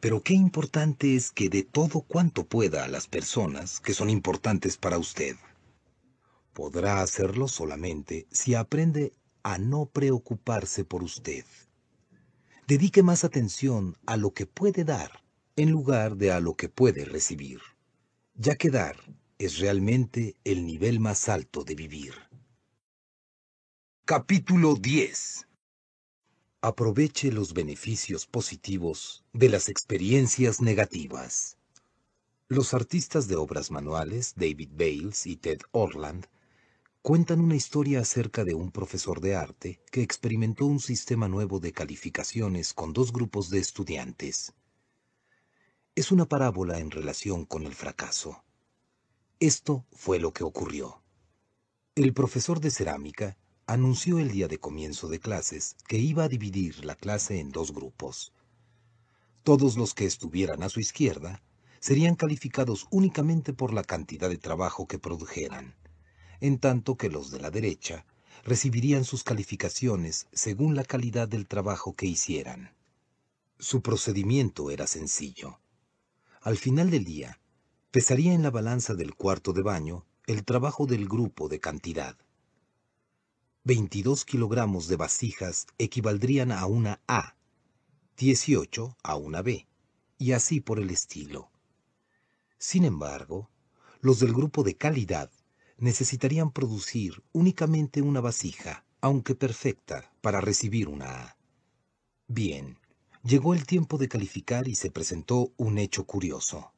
Pero qué importante es que de todo cuanto pueda a las personas que son importantes para usted podrá hacerlo solamente si aprende a no preocuparse por usted. Dedique más atención a lo que puede dar en lugar de a lo que puede recibir, ya que dar es realmente el nivel más alto de vivir. Capítulo 10 Aproveche los beneficios positivos de las experiencias negativas. Los artistas de obras manuales David Bales y Ted Orland cuentan una historia acerca de un profesor de arte que experimentó un sistema nuevo de calificaciones con dos grupos de estudiantes. Es una parábola en relación con el fracaso. Esto fue lo que ocurrió. El profesor de cerámica anunció el día de comienzo de clases que iba a dividir la clase en dos grupos. Todos los que estuvieran a su izquierda serían calificados únicamente por la cantidad de trabajo que produjeran en tanto que los de la derecha recibirían sus calificaciones según la calidad del trabajo que hicieran. Su procedimiento era sencillo. Al final del día, pesaría en la balanza del cuarto de baño el trabajo del grupo de cantidad. 22 kilogramos de vasijas equivaldrían a una A, 18 a una B, y así por el estilo. Sin embargo, los del grupo de calidad necesitarían producir únicamente una vasija, aunque perfecta, para recibir una A. Bien, llegó el tiempo de calificar y se presentó un hecho curioso.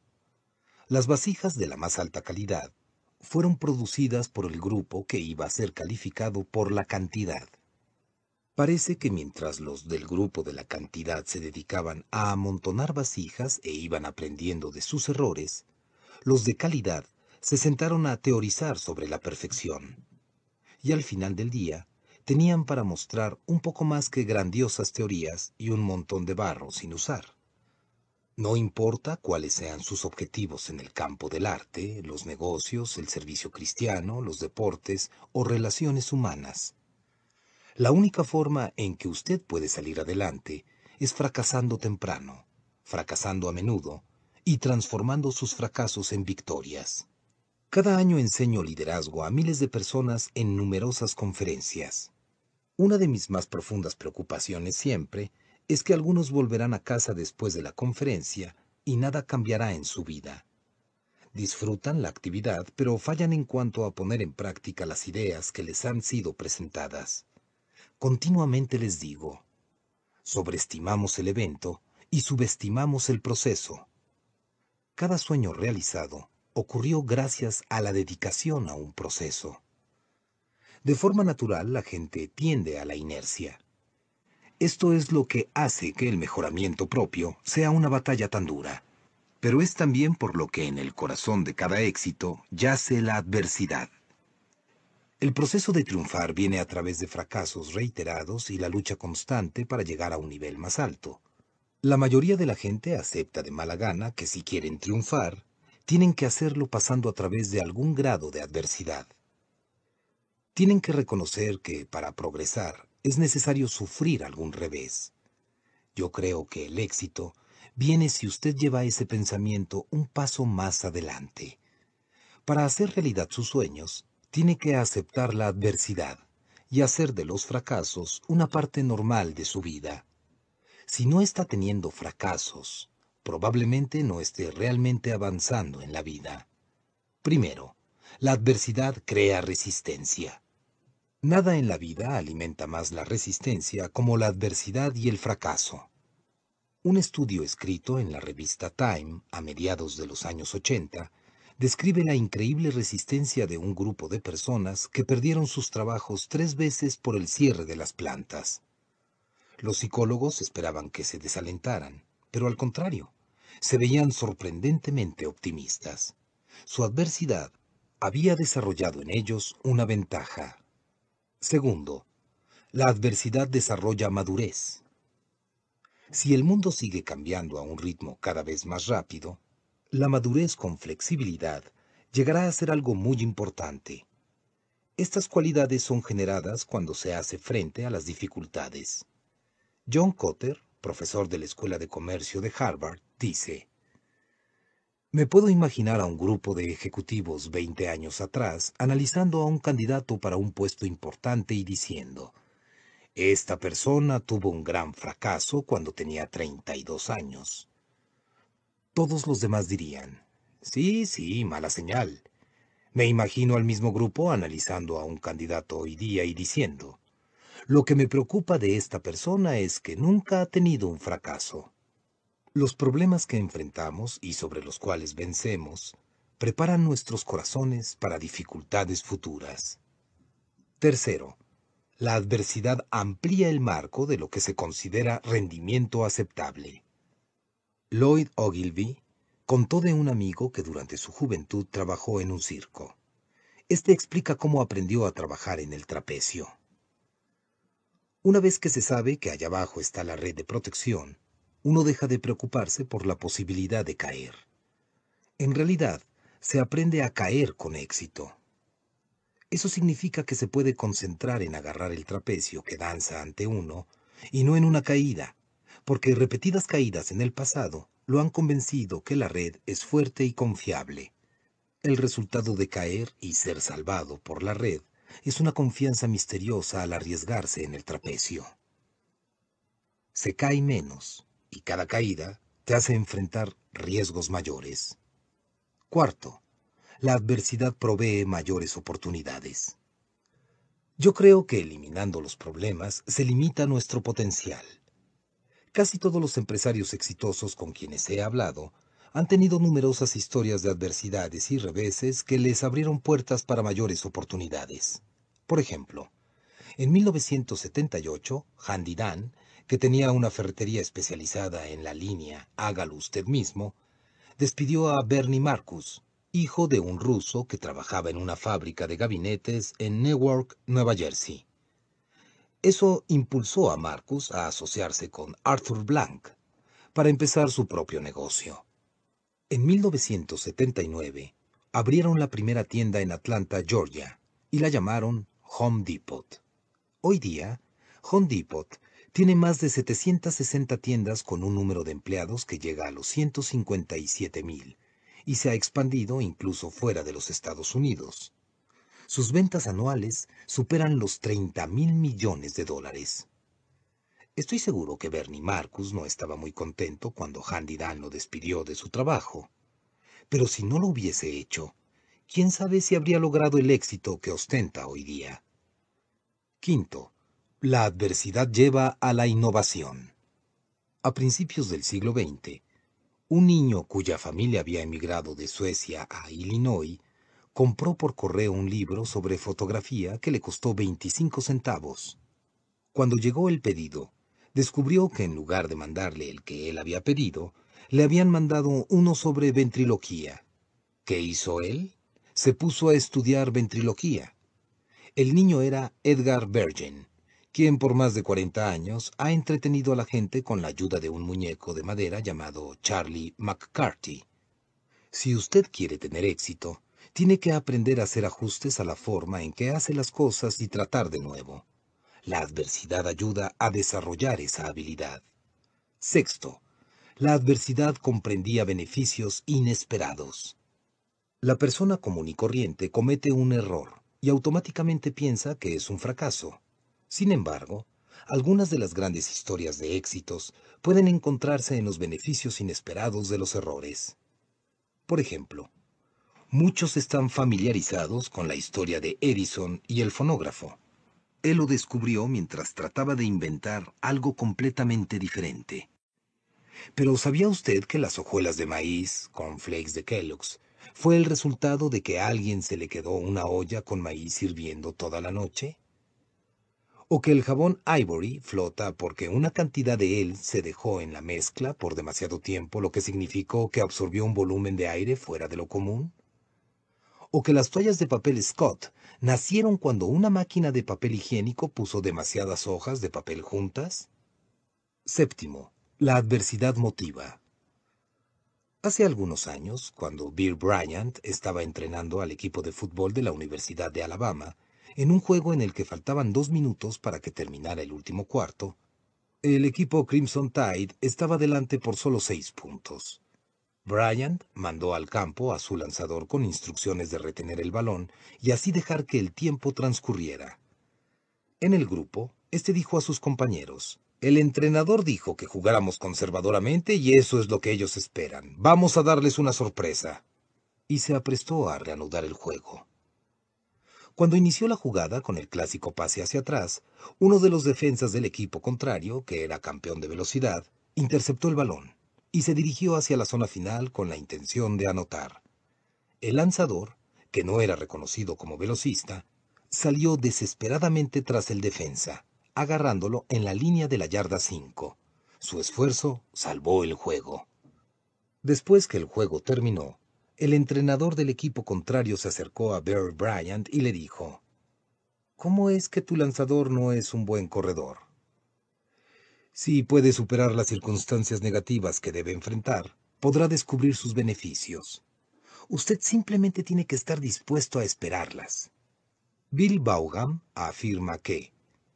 Las vasijas de la más alta calidad fueron producidas por el grupo que iba a ser calificado por la cantidad. Parece que mientras los del grupo de la cantidad se dedicaban a amontonar vasijas e iban aprendiendo de sus errores, los de calidad se sentaron a teorizar sobre la perfección. Y al final del día, tenían para mostrar un poco más que grandiosas teorías y un montón de barro sin usar. No importa cuáles sean sus objetivos en el campo del arte, los negocios, el servicio cristiano, los deportes o relaciones humanas. La única forma en que usted puede salir adelante es fracasando temprano, fracasando a menudo y transformando sus fracasos en victorias. Cada año enseño liderazgo a miles de personas en numerosas conferencias. Una de mis más profundas preocupaciones siempre es que algunos volverán a casa después de la conferencia y nada cambiará en su vida. Disfrutan la actividad, pero fallan en cuanto a poner en práctica las ideas que les han sido presentadas. Continuamente les digo, sobreestimamos el evento y subestimamos el proceso. Cada sueño realizado ocurrió gracias a la dedicación a un proceso. De forma natural, la gente tiende a la inercia. Esto es lo que hace que el mejoramiento propio sea una batalla tan dura. Pero es también por lo que en el corazón de cada éxito yace la adversidad. El proceso de triunfar viene a través de fracasos reiterados y la lucha constante para llegar a un nivel más alto. La mayoría de la gente acepta de mala gana que si quieren triunfar, tienen que hacerlo pasando a través de algún grado de adversidad. Tienen que reconocer que para progresar es necesario sufrir algún revés. Yo creo que el éxito viene si usted lleva ese pensamiento un paso más adelante. Para hacer realidad sus sueños, tiene que aceptar la adversidad y hacer de los fracasos una parte normal de su vida. Si no está teniendo fracasos, probablemente no esté realmente avanzando en la vida. Primero, la adversidad crea resistencia. Nada en la vida alimenta más la resistencia como la adversidad y el fracaso. Un estudio escrito en la revista Time a mediados de los años 80 describe la increíble resistencia de un grupo de personas que perdieron sus trabajos tres veces por el cierre de las plantas. Los psicólogos esperaban que se desalentaran, pero al contrario, se veían sorprendentemente optimistas. Su adversidad había desarrollado en ellos una ventaja. Segundo, la adversidad desarrolla madurez. Si el mundo sigue cambiando a un ritmo cada vez más rápido, la madurez con flexibilidad llegará a ser algo muy importante. Estas cualidades son generadas cuando se hace frente a las dificultades. John Cotter, profesor de la Escuela de Comercio de Harvard, dice, Me puedo imaginar a un grupo de ejecutivos 20 años atrás analizando a un candidato para un puesto importante y diciendo, Esta persona tuvo un gran fracaso cuando tenía 32 años todos los demás dirían, sí, sí, mala señal. Me imagino al mismo grupo analizando a un candidato hoy día y diciendo, lo que me preocupa de esta persona es que nunca ha tenido un fracaso. Los problemas que enfrentamos y sobre los cuales vencemos preparan nuestros corazones para dificultades futuras. Tercero, la adversidad amplía el marco de lo que se considera rendimiento aceptable. Lloyd Ogilvy contó de un amigo que durante su juventud trabajó en un circo. Este explica cómo aprendió a trabajar en el trapecio. Una vez que se sabe que allá abajo está la red de protección, uno deja de preocuparse por la posibilidad de caer. En realidad, se aprende a caer con éxito. Eso significa que se puede concentrar en agarrar el trapecio que danza ante uno y no en una caída, porque repetidas caídas en el pasado lo han convencido que la red es fuerte y confiable. El resultado de caer y ser salvado por la red es una confianza misteriosa al arriesgarse en el trapecio. Se cae menos y cada caída te hace enfrentar riesgos mayores. Cuarto, la adversidad provee mayores oportunidades. Yo creo que eliminando los problemas se limita nuestro potencial. Casi todos los empresarios exitosos con quienes he hablado han tenido numerosas historias de adversidades y reveses que les abrieron puertas para mayores oportunidades. Por ejemplo, en 1978, Handy Dan, que tenía una ferretería especializada en la línea Hágalo usted mismo, despidió a Bernie Marcus, hijo de un ruso que trabajaba en una fábrica de gabinetes en Newark, Nueva Jersey. Eso impulsó a Marcus a asociarse con Arthur Blank para empezar su propio negocio. En 1979 abrieron la primera tienda en Atlanta, Georgia, y la llamaron Home Depot. Hoy día, Home Depot tiene más de 760 tiendas con un número de empleados que llega a los 157 mil y se ha expandido incluso fuera de los Estados Unidos. Sus ventas anuales superan los 30 mil millones de dólares. Estoy seguro que Bernie Marcus no estaba muy contento cuando Handy Dan lo despidió de su trabajo. Pero si no lo hubiese hecho, quién sabe si habría logrado el éxito que ostenta hoy día. Quinto, la adversidad lleva a la innovación. A principios del siglo XX, un niño cuya familia había emigrado de Suecia a Illinois compró por correo un libro sobre fotografía que le costó 25 centavos. Cuando llegó el pedido, descubrió que en lugar de mandarle el que él había pedido, le habían mandado uno sobre ventriloquía. ¿Qué hizo él? Se puso a estudiar ventriloquía. El niño era Edgar Bergen, quien por más de 40 años ha entretenido a la gente con la ayuda de un muñeco de madera llamado Charlie McCarthy. Si usted quiere tener éxito, tiene que aprender a hacer ajustes a la forma en que hace las cosas y tratar de nuevo. La adversidad ayuda a desarrollar esa habilidad. Sexto, la adversidad comprendía beneficios inesperados. La persona común y corriente comete un error y automáticamente piensa que es un fracaso. Sin embargo, algunas de las grandes historias de éxitos pueden encontrarse en los beneficios inesperados de los errores. Por ejemplo, muchos están familiarizados con la historia de Edison y el fonógrafo. Él lo descubrió mientras trataba de inventar algo completamente diferente. Pero ¿sabía usted que las hojuelas de maíz, con flakes de Kellogg's, fue el resultado de que a alguien se le quedó una olla con maíz hirviendo toda la noche? ¿O que el jabón Ivory flota porque una cantidad de él se dejó en la mezcla por demasiado tiempo, lo que significó que absorbió un volumen de aire fuera de lo común? ¿O que las toallas de papel Scott nacieron cuando una máquina de papel higiénico puso demasiadas hojas de papel juntas? Séptimo, la adversidad motiva. Hace algunos años, cuando Bill Bryant estaba entrenando al equipo de fútbol de la Universidad de Alabama, en un juego en el que faltaban dos minutos para que terminara el último cuarto, el equipo Crimson Tide estaba delante por solo seis puntos. Bryant mandó al campo a su lanzador con instrucciones de retener el balón y así dejar que el tiempo transcurriera. En el grupo, este dijo a sus compañeros, el entrenador dijo que jugáramos conservadoramente y eso es lo que ellos esperan. Vamos a darles una sorpresa. Y se aprestó a reanudar el juego. Cuando inició la jugada con el clásico pase hacia atrás, uno de los defensas del equipo contrario, que era campeón de velocidad, interceptó el balón y se dirigió hacia la zona final con la intención de anotar. El lanzador, que no era reconocido como velocista, salió desesperadamente tras el defensa agarrándolo en la línea de la yarda 5. Su esfuerzo salvó el juego. Después que el juego terminó, el entrenador del equipo contrario se acercó a Bear Bryant y le dijo, ¿Cómo es que tu lanzador no es un buen corredor? Si puede superar las circunstancias negativas que debe enfrentar, podrá descubrir sus beneficios. Usted simplemente tiene que estar dispuesto a esperarlas. Bill Vaughan afirma que,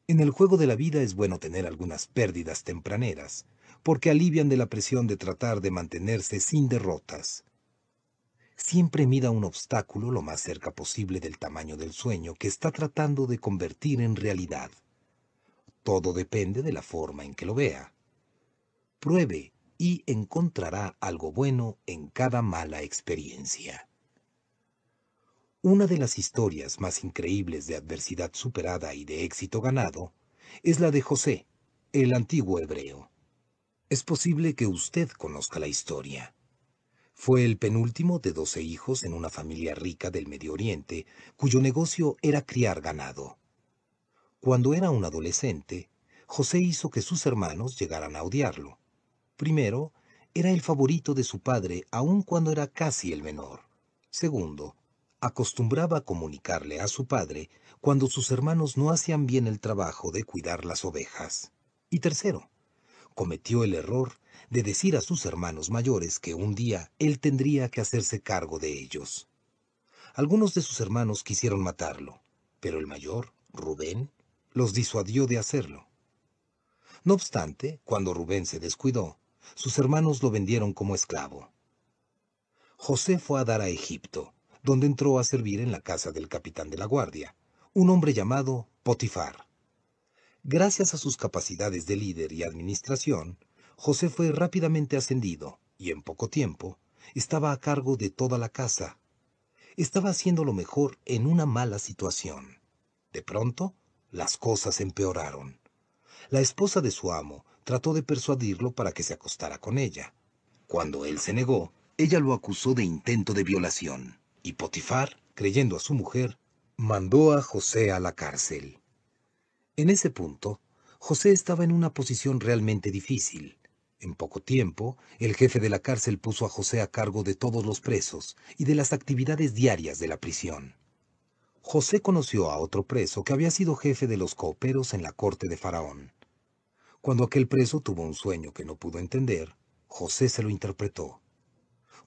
en el juego de la vida es bueno tener algunas pérdidas tempraneras, porque alivian de la presión de tratar de mantenerse sin derrotas. Siempre mida un obstáculo lo más cerca posible del tamaño del sueño que está tratando de convertir en realidad. Todo depende de la forma en que lo vea. Pruebe y encontrará algo bueno en cada mala experiencia. Una de las historias más increíbles de adversidad superada y de éxito ganado es la de José, el antiguo hebreo. Es posible que usted conozca la historia. Fue el penúltimo de doce hijos en una familia rica del Medio Oriente, cuyo negocio era criar ganado. Cuando era un adolescente, José hizo que sus hermanos llegaran a odiarlo. Primero, era el favorito de su padre aun cuando era casi el menor. Segundo, acostumbraba comunicarle a su padre cuando sus hermanos no hacían bien el trabajo de cuidar las ovejas. Y tercero, cometió el error de decir a sus hermanos mayores que un día él tendría que hacerse cargo de ellos. Algunos de sus hermanos quisieron matarlo, pero el mayor, Rubén, los disuadió de hacerlo. No obstante, cuando Rubén se descuidó, sus hermanos lo vendieron como esclavo. José fue a dar a Egipto, donde entró a servir en la casa del capitán de la guardia, un hombre llamado Potifar. Gracias a sus capacidades de líder y administración, José fue rápidamente ascendido y en poco tiempo estaba a cargo de toda la casa. Estaba haciendo lo mejor en una mala situación. De pronto, las cosas empeoraron. La esposa de su amo trató de persuadirlo para que se acostara con ella. Cuando él se negó, ella lo acusó de intento de violación y Potifar, creyendo a su mujer, mandó a José a la cárcel. En ese punto, José estaba en una posición realmente difícil. En poco tiempo, el jefe de la cárcel puso a José a cargo de todos los presos y de las actividades diarias de la prisión. José conoció a otro preso que había sido jefe de los cooperos en la corte de Faraón. Cuando aquel preso tuvo un sueño que no pudo entender, José se lo interpretó.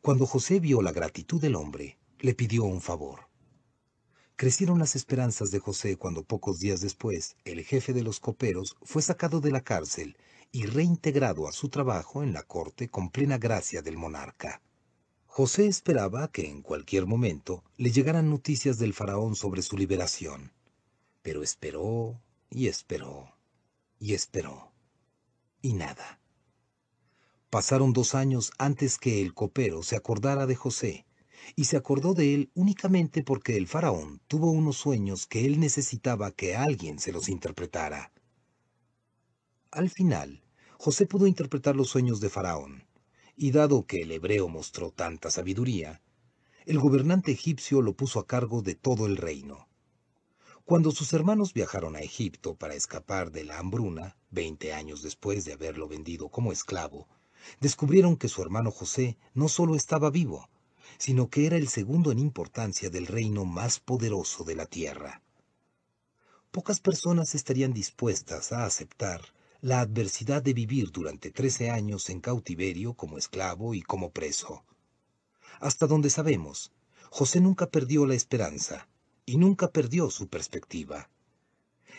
Cuando José vio la gratitud del hombre, le pidió un favor. Crecieron las esperanzas de José cuando pocos días después el jefe de los coperos fue sacado de la cárcel y reintegrado a su trabajo en la corte con plena gracia del monarca. José esperaba que en cualquier momento le llegaran noticias del faraón sobre su liberación, pero esperó y esperó y esperó, y nada. Pasaron dos años antes que el copero se acordara de José, y se acordó de él únicamente porque el faraón tuvo unos sueños que él necesitaba que alguien se los interpretara. Al final, José pudo interpretar los sueños de faraón, y dado que el hebreo mostró tanta sabiduría, el gobernante egipcio lo puso a cargo de todo el reino. Cuando sus hermanos viajaron a Egipto para escapar de la hambruna, veinte años después de haberlo vendido como esclavo, descubrieron que su hermano José no solo estaba vivo, sino que era el segundo en importancia del reino más poderoso de la tierra. Pocas personas estarían dispuestas a aceptar la adversidad de vivir durante trece años en cautiverio como esclavo y como preso. Hasta donde sabemos, José nunca perdió la esperanza, y nunca perdió su perspectiva.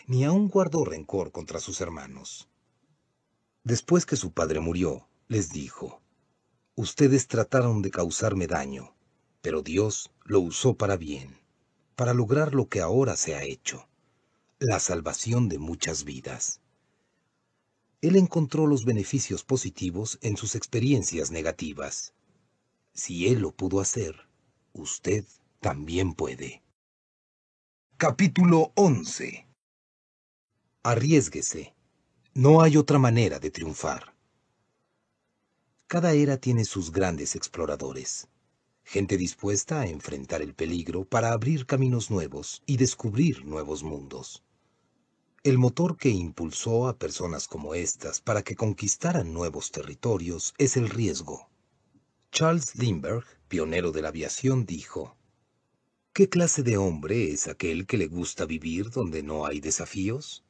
Ni aun guardó rencor contra sus hermanos. Después que su padre murió, les dijo, Ustedes trataron de causarme daño, pero Dios lo usó para bien, para lograr lo que ahora se ha hecho, la salvación de muchas vidas. Él encontró los beneficios positivos en sus experiencias negativas. Si Él lo pudo hacer, usted también puede. Capítulo 11 Arriesguese. No hay otra manera de triunfar. Cada era tiene sus grandes exploradores, gente dispuesta a enfrentar el peligro para abrir caminos nuevos y descubrir nuevos mundos. El motor que impulsó a personas como estas para que conquistaran nuevos territorios es el riesgo. Charles Lindbergh, pionero de la aviación, dijo, ¿Qué clase de hombre es aquel que le gusta vivir donde no hay desafíos?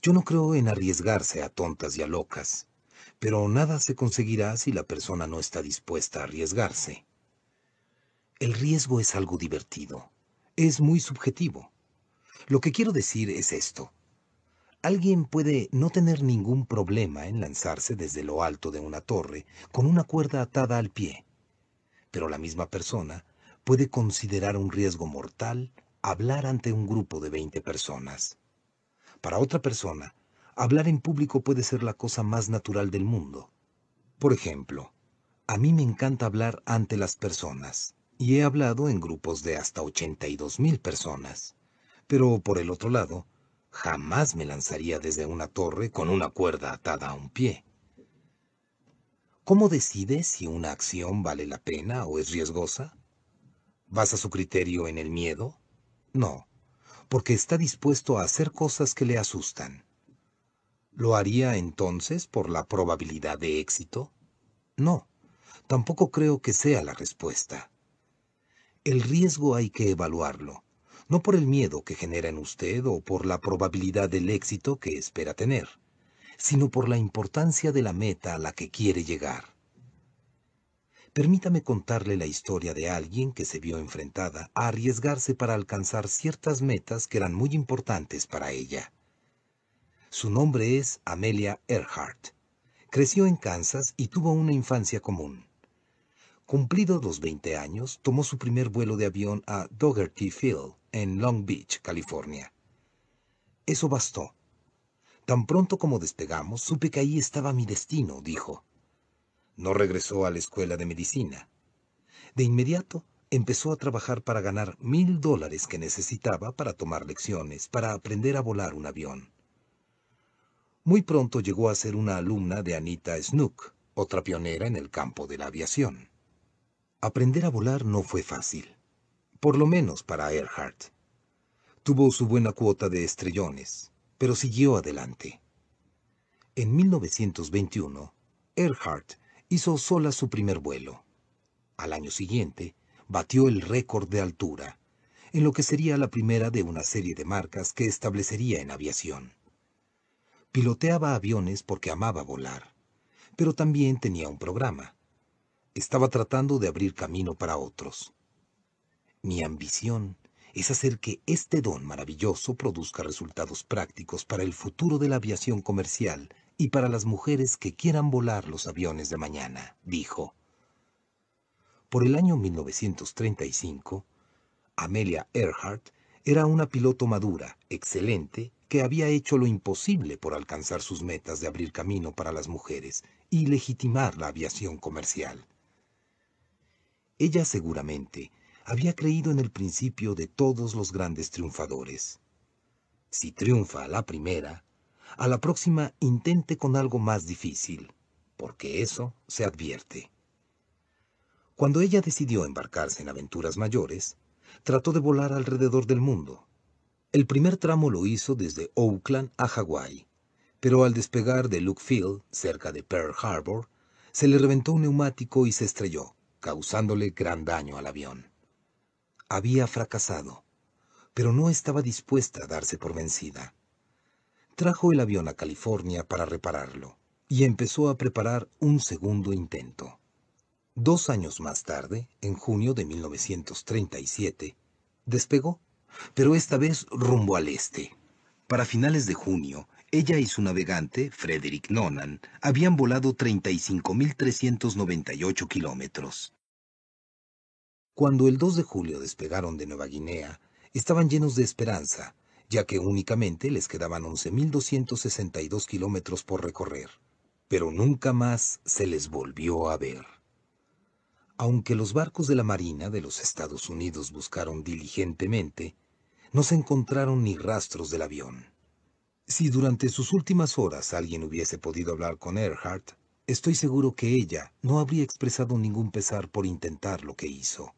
Yo no creo en arriesgarse a tontas y a locas, pero nada se conseguirá si la persona no está dispuesta a arriesgarse. El riesgo es algo divertido, es muy subjetivo. Lo que quiero decir es esto. Alguien puede no tener ningún problema en lanzarse desde lo alto de una torre con una cuerda atada al pie, pero la misma persona puede considerar un riesgo mortal hablar ante un grupo de 20 personas. Para otra persona, hablar en público puede ser la cosa más natural del mundo. Por ejemplo, a mí me encanta hablar ante las personas, y he hablado en grupos de hasta 82 mil personas. Pero por el otro lado, jamás me lanzaría desde una torre con una cuerda atada a un pie. ¿Cómo decide si una acción vale la pena o es riesgosa? ¿Basa su criterio en el miedo? No, porque está dispuesto a hacer cosas que le asustan. ¿Lo haría entonces por la probabilidad de éxito? No, tampoco creo que sea la respuesta. El riesgo hay que evaluarlo, no por el miedo que genera en usted o por la probabilidad del éxito que espera tener, sino por la importancia de la meta a la que quiere llegar. Permítame contarle la historia de alguien que se vio enfrentada a arriesgarse para alcanzar ciertas metas que eran muy importantes para ella. Su nombre es Amelia Earhart. Creció en Kansas y tuvo una infancia común. Cumplidos los 20 años, tomó su primer vuelo de avión a Dougherty Field, en Long Beach, California. Eso bastó. Tan pronto como despegamos, supe que ahí estaba mi destino, dijo. No regresó a la escuela de medicina. De inmediato empezó a trabajar para ganar mil dólares que necesitaba para tomar lecciones, para aprender a volar un avión. Muy pronto llegó a ser una alumna de Anita Snook, otra pionera en el campo de la aviación. Aprender a volar no fue fácil, por lo menos para Earhart. Tuvo su buena cuota de estrellones, pero siguió adelante. En 1921, Earhart hizo sola su primer vuelo. Al año siguiente, batió el récord de altura, en lo que sería la primera de una serie de marcas que establecería en aviación. Piloteaba aviones porque amaba volar, pero también tenía un programa. Estaba tratando de abrir camino para otros. Mi ambición es hacer que este don maravilloso produzca resultados prácticos para el futuro de la aviación comercial y para las mujeres que quieran volar los aviones de mañana, dijo. Por el año 1935, Amelia Earhart era una piloto madura, excelente, que había hecho lo imposible por alcanzar sus metas de abrir camino para las mujeres y legitimar la aviación comercial. Ella seguramente había creído en el principio de todos los grandes triunfadores. Si triunfa a la primera, a la próxima intente con algo más difícil, porque eso se advierte. Cuando ella decidió embarcarse en aventuras mayores, trató de volar alrededor del mundo. El primer tramo lo hizo desde Oakland a Hawái, pero al despegar de Luke Field, cerca de Pearl Harbor, se le reventó un neumático y se estrelló, causándole gran daño al avión. Había fracasado, pero no estaba dispuesta a darse por vencida. Trajo el avión a California para repararlo y empezó a preparar un segundo intento. Dos años más tarde, en junio de 1937, despegó pero esta vez rumbo al este. Para finales de junio, ella y su navegante, Frederick Nonan, habían volado 35.398 kilómetros. Cuando el 2 de julio despegaron de Nueva Guinea, estaban llenos de esperanza, ya que únicamente les quedaban 11.262 kilómetros por recorrer, pero nunca más se les volvió a ver. Aunque los barcos de la Marina de los Estados Unidos buscaron diligentemente, no se encontraron ni rastros del avión. Si durante sus últimas horas alguien hubiese podido hablar con Earhart, estoy seguro que ella no habría expresado ningún pesar por intentar lo que hizo.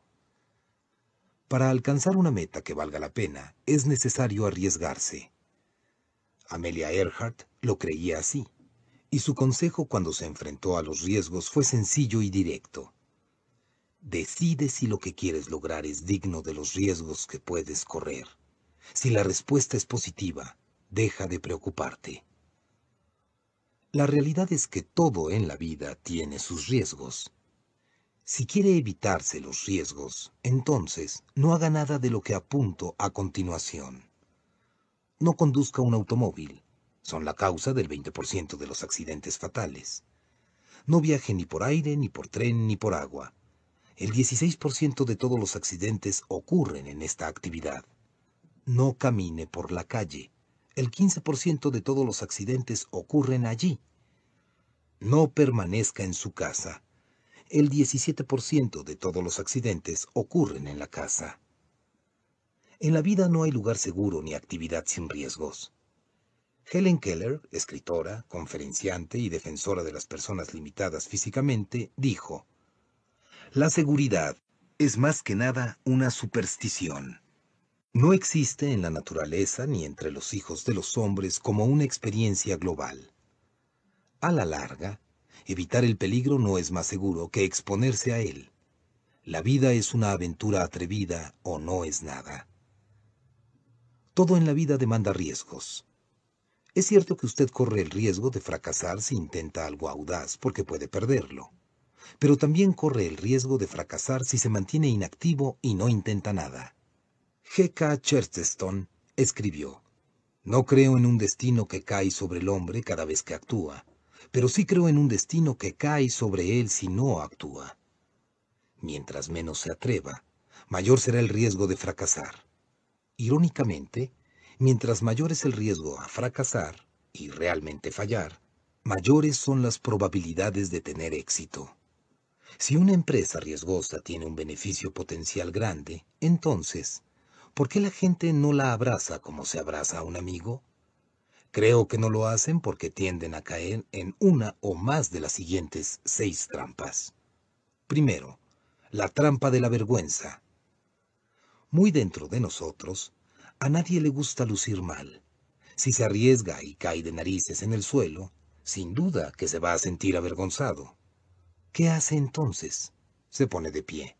Para alcanzar una meta que valga la pena, es necesario arriesgarse. Amelia Earhart lo creía así, y su consejo cuando se enfrentó a los riesgos fue sencillo y directo. Decide si lo que quieres lograr es digno de los riesgos que puedes correr. Si la respuesta es positiva, deja de preocuparte. La realidad es que todo en la vida tiene sus riesgos. Si quiere evitarse los riesgos, entonces no haga nada de lo que apunto a continuación. No conduzca un automóvil. Son la causa del 20% de los accidentes fatales. No viaje ni por aire, ni por tren, ni por agua. El 16% de todos los accidentes ocurren en esta actividad no camine por la calle. El 15% de todos los accidentes ocurren allí. No permanezca en su casa. El 17% de todos los accidentes ocurren en la casa. En la vida no hay lugar seguro ni actividad sin riesgos. Helen Keller, escritora, conferenciante y defensora de las personas limitadas físicamente, dijo, La seguridad es más que nada una superstición. No existe en la naturaleza ni entre los hijos de los hombres como una experiencia global. A la larga, evitar el peligro no es más seguro que exponerse a él. La vida es una aventura atrevida o no es nada. Todo en la vida demanda riesgos. Es cierto que usted corre el riesgo de fracasar si intenta algo audaz porque puede perderlo, pero también corre el riesgo de fracasar si se mantiene inactivo y no intenta nada. G.K. Chesterton escribió, No creo en un destino que cae sobre el hombre cada vez que actúa, pero sí creo en un destino que cae sobre él si no actúa. Mientras menos se atreva, mayor será el riesgo de fracasar. Irónicamente, mientras mayor es el riesgo a fracasar y realmente fallar, mayores son las probabilidades de tener éxito. Si una empresa riesgosa tiene un beneficio potencial grande, entonces ¿por qué la gente no la abraza como se abraza a un amigo? Creo que no lo hacen porque tienden a caer en una o más de las siguientes seis trampas. Primero, la trampa de la vergüenza. Muy dentro de nosotros, a nadie le gusta lucir mal. Si se arriesga y cae de narices en el suelo, sin duda que se va a sentir avergonzado. ¿Qué hace entonces? Se pone de pie.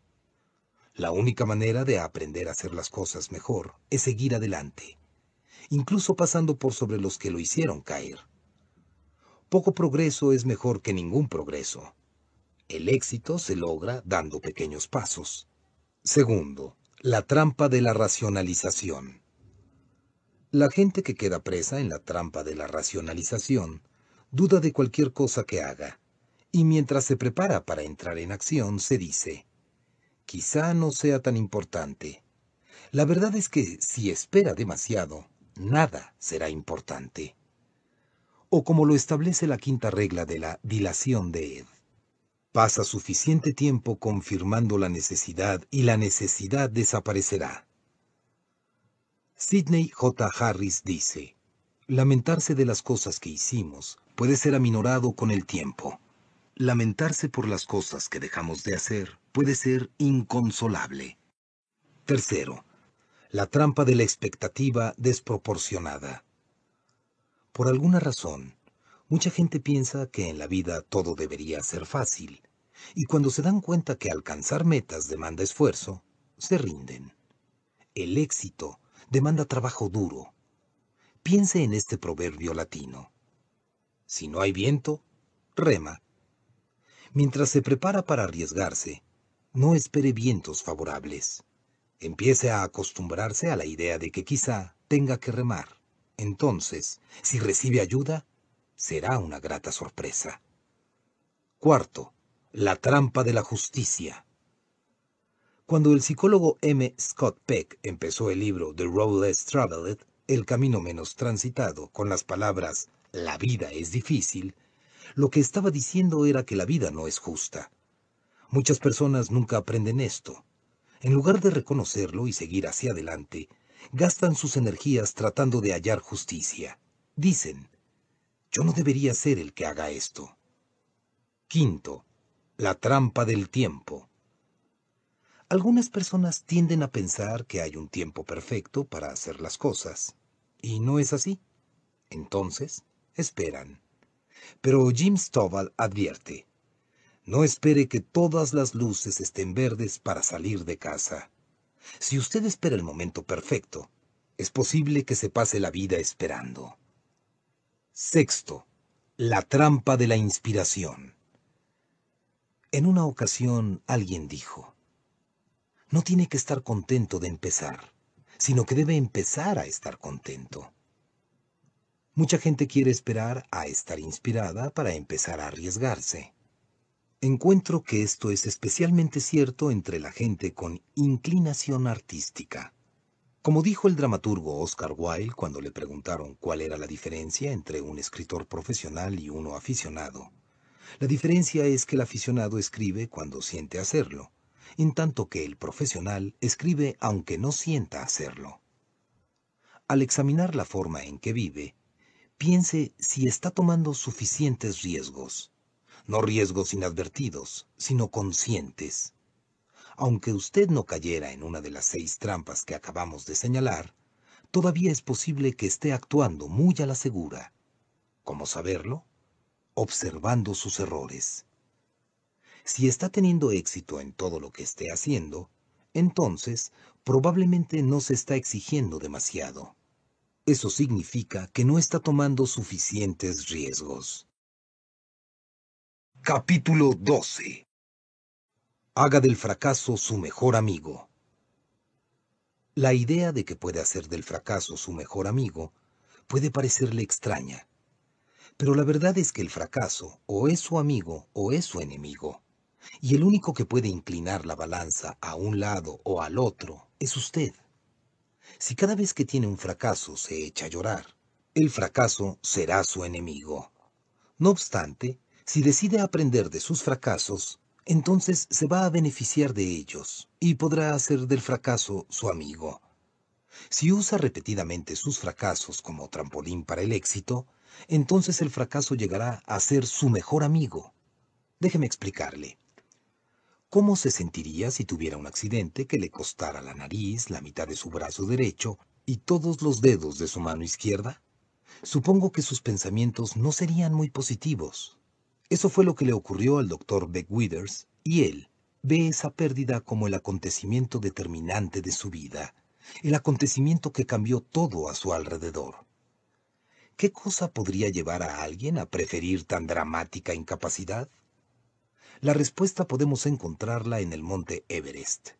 La única manera de aprender a hacer las cosas mejor es seguir adelante, incluso pasando por sobre los que lo hicieron caer. Poco progreso es mejor que ningún progreso. El éxito se logra dando pequeños pasos. Segundo, la trampa de la racionalización. La gente que queda presa en la trampa de la racionalización duda de cualquier cosa que haga, y mientras se prepara para entrar en acción se dice, quizá no sea tan importante. La verdad es que si espera demasiado, nada será importante. O como lo establece la quinta regla de la dilación de Ed, pasa suficiente tiempo confirmando la necesidad y la necesidad desaparecerá. Sidney J. Harris dice, lamentarse de las cosas que hicimos puede ser aminorado con el tiempo. Lamentarse por las cosas que dejamos de hacer puede ser inconsolable. Tercero, la trampa de la expectativa desproporcionada. Por alguna razón, mucha gente piensa que en la vida todo debería ser fácil, y cuando se dan cuenta que alcanzar metas demanda esfuerzo, se rinden. El éxito demanda trabajo duro. Piense en este proverbio latino. Si no hay viento, rema. Mientras se prepara para arriesgarse, no espere vientos favorables. Empiece a acostumbrarse a la idea de que quizá tenga que remar. Entonces, si recibe ayuda, será una grata sorpresa. Cuarto, la trampa de la justicia. Cuando el psicólogo M. Scott Peck empezó el libro The Road Less Traveled, El camino menos transitado, con las palabras La vida es difícil, lo que estaba diciendo era que la vida no es justa. Muchas personas nunca aprenden esto. En lugar de reconocerlo y seguir hacia adelante, gastan sus energías tratando de hallar justicia. Dicen, yo no debería ser el que haga esto. Quinto, la trampa del tiempo. Algunas personas tienden a pensar que hay un tiempo perfecto para hacer las cosas, y no es así. Entonces, esperan. Pero Jim Stovall advierte, no espere que todas las luces estén verdes para salir de casa. Si usted espera el momento perfecto, es posible que se pase la vida esperando. Sexto, la trampa de la inspiración. En una ocasión alguien dijo, no tiene que estar contento de empezar, sino que debe empezar a estar contento. Mucha gente quiere esperar a estar inspirada para empezar a arriesgarse. Encuentro que esto es especialmente cierto entre la gente con inclinación artística. Como dijo el dramaturgo Oscar Wilde cuando le preguntaron cuál era la diferencia entre un escritor profesional y uno aficionado, la diferencia es que el aficionado escribe cuando siente hacerlo, en tanto que el profesional escribe aunque no sienta hacerlo. Al examinar la forma en que vive, piense si está tomando suficientes riesgos, no riesgos inadvertidos, sino conscientes. Aunque usted no cayera en una de las seis trampas que acabamos de señalar, todavía es posible que esté actuando muy a la segura. ¿Cómo saberlo? Observando sus errores. Si está teniendo éxito en todo lo que esté haciendo, entonces probablemente no se está exigiendo demasiado. Eso significa que no está tomando suficientes riesgos. Capítulo 12 Haga del fracaso su mejor amigo. La idea de que puede hacer del fracaso su mejor amigo puede parecerle extraña, pero la verdad es que el fracaso o es su amigo o es su enemigo y el único que puede inclinar la balanza a un lado o al otro es usted. Si cada vez que tiene un fracaso se echa a llorar, el fracaso será su enemigo. No obstante, si decide aprender de sus fracasos, entonces se va a beneficiar de ellos y podrá hacer del fracaso su amigo. Si usa repetidamente sus fracasos como trampolín para el éxito, entonces el fracaso llegará a ser su mejor amigo. Déjeme explicarle. ¿Cómo se sentiría si tuviera un accidente que le costara la nariz, la mitad de su brazo derecho y todos los dedos de su mano izquierda? Supongo que sus pensamientos no serían muy positivos. Eso fue lo que le ocurrió al doctor Beck Withers, y él ve esa pérdida como el acontecimiento determinante de su vida, el acontecimiento que cambió todo a su alrededor. ¿Qué cosa podría llevar a alguien a preferir tan dramática incapacidad? La respuesta podemos encontrarla en el monte Everest.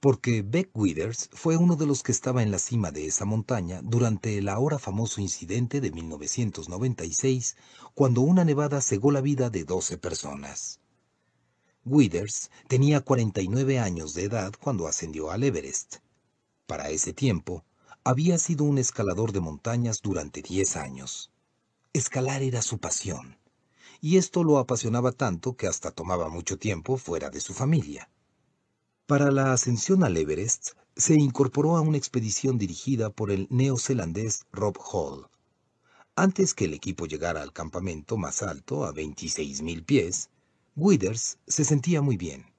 Porque Beck Withers fue uno de los que estaba en la cima de esa montaña durante el ahora famoso incidente de 1996, cuando una nevada cegó la vida de 12 personas. Withers tenía 49 años de edad cuando ascendió al Everest. Para ese tiempo, había sido un escalador de montañas durante 10 años. Escalar era su pasión, y esto lo apasionaba tanto que hasta tomaba mucho tiempo fuera de su familia. Para la ascensión al Everest, se incorporó a una expedición dirigida por el neozelandés Rob Hall. Antes que el equipo llegara al campamento más alto, a 26.000 pies, Withers se sentía muy bien.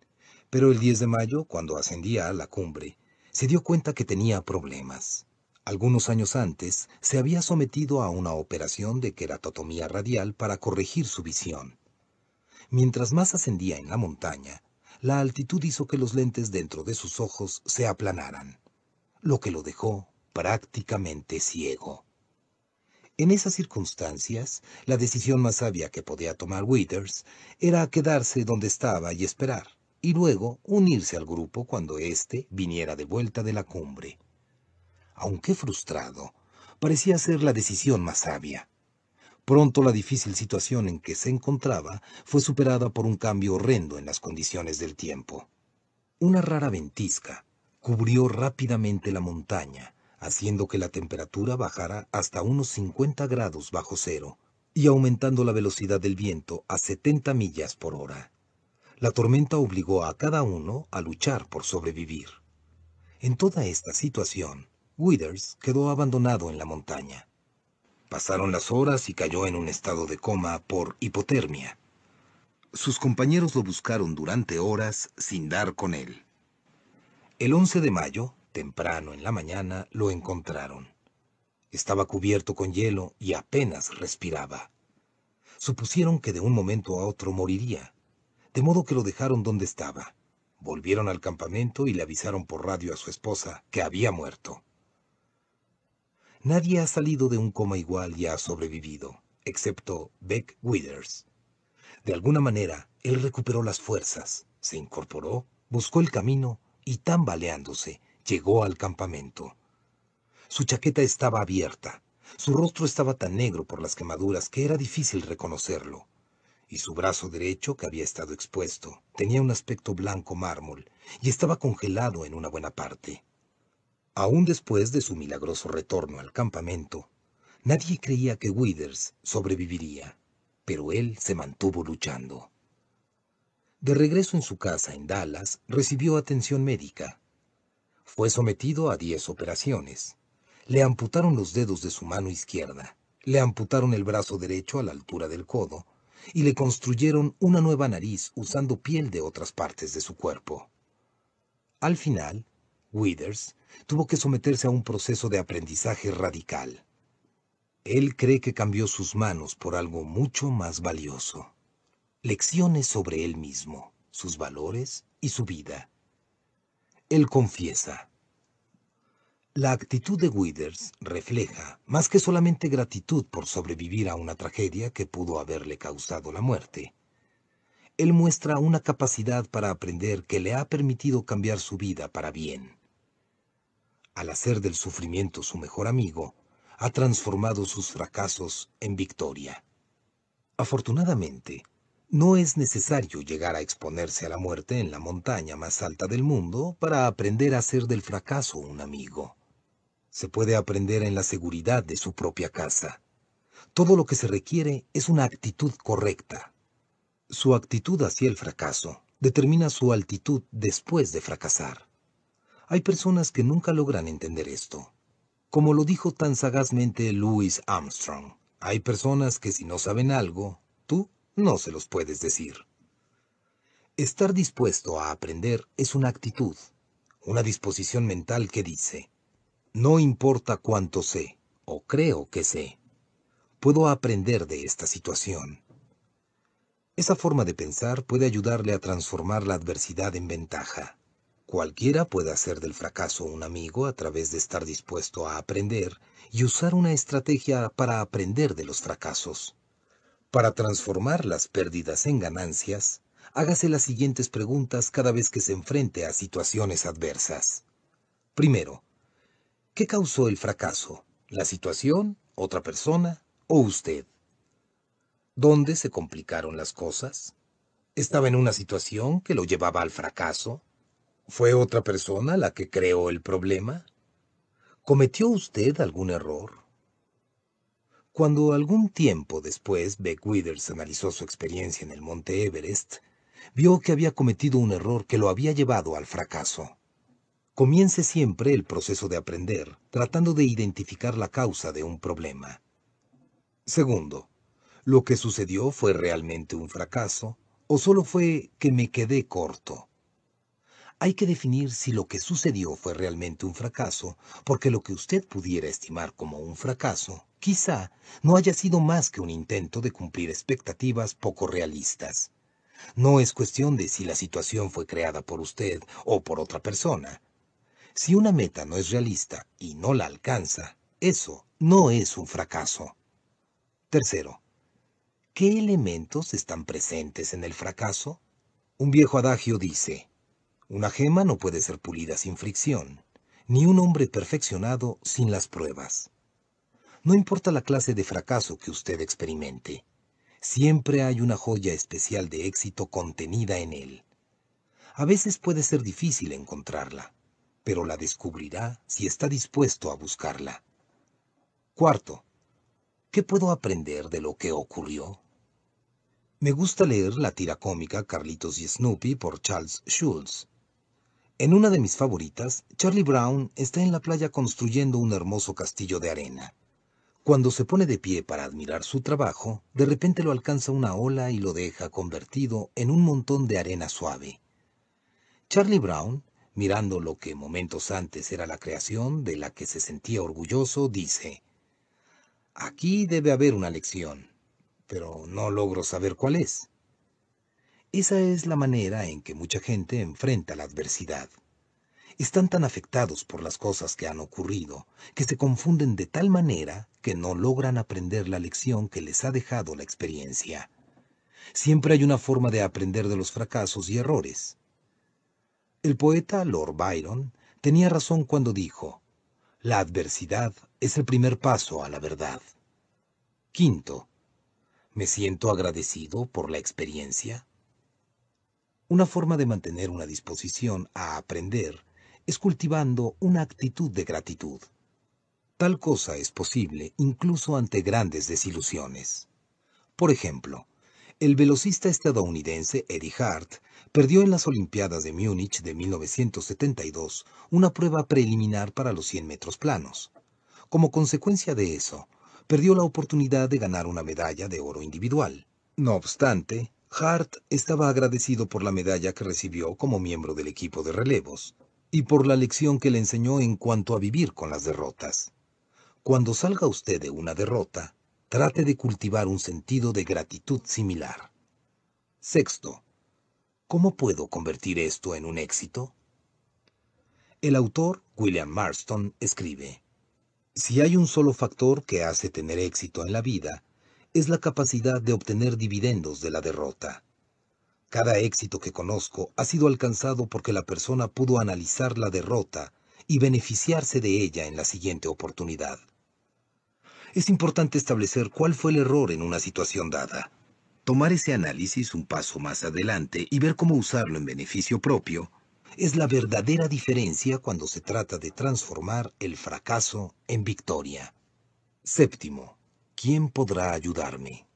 Pero el 10 de mayo, cuando ascendía a la cumbre, se dio cuenta que tenía problemas. Algunos años antes, se había sometido a una operación de queratotomía radial para corregir su visión. Mientras más ascendía en la montaña, la altitud hizo que los lentes dentro de sus ojos se aplanaran, lo que lo dejó prácticamente ciego. En esas circunstancias, la decisión más sabia que podía tomar Withers era quedarse donde estaba y esperar, y luego unirse al grupo cuando éste viniera de vuelta de la cumbre. Aunque frustrado, parecía ser la decisión más sabia. Pronto la difícil situación en que se encontraba fue superada por un cambio horrendo en las condiciones del tiempo. Una rara ventisca cubrió rápidamente la montaña, haciendo que la temperatura bajara hasta unos 50 grados bajo cero y aumentando la velocidad del viento a 70 millas por hora. La tormenta obligó a cada uno a luchar por sobrevivir. En toda esta situación, Withers quedó abandonado en la montaña. Pasaron las horas y cayó en un estado de coma por hipotermia. Sus compañeros lo buscaron durante horas sin dar con él. El 11 de mayo, temprano en la mañana, lo encontraron. Estaba cubierto con hielo y apenas respiraba. Supusieron que de un momento a otro moriría, de modo que lo dejaron donde estaba. Volvieron al campamento y le avisaron por radio a su esposa que había muerto. Nadie ha salido de un coma igual y ha sobrevivido, excepto Beck Withers. De alguna manera, él recuperó las fuerzas, se incorporó, buscó el camino y, tambaleándose, llegó al campamento. Su chaqueta estaba abierta, su rostro estaba tan negro por las quemaduras que era difícil reconocerlo, y su brazo derecho, que había estado expuesto, tenía un aspecto blanco mármol y estaba congelado en una buena parte. Aún después de su milagroso retorno al campamento, nadie creía que Withers sobreviviría, pero él se mantuvo luchando. De regreso en su casa en Dallas, recibió atención médica. Fue sometido a diez operaciones. Le amputaron los dedos de su mano izquierda, le amputaron el brazo derecho a la altura del codo y le construyeron una nueva nariz usando piel de otras partes de su cuerpo. Al final, Withers tuvo que someterse a un proceso de aprendizaje radical. Él cree que cambió sus manos por algo mucho más valioso. Lecciones sobre él mismo, sus valores y su vida. Él confiesa. La actitud de Withers refleja más que solamente gratitud por sobrevivir a una tragedia que pudo haberle causado la muerte. Él muestra una capacidad para aprender que le ha permitido cambiar su vida para bien al hacer del sufrimiento su mejor amigo, ha transformado sus fracasos en victoria. Afortunadamente, no es necesario llegar a exponerse a la muerte en la montaña más alta del mundo para aprender a hacer del fracaso un amigo. Se puede aprender en la seguridad de su propia casa. Todo lo que se requiere es una actitud correcta. Su actitud hacia el fracaso determina su altitud después de fracasar. Hay personas que nunca logran entender esto. Como lo dijo tan sagazmente Louis Armstrong, hay personas que si no saben algo, tú no se los puedes decir. Estar dispuesto a aprender es una actitud, una disposición mental que dice, no importa cuánto sé o creo que sé, puedo aprender de esta situación. Esa forma de pensar puede ayudarle a transformar la adversidad en ventaja. Cualquiera puede hacer del fracaso un amigo a través de estar dispuesto a aprender y usar una estrategia para aprender de los fracasos. Para transformar las pérdidas en ganancias, hágase las siguientes preguntas cada vez que se enfrente a situaciones adversas. Primero, ¿qué causó el fracaso? ¿La situación, otra persona o usted? ¿Dónde se complicaron las cosas? ¿Estaba en una situación que lo llevaba al fracaso? ¿Fue otra persona la que creó el problema? ¿Cometió usted algún error? Cuando algún tiempo después Beck Withers analizó su experiencia en el monte Everest, vio que había cometido un error que lo había llevado al fracaso. Comience siempre el proceso de aprender, tratando de identificar la causa de un problema. Segundo, ¿lo que sucedió fue realmente un fracaso o solo fue que me quedé corto? Hay que definir si lo que sucedió fue realmente un fracaso, porque lo que usted pudiera estimar como un fracaso, quizá no haya sido más que un intento de cumplir expectativas poco realistas. No es cuestión de si la situación fue creada por usted o por otra persona. Si una meta no es realista y no la alcanza, eso no es un fracaso. Tercero, ¿qué elementos están presentes en el fracaso? Un viejo adagio dice, una gema no puede ser pulida sin fricción, ni un hombre perfeccionado sin las pruebas. No importa la clase de fracaso que usted experimente, siempre hay una joya especial de éxito contenida en él. A veces puede ser difícil encontrarla, pero la descubrirá si está dispuesto a buscarla. Cuarto, ¿qué puedo aprender de lo que ocurrió? Me gusta leer la tira cómica Carlitos y Snoopy por Charles Schulz. En una de mis favoritas, Charlie Brown está en la playa construyendo un hermoso castillo de arena. Cuando se pone de pie para admirar su trabajo, de repente lo alcanza una ola y lo deja convertido en un montón de arena suave. Charlie Brown, mirando lo que momentos antes era la creación de la que se sentía orgulloso, dice, Aquí debe haber una lección, pero no logro saber cuál es. Esa es la manera en que mucha gente enfrenta la adversidad. Están tan afectados por las cosas que han ocurrido que se confunden de tal manera que no logran aprender la lección que les ha dejado la experiencia. Siempre hay una forma de aprender de los fracasos y errores. El poeta Lord Byron tenía razón cuando dijo, la adversidad es el primer paso a la verdad. Quinto, ¿me siento agradecido por la experiencia? Una forma de mantener una disposición a aprender es cultivando una actitud de gratitud. Tal cosa es posible incluso ante grandes desilusiones. Por ejemplo, el velocista estadounidense Eddie Hart perdió en las Olimpiadas de Múnich de 1972 una prueba preliminar para los 100 metros planos. Como consecuencia de eso, perdió la oportunidad de ganar una medalla de oro individual. No obstante, Hart estaba agradecido por la medalla que recibió como miembro del equipo de relevos y por la lección que le enseñó en cuanto a vivir con las derrotas. Cuando salga usted de una derrota, trate de cultivar un sentido de gratitud similar. Sexto, ¿cómo puedo convertir esto en un éxito? El autor, William Marston, escribe, Si hay un solo factor que hace tener éxito en la vida, es la capacidad de obtener dividendos de la derrota. Cada éxito que conozco ha sido alcanzado porque la persona pudo analizar la derrota y beneficiarse de ella en la siguiente oportunidad. Es importante establecer cuál fue el error en una situación dada. Tomar ese análisis un paso más adelante y ver cómo usarlo en beneficio propio es la verdadera diferencia cuando se trata de transformar el fracaso en victoria. Séptimo, ¿quién podrá ayudarme?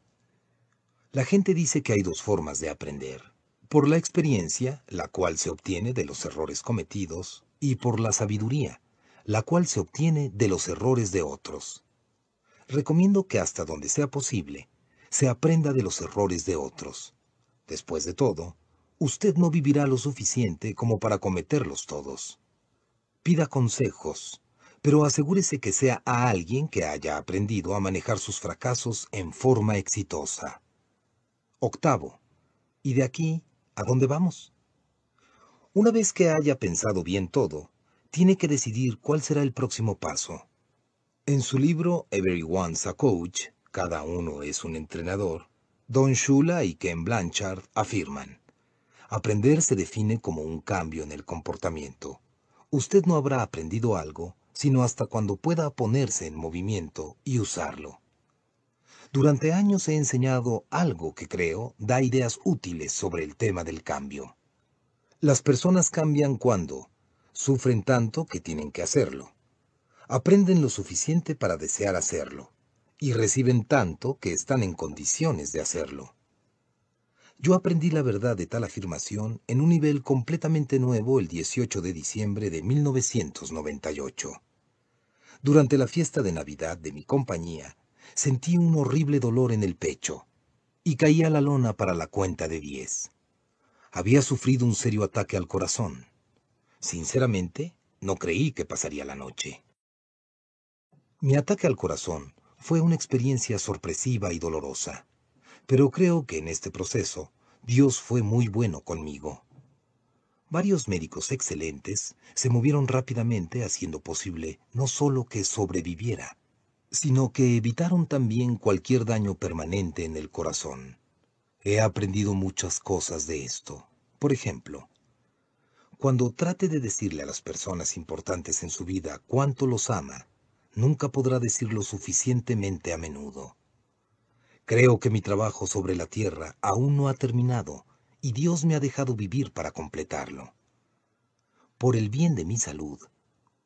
La gente dice que hay dos formas de aprender. Por la experiencia, la cual se obtiene de los errores cometidos, y por la sabiduría, la cual se obtiene de los errores de otros. Recomiendo que hasta donde sea posible, se aprenda de los errores de otros. Después de todo, usted no vivirá lo suficiente como para cometerlos todos. Pida consejos, pero asegúrese que sea a alguien que haya aprendido a manejar sus fracasos en forma exitosa. Octavo. ¿Y de aquí a dónde vamos? Una vez que haya pensado bien todo, tiene que decidir cuál será el próximo paso. En su libro Everyone's a Coach, cada uno es un entrenador, Don Shula y Ken Blanchard afirman, Aprender se define como un cambio en el comportamiento. Usted no habrá aprendido algo sino hasta cuando pueda ponerse en movimiento y usarlo. Durante años he enseñado algo que creo da ideas útiles sobre el tema del cambio. Las personas cambian cuando sufren tanto que tienen que hacerlo, aprenden lo suficiente para desear hacerlo, y reciben tanto que están en condiciones de hacerlo. Yo aprendí la verdad de tal afirmación en un nivel completamente nuevo el 18 de diciembre de 1998. Durante la fiesta de Navidad de mi compañía, sentí un horrible dolor en el pecho y caí a la lona para la cuenta de diez. Había sufrido un serio ataque al corazón. Sinceramente, no creí que pasaría la noche. Mi ataque al corazón fue una experiencia sorpresiva y dolorosa pero creo que en este proceso Dios fue muy bueno conmigo. Varios médicos excelentes se movieron rápidamente haciendo posible no solo que sobreviviera, sino que evitaron también cualquier daño permanente en el corazón. He aprendido muchas cosas de esto. Por ejemplo, cuando trate de decirle a las personas importantes en su vida cuánto los ama, nunca podrá decirlo suficientemente a menudo. Creo que mi trabajo sobre la tierra aún no ha terminado y Dios me ha dejado vivir para completarlo. Por el bien de mi salud,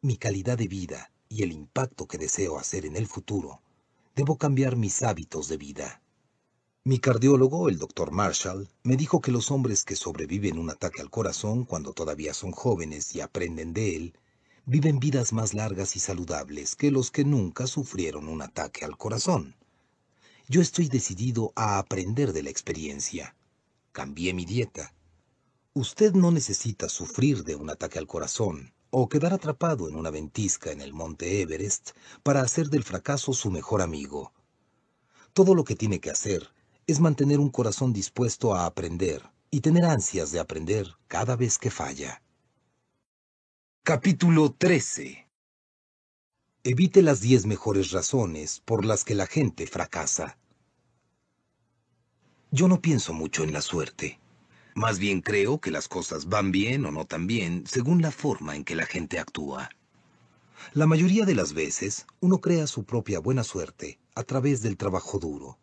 mi calidad de vida y el impacto que deseo hacer en el futuro, debo cambiar mis hábitos de vida. Mi cardiólogo, el doctor Marshall, me dijo que los hombres que sobreviven un ataque al corazón cuando todavía son jóvenes y aprenden de él, viven vidas más largas y saludables que los que nunca sufrieron un ataque al corazón. Yo estoy decidido a aprender de la experiencia. Cambié mi dieta. Usted no necesita sufrir de un ataque al corazón o quedar atrapado en una ventisca en el monte Everest para hacer del fracaso su mejor amigo. Todo lo que tiene que hacer es mantener un corazón dispuesto a aprender y tener ansias de aprender cada vez que falla. Capítulo 13 Evite las 10 mejores razones por las que la gente fracasa. Yo no pienso mucho en la suerte. Más bien creo que las cosas van bien o no tan bien según la forma en que la gente actúa. La mayoría de las veces uno crea su propia buena suerte a través del trabajo duro.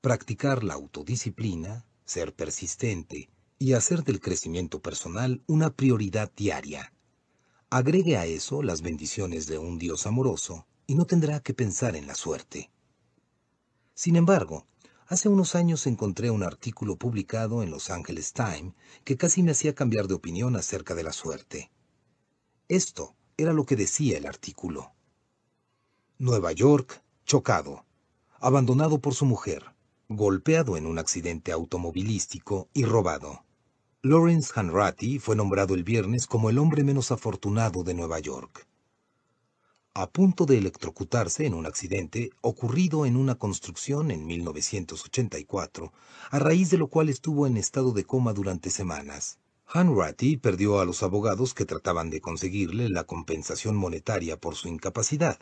Practicar la autodisciplina, ser persistente y hacer del crecimiento personal una prioridad diaria. Agregue a eso las bendiciones de un Dios amoroso y no tendrá que pensar en la suerte. Sin embargo, hace unos años encontré un artículo publicado en Los Angeles Times que casi me hacía cambiar de opinión acerca de la suerte. Esto era lo que decía el artículo. Nueva York, chocado, abandonado por su mujer, golpeado en un accidente automovilístico y robado. Lawrence Hanratty fue nombrado el viernes como el hombre menos afortunado de Nueva York. A punto de electrocutarse en un accidente ocurrido en una construcción en 1984, a raíz de lo cual estuvo en estado de coma durante semanas. Hanratty perdió a los abogados que trataban de conseguirle la compensación monetaria por su incapacidad.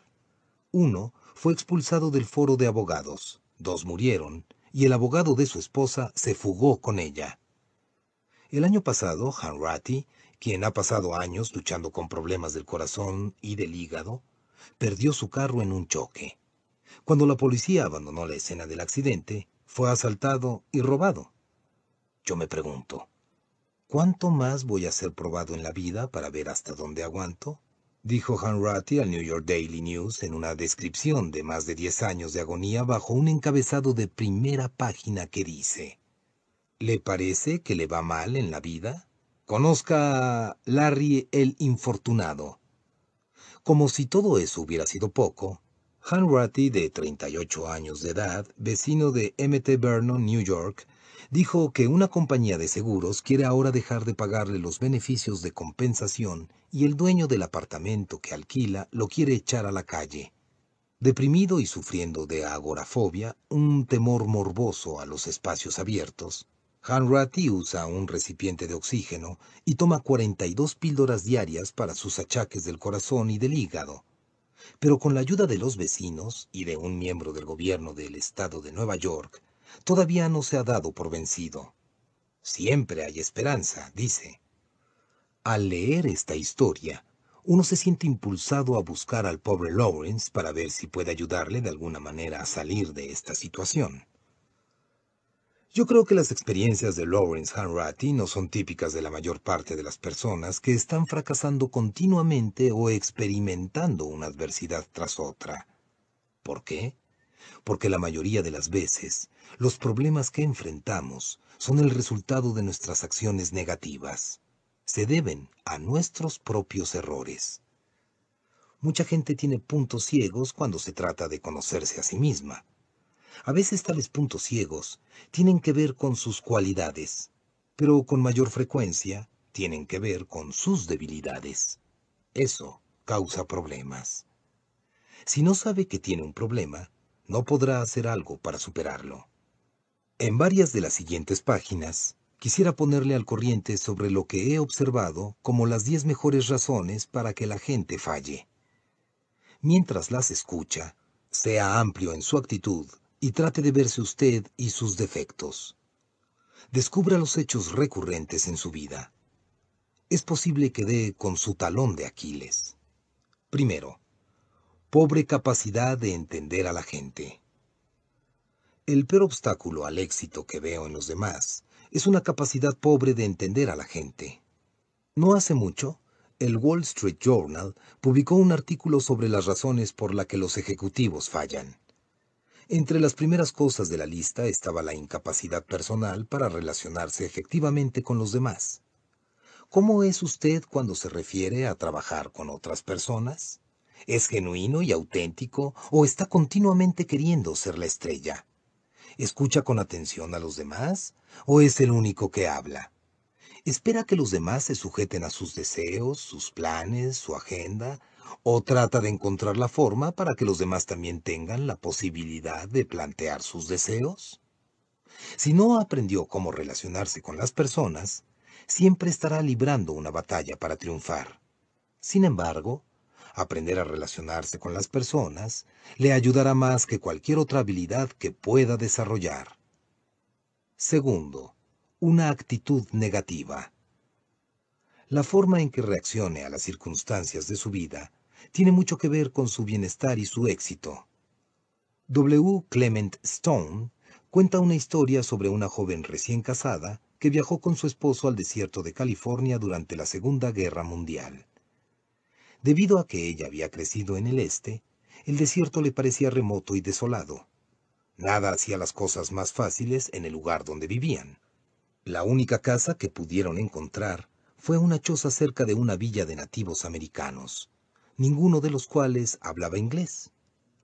Uno fue expulsado del foro de abogados, dos murieron, y el abogado de su esposa se fugó con ella. El año pasado, Hanratty, quien ha pasado años luchando con problemas del corazón y del hígado, perdió su carro en un choque. Cuando la policía abandonó la escena del accidente, fue asaltado y robado. Yo me pregunto, ¿cuánto más voy a ser probado en la vida para ver hasta dónde aguanto? Dijo Hanratty al New York Daily News en una descripción de más de 10 años de agonía bajo un encabezado de primera página que dice, ¿Le parece que le va mal en la vida? Conozca a Larry el Infortunado. Como si todo eso hubiera sido poco, Hanratty, de 38 años de edad, vecino de MT Vernon, New York, dijo que una compañía de seguros quiere ahora dejar de pagarle los beneficios de compensación y el dueño del apartamento que alquila lo quiere echar a la calle. Deprimido y sufriendo de agorafobia, un temor morboso a los espacios abiertos, Hanratty usa un recipiente de oxígeno y toma 42 píldoras diarias para sus achaques del corazón y del hígado. Pero con la ayuda de los vecinos y de un miembro del gobierno del estado de Nueva York, todavía no se ha dado por vencido. Siempre hay esperanza, dice. Al leer esta historia, uno se siente impulsado a buscar al pobre Lawrence para ver si puede ayudarle de alguna manera a salir de esta situación. Yo creo que las experiencias de Lawrence Hanratty no son típicas de la mayor parte de las personas que están fracasando continuamente o experimentando una adversidad tras otra. ¿Por qué? Porque la mayoría de las veces, los problemas que enfrentamos son el resultado de nuestras acciones negativas se deben a nuestros propios errores. Mucha gente tiene puntos ciegos cuando se trata de conocerse a sí misma. A veces tales puntos ciegos tienen que ver con sus cualidades, pero con mayor frecuencia tienen que ver con sus debilidades. Eso causa problemas. Si no sabe que tiene un problema, no podrá hacer algo para superarlo. En varias de las siguientes páginas quisiera ponerle al corriente sobre lo que he observado como las diez mejores razones para que la gente falle. Mientras las escucha, sea amplio en su actitud y trate de verse usted y sus defectos. Descubra los hechos recurrentes en su vida. Es posible que dé con su talón de Aquiles. Primero, pobre capacidad de entender a la gente. El peor obstáculo al éxito que veo en los demás es una capacidad pobre de entender a la gente. No hace mucho, el Wall Street Journal publicó un artículo sobre las razones por las que los ejecutivos fallan. Entre las primeras cosas de la lista estaba la incapacidad personal para relacionarse efectivamente con los demás. ¿Cómo es usted cuando se refiere a trabajar con otras personas? ¿Es genuino y auténtico o está continuamente queriendo ser la estrella? ¿Escucha con atención a los demás o es el único que habla? ¿Espera que los demás se sujeten a sus deseos, sus planes, su agenda? ¿O trata de encontrar la forma para que los demás también tengan la posibilidad de plantear sus deseos? Si no aprendió cómo relacionarse con las personas, siempre estará librando una batalla para triunfar. Sin embargo, aprender a relacionarse con las personas le ayudará más que cualquier otra habilidad que pueda desarrollar. Segundo, una actitud negativa. La forma en que reaccione a las circunstancias de su vida tiene mucho que ver con su bienestar y su éxito. W. Clement Stone cuenta una historia sobre una joven recién casada que viajó con su esposo al desierto de California durante la Segunda Guerra Mundial. Debido a que ella había crecido en el este, el desierto le parecía remoto y desolado. Nada hacía las cosas más fáciles en el lugar donde vivían. La única casa que pudieron encontrar fue una choza cerca de una villa de nativos americanos, ninguno de los cuales hablaba inglés.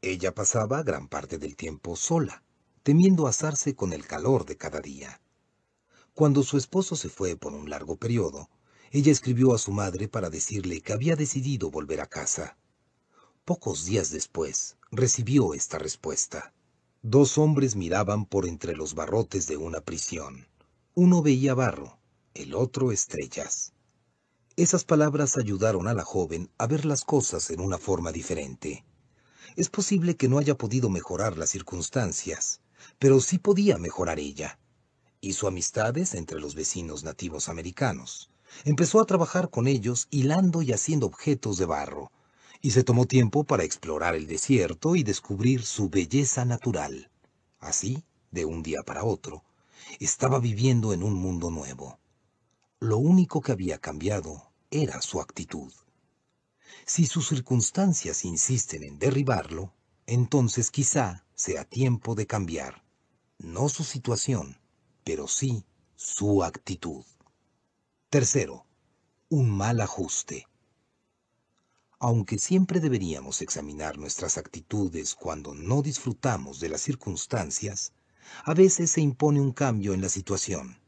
Ella pasaba gran parte del tiempo sola, temiendo asarse con el calor de cada día. Cuando su esposo se fue por un largo periodo, ella escribió a su madre para decirle que había decidido volver a casa. Pocos días después, recibió esta respuesta. Dos hombres miraban por entre los barrotes de una prisión. Uno veía barro, el otro estrellas. Esas palabras ayudaron a la joven a ver las cosas en una forma diferente. Es posible que no haya podido mejorar las circunstancias, pero sí podía mejorar ella. Hizo amistades entre los vecinos nativos americanos. Empezó a trabajar con ellos hilando y haciendo objetos de barro, y se tomó tiempo para explorar el desierto y descubrir su belleza natural. Así, de un día para otro, estaba viviendo en un mundo nuevo. Lo único que había cambiado era su actitud. Si sus circunstancias insisten en derribarlo, entonces quizá sea tiempo de cambiar, no su situación, pero sí su actitud. Tercero, un mal ajuste. Aunque siempre deberíamos examinar nuestras actitudes cuando no disfrutamos de las circunstancias, a veces se impone un cambio en la situación.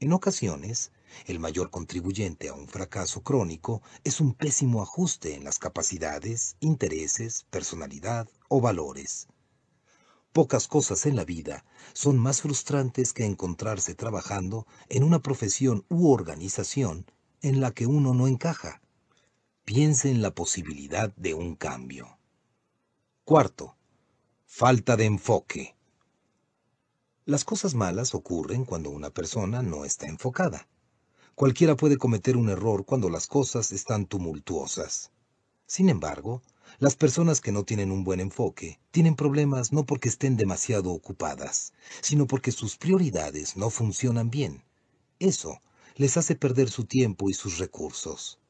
En ocasiones, el mayor contribuyente a un fracaso crónico es un pésimo ajuste en las capacidades, intereses, personalidad o valores. Pocas cosas en la vida son más frustrantes que encontrarse trabajando en una profesión u organización en la que uno no encaja. Piense en la posibilidad de un cambio. Cuarto, falta de enfoque. Las cosas malas ocurren cuando una persona no está enfocada. Cualquiera puede cometer un error cuando las cosas están tumultuosas. Sin embargo, las personas que no tienen un buen enfoque tienen problemas no porque estén demasiado ocupadas, sino porque sus prioridades no funcionan bien. Eso les hace perder su tiempo y sus recursos.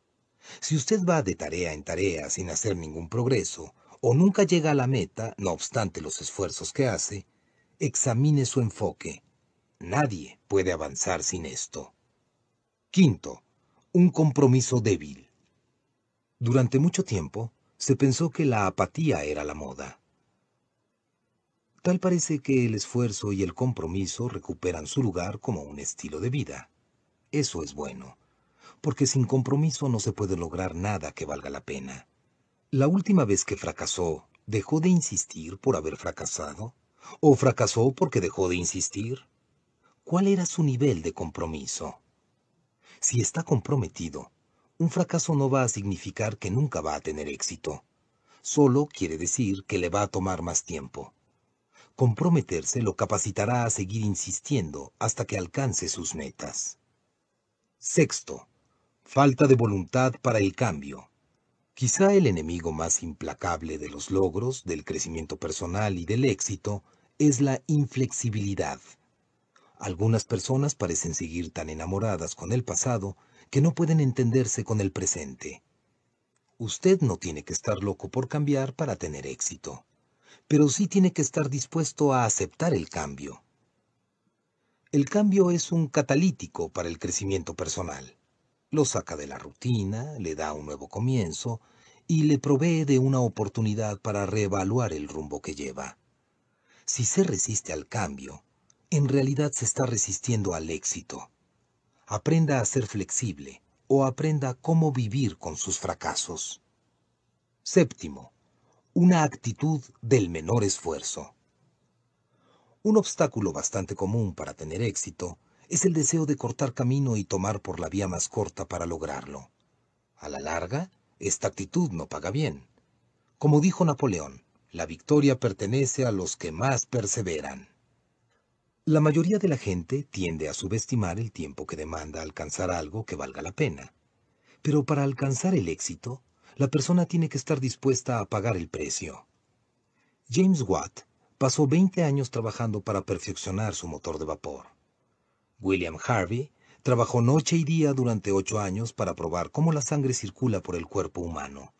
Si usted va de tarea en tarea sin hacer ningún progreso, o nunca llega a la meta, no obstante los esfuerzos que hace, examine su enfoque. Nadie puede avanzar sin esto. Quinto, un compromiso débil. Durante mucho tiempo, se pensó que la apatía era la moda. Tal parece que el esfuerzo y el compromiso recuperan su lugar como un estilo de vida. Eso es bueno, porque sin compromiso no se puede lograr nada que valga la pena. La última vez que fracasó, ¿dejó de insistir por haber fracasado? ¿O fracasó porque dejó de insistir? ¿Cuál era su nivel de compromiso? Si está comprometido, un fracaso no va a significar que nunca va a tener éxito. Solo quiere decir que le va a tomar más tiempo. Comprometerse lo capacitará a seguir insistiendo hasta que alcance sus metas. Sexto, falta de voluntad para el cambio. Quizá el enemigo más implacable de los logros, del crecimiento personal y del éxito es la inflexibilidad. Algunas personas parecen seguir tan enamoradas con el pasado que no pueden entenderse con el presente. Usted no tiene que estar loco por cambiar para tener éxito, pero sí tiene que estar dispuesto a aceptar el cambio. El cambio es un catalítico para el crecimiento personal. Lo saca de la rutina, le da un nuevo comienzo y le provee de una oportunidad para reevaluar el rumbo que lleva. Si se resiste al cambio, en realidad se está resistiendo al éxito. Aprenda a ser flexible o aprenda cómo vivir con sus fracasos. Séptimo, una actitud del menor esfuerzo. Un obstáculo bastante común para tener éxito es el deseo de cortar camino y tomar por la vía más corta para lograrlo. A la larga, esta actitud no paga bien. Como dijo Napoleón, la victoria pertenece a los que más perseveran. La mayoría de la gente tiende a subestimar el tiempo que demanda alcanzar algo que valga la pena. Pero para alcanzar el éxito, la persona tiene que estar dispuesta a pagar el precio. James Watt pasó 20 años trabajando para perfeccionar su motor de vapor. William Harvey trabajó noche y día durante ocho años para probar cómo la sangre circula por el cuerpo humano.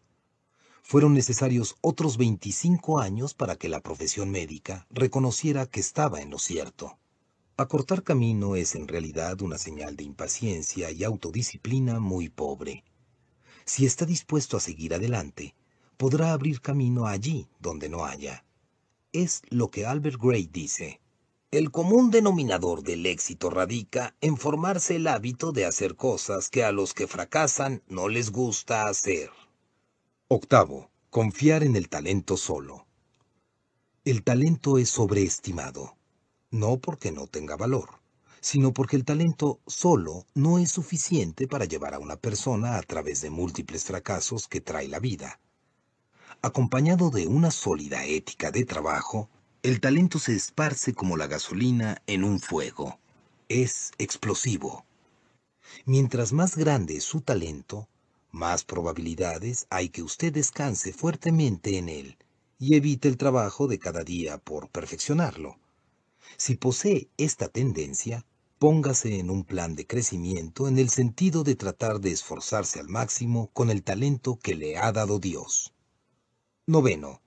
Fueron necesarios otros 25 años para que la profesión médica reconociera que estaba en lo cierto. Acortar camino es en realidad una señal de impaciencia y autodisciplina muy pobre. Si está dispuesto a seguir adelante, podrá abrir camino allí donde no haya es lo que Albert Gray dice. El común denominador del éxito radica en formarse el hábito de hacer cosas que a los que fracasan no les gusta hacer. Octavo, confiar en el talento solo. El talento es sobreestimado, no porque no tenga valor, sino porque el talento solo no es suficiente para llevar a una persona a través de múltiples fracasos que trae la vida. Acompañado de una sólida ética de trabajo, el talento se esparce como la gasolina en un fuego. Es explosivo. Mientras más grande es su talento, más probabilidades hay que usted descanse fuertemente en él y evite el trabajo de cada día por perfeccionarlo. Si posee esta tendencia, póngase en un plan de crecimiento en el sentido de tratar de esforzarse al máximo con el talento que le ha dado Dios. Noveno.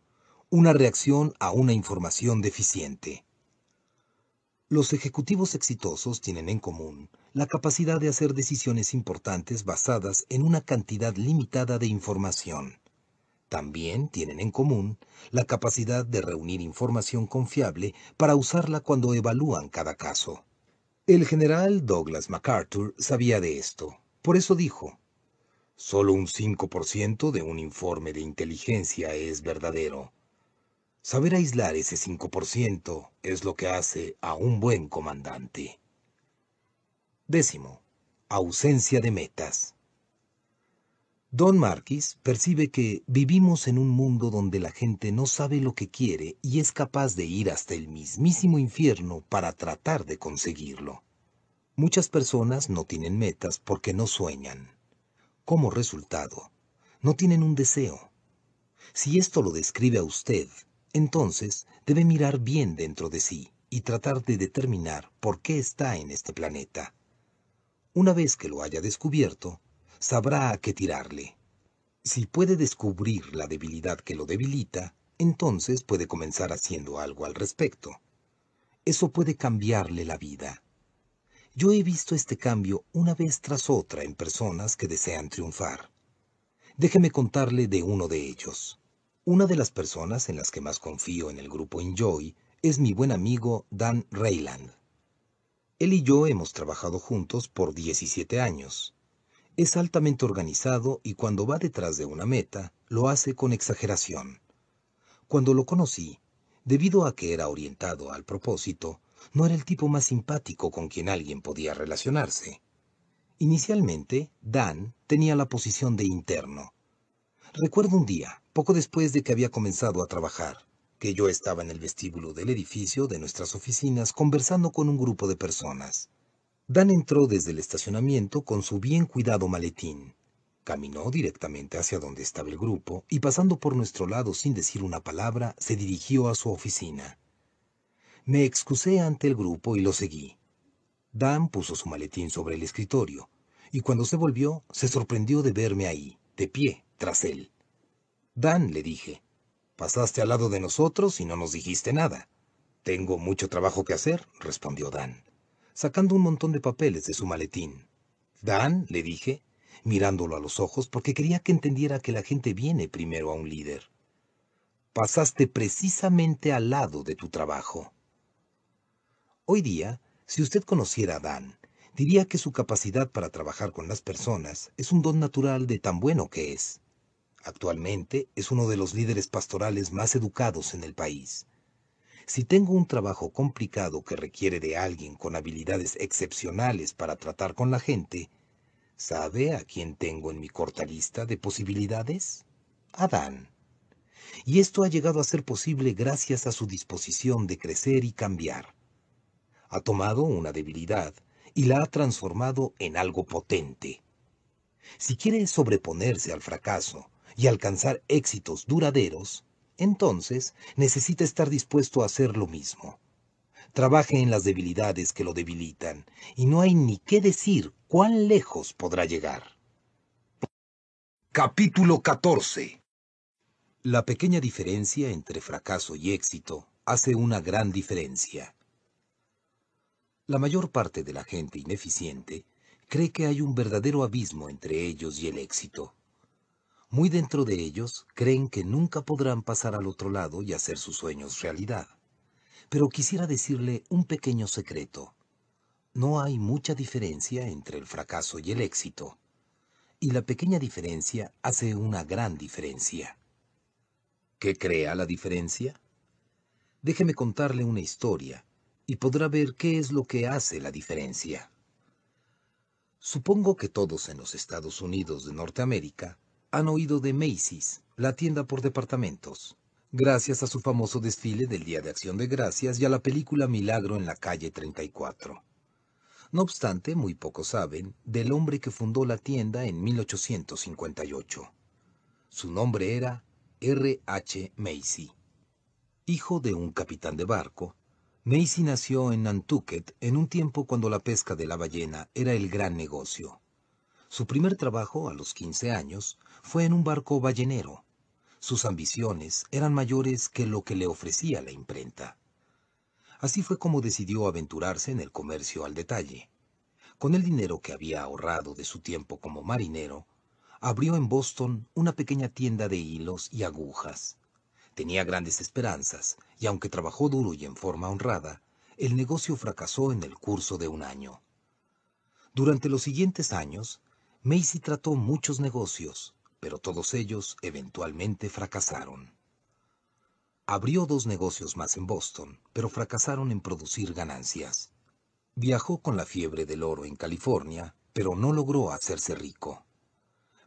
Una reacción a una información deficiente. Los ejecutivos exitosos tienen en común la capacidad de hacer decisiones importantes basadas en una cantidad limitada de información. También tienen en común la capacidad de reunir información confiable para usarla cuando evalúan cada caso. El general Douglas MacArthur sabía de esto. Por eso dijo, Solo un 5% de un informe de inteligencia es verdadero. Saber aislar ese 5% es lo que hace a un buen comandante. Décimo. Ausencia de metas. Don Marquis percibe que vivimos en un mundo donde la gente no sabe lo que quiere y es capaz de ir hasta el mismísimo infierno para tratar de conseguirlo. Muchas personas no tienen metas porque no sueñan. Como resultado, no tienen un deseo. Si esto lo describe a usted, entonces debe mirar bien dentro de sí y tratar de determinar por qué está en este planeta. Una vez que lo haya descubierto, sabrá a qué tirarle. Si puede descubrir la debilidad que lo debilita, entonces puede comenzar haciendo algo al respecto. Eso puede cambiarle la vida. Yo he visto este cambio una vez tras otra en personas que desean triunfar. Déjeme contarle de uno de ellos. Una de las personas en las que más confío en el grupo Enjoy es mi buen amigo Dan Rayland. Él y yo hemos trabajado juntos por 17 años. Es altamente organizado y cuando va detrás de una meta, lo hace con exageración. Cuando lo conocí, debido a que era orientado al propósito, no era el tipo más simpático con quien alguien podía relacionarse. Inicialmente, Dan tenía la posición de interno. Recuerdo un día, poco después de que había comenzado a trabajar, que yo estaba en el vestíbulo del edificio de nuestras oficinas conversando con un grupo de personas. Dan entró desde el estacionamiento con su bien cuidado maletín. Caminó directamente hacia donde estaba el grupo y pasando por nuestro lado sin decir una palabra, se dirigió a su oficina. Me excusé ante el grupo y lo seguí. Dan puso su maletín sobre el escritorio, y cuando se volvió, se sorprendió de verme ahí, de pie, tras él. Dan, le dije, pasaste al lado de nosotros y no nos dijiste nada. Tengo mucho trabajo que hacer, respondió Dan sacando un montón de papeles de su maletín. Dan, le dije, mirándolo a los ojos porque quería que entendiera que la gente viene primero a un líder. Pasaste precisamente al lado de tu trabajo. Hoy día, si usted conociera a Dan, diría que su capacidad para trabajar con las personas es un don natural de tan bueno que es. Actualmente es uno de los líderes pastorales más educados en el país. Si tengo un trabajo complicado que requiere de alguien con habilidades excepcionales para tratar con la gente, ¿sabe a quién tengo en mi corta lista de posibilidades? Adán. Y esto ha llegado a ser posible gracias a su disposición de crecer y cambiar. Ha tomado una debilidad y la ha transformado en algo potente. Si quiere sobreponerse al fracaso y alcanzar éxitos duraderos, entonces necesita estar dispuesto a hacer lo mismo. Trabaje en las debilidades que lo debilitan, y no hay ni qué decir cuán lejos podrá llegar. Capítulo 14 La pequeña diferencia entre fracaso y éxito hace una gran diferencia. La mayor parte de la gente ineficiente cree que hay un verdadero abismo entre ellos y el éxito. Muy dentro de ellos creen que nunca podrán pasar al otro lado y hacer sus sueños realidad. Pero quisiera decirle un pequeño secreto. No hay mucha diferencia entre el fracaso y el éxito. Y la pequeña diferencia hace una gran diferencia. ¿Qué crea la diferencia? Déjeme contarle una historia y podrá ver qué es lo que hace la diferencia. Supongo que todos en los Estados Unidos de Norteamérica han oído de Macy's, la tienda por departamentos, gracias a su famoso desfile del Día de Acción de Gracias y a la película Milagro en la calle 34. No obstante, muy pocos saben del hombre que fundó la tienda en 1858. Su nombre era R. H. Macy. Hijo de un capitán de barco, Macy nació en Nantucket en un tiempo cuando la pesca de la ballena era el gran negocio. Su primer trabajo, a los 15 años, fue en un barco ballenero. Sus ambiciones eran mayores que lo que le ofrecía la imprenta. Así fue como decidió aventurarse en el comercio al detalle. Con el dinero que había ahorrado de su tiempo como marinero, abrió en Boston una pequeña tienda de hilos y agujas. Tenía grandes esperanzas, y aunque trabajó duro y en forma honrada, el negocio fracasó en el curso de un año. Durante los siguientes años, Macy trató muchos negocios, pero todos ellos eventualmente fracasaron. Abrió dos negocios más en Boston, pero fracasaron en producir ganancias. Viajó con la fiebre del oro en California, pero no logró hacerse rico.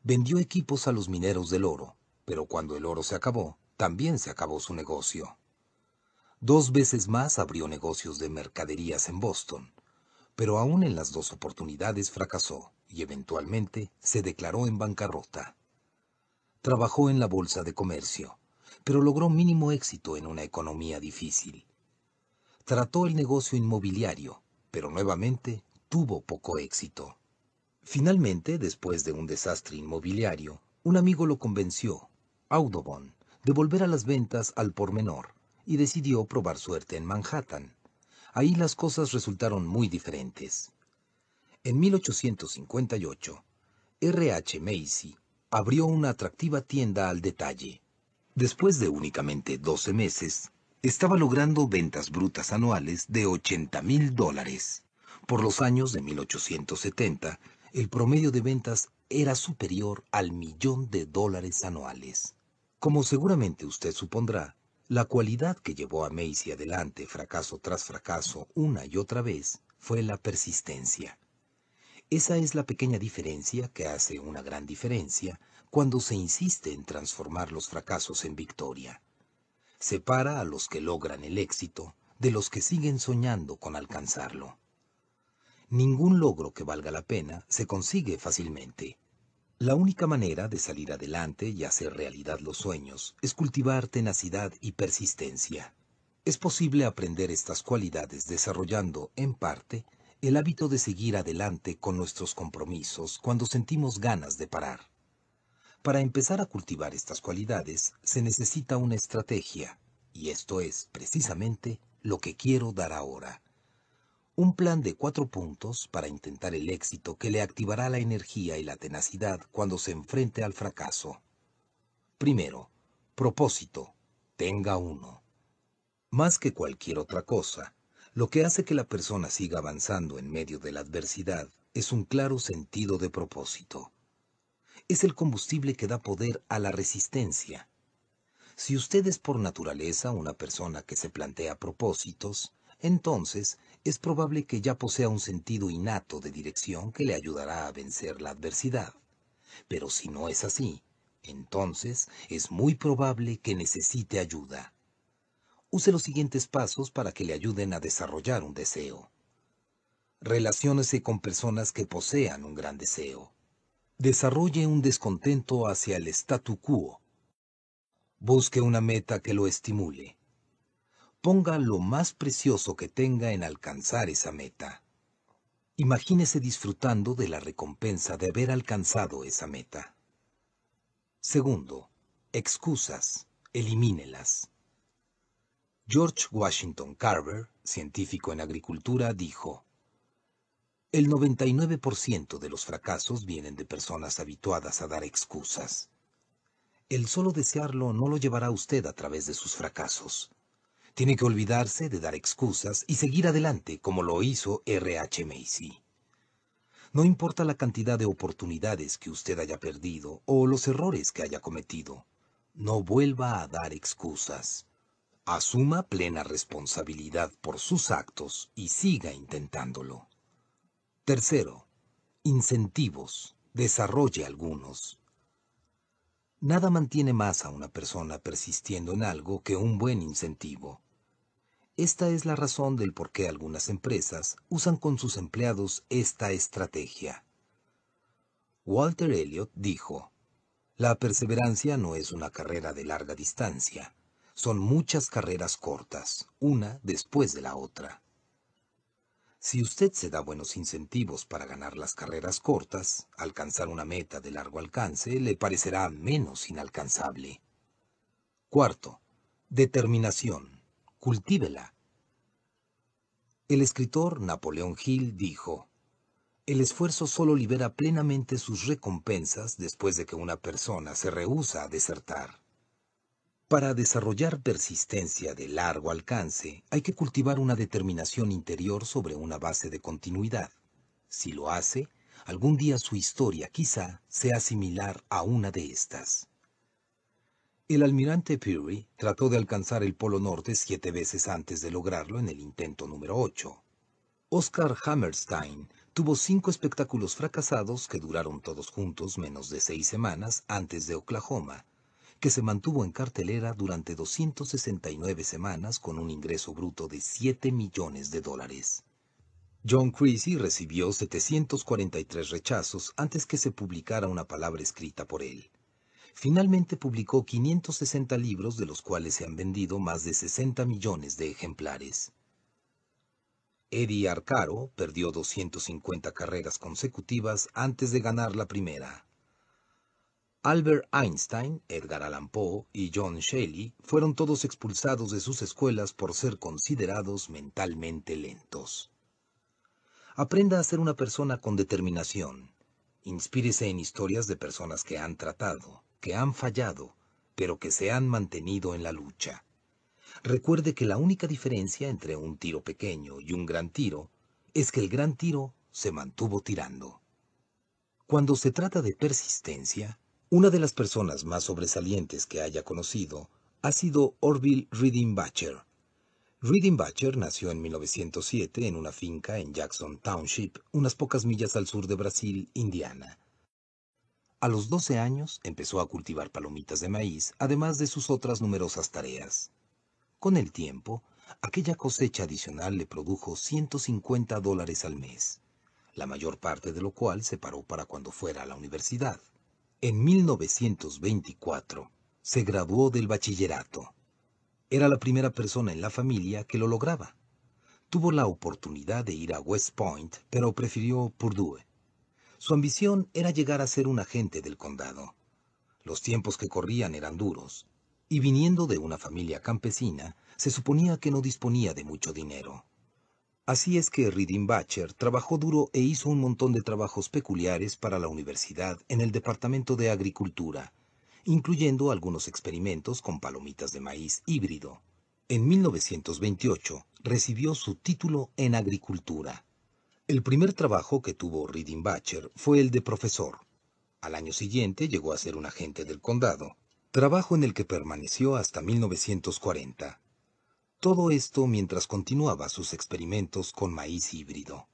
Vendió equipos a los mineros del oro, pero cuando el oro se acabó, también se acabó su negocio. Dos veces más abrió negocios de mercaderías en Boston, pero aún en las dos oportunidades fracasó y eventualmente se declaró en bancarrota. Trabajó en la Bolsa de Comercio, pero logró mínimo éxito en una economía difícil. Trató el negocio inmobiliario, pero nuevamente tuvo poco éxito. Finalmente, después de un desastre inmobiliario, un amigo lo convenció, Audubon, de volver a las ventas al por menor, y decidió probar suerte en Manhattan. Ahí las cosas resultaron muy diferentes. En 1858, R.H. Macy abrió una atractiva tienda al detalle. Después de únicamente 12 meses, estaba logrando ventas brutas anuales de 80 mil dólares. Por los años de 1870, el promedio de ventas era superior al millón de dólares anuales. Como seguramente usted supondrá, la cualidad que llevó a Macy adelante fracaso tras fracaso una y otra vez fue la persistencia. Esa es la pequeña diferencia que hace una gran diferencia cuando se insiste en transformar los fracasos en victoria. Separa a los que logran el éxito de los que siguen soñando con alcanzarlo. Ningún logro que valga la pena se consigue fácilmente. La única manera de salir adelante y hacer realidad los sueños es cultivar tenacidad y persistencia. Es posible aprender estas cualidades desarrollando, en parte, el hábito de seguir adelante con nuestros compromisos cuando sentimos ganas de parar. Para empezar a cultivar estas cualidades se necesita una estrategia, y esto es precisamente lo que quiero dar ahora un plan de cuatro puntos para intentar el éxito que le activará la energía y la tenacidad cuando se enfrente al fracaso. Primero, propósito. Tenga uno. Más que cualquier otra cosa, lo que hace que la persona siga avanzando en medio de la adversidad es un claro sentido de propósito. Es el combustible que da poder a la resistencia. Si usted es por naturaleza una persona que se plantea propósitos, entonces es probable que ya posea un sentido innato de dirección que le ayudará a vencer la adversidad. Pero si no es así, entonces es muy probable que necesite ayuda. Use los siguientes pasos para que le ayuden a desarrollar un deseo. Relaciónese con personas que posean un gran deseo. Desarrolle un descontento hacia el statu quo. Busque una meta que lo estimule ponga lo más precioso que tenga en alcanzar esa meta. Imagínese disfrutando de la recompensa de haber alcanzado esa meta. Segundo, excusas, elimínelas. George Washington Carver, científico en agricultura, dijo, El 99% de los fracasos vienen de personas habituadas a dar excusas. El solo desearlo no lo llevará usted a través de sus fracasos. Tiene que olvidarse de dar excusas y seguir adelante como lo hizo R.H. Macy. No importa la cantidad de oportunidades que usted haya perdido o los errores que haya cometido, no vuelva a dar excusas. Asuma plena responsabilidad por sus actos y siga intentándolo. Tercero, incentivos. Desarrolle algunos. Nada mantiene más a una persona persistiendo en algo que un buen incentivo. Esta es la razón del por qué algunas empresas usan con sus empleados esta estrategia. Walter Elliot dijo, La perseverancia no es una carrera de larga distancia, son muchas carreras cortas, una después de la otra. Si usted se da buenos incentivos para ganar las carreras cortas, alcanzar una meta de largo alcance le parecerá menos inalcanzable. Cuarto, determinación cultívela. El escritor Napoleón Hill dijo, El esfuerzo solo libera plenamente sus recompensas después de que una persona se rehúsa a desertar. Para desarrollar persistencia de largo alcance, hay que cultivar una determinación interior sobre una base de continuidad. Si lo hace, algún día su historia quizá sea similar a una de estas. El almirante Peary trató de alcanzar el Polo Norte siete veces antes de lograrlo en el intento número ocho. Oscar Hammerstein tuvo cinco espectáculos fracasados que duraron todos juntos menos de seis semanas antes de Oklahoma, que se mantuvo en cartelera durante 269 semanas con un ingreso bruto de 7 millones de dólares. John Creasy recibió 743 rechazos antes que se publicara una palabra escrita por él. Finalmente publicó 560 libros de los cuales se han vendido más de 60 millones de ejemplares. Eddie Arcaro perdió 250 carreras consecutivas antes de ganar la primera. Albert Einstein, Edgar Allan Poe y John Shelley fueron todos expulsados de sus escuelas por ser considerados mentalmente lentos. Aprenda a ser una persona con determinación. Inspírese en historias de personas que han tratado, que han fallado, pero que se han mantenido en la lucha. Recuerde que la única diferencia entre un tiro pequeño y un gran tiro es que el gran tiro se mantuvo tirando. Cuando se trata de persistencia, una de las personas más sobresalientes que haya conocido ha sido Orville Reading-Bacher. Reading-Bacher nació en 1907 en una finca en Jackson Township, unas pocas millas al sur de Brasil, Indiana. A los 12 años empezó a cultivar palomitas de maíz, además de sus otras numerosas tareas. Con el tiempo, aquella cosecha adicional le produjo 150 dólares al mes, la mayor parte de lo cual se paró para cuando fuera a la universidad. En 1924 se graduó del bachillerato. Era la primera persona en la familia que lo lograba. Tuvo la oportunidad de ir a West Point, pero prefirió Purdue. Su ambición era llegar a ser un agente del condado. Los tiempos que corrían eran duros, y viniendo de una familia campesina, se suponía que no disponía de mucho dinero. Así es que Reading Bacher trabajó duro e hizo un montón de trabajos peculiares para la universidad en el Departamento de Agricultura, incluyendo algunos experimentos con palomitas de maíz híbrido. En 1928 recibió su título en agricultura. El primer trabajo que tuvo Reading Bacher fue el de profesor. Al año siguiente llegó a ser un agente del condado, trabajo en el que permaneció hasta 1940. Todo esto mientras continuaba sus experimentos con maíz híbrido.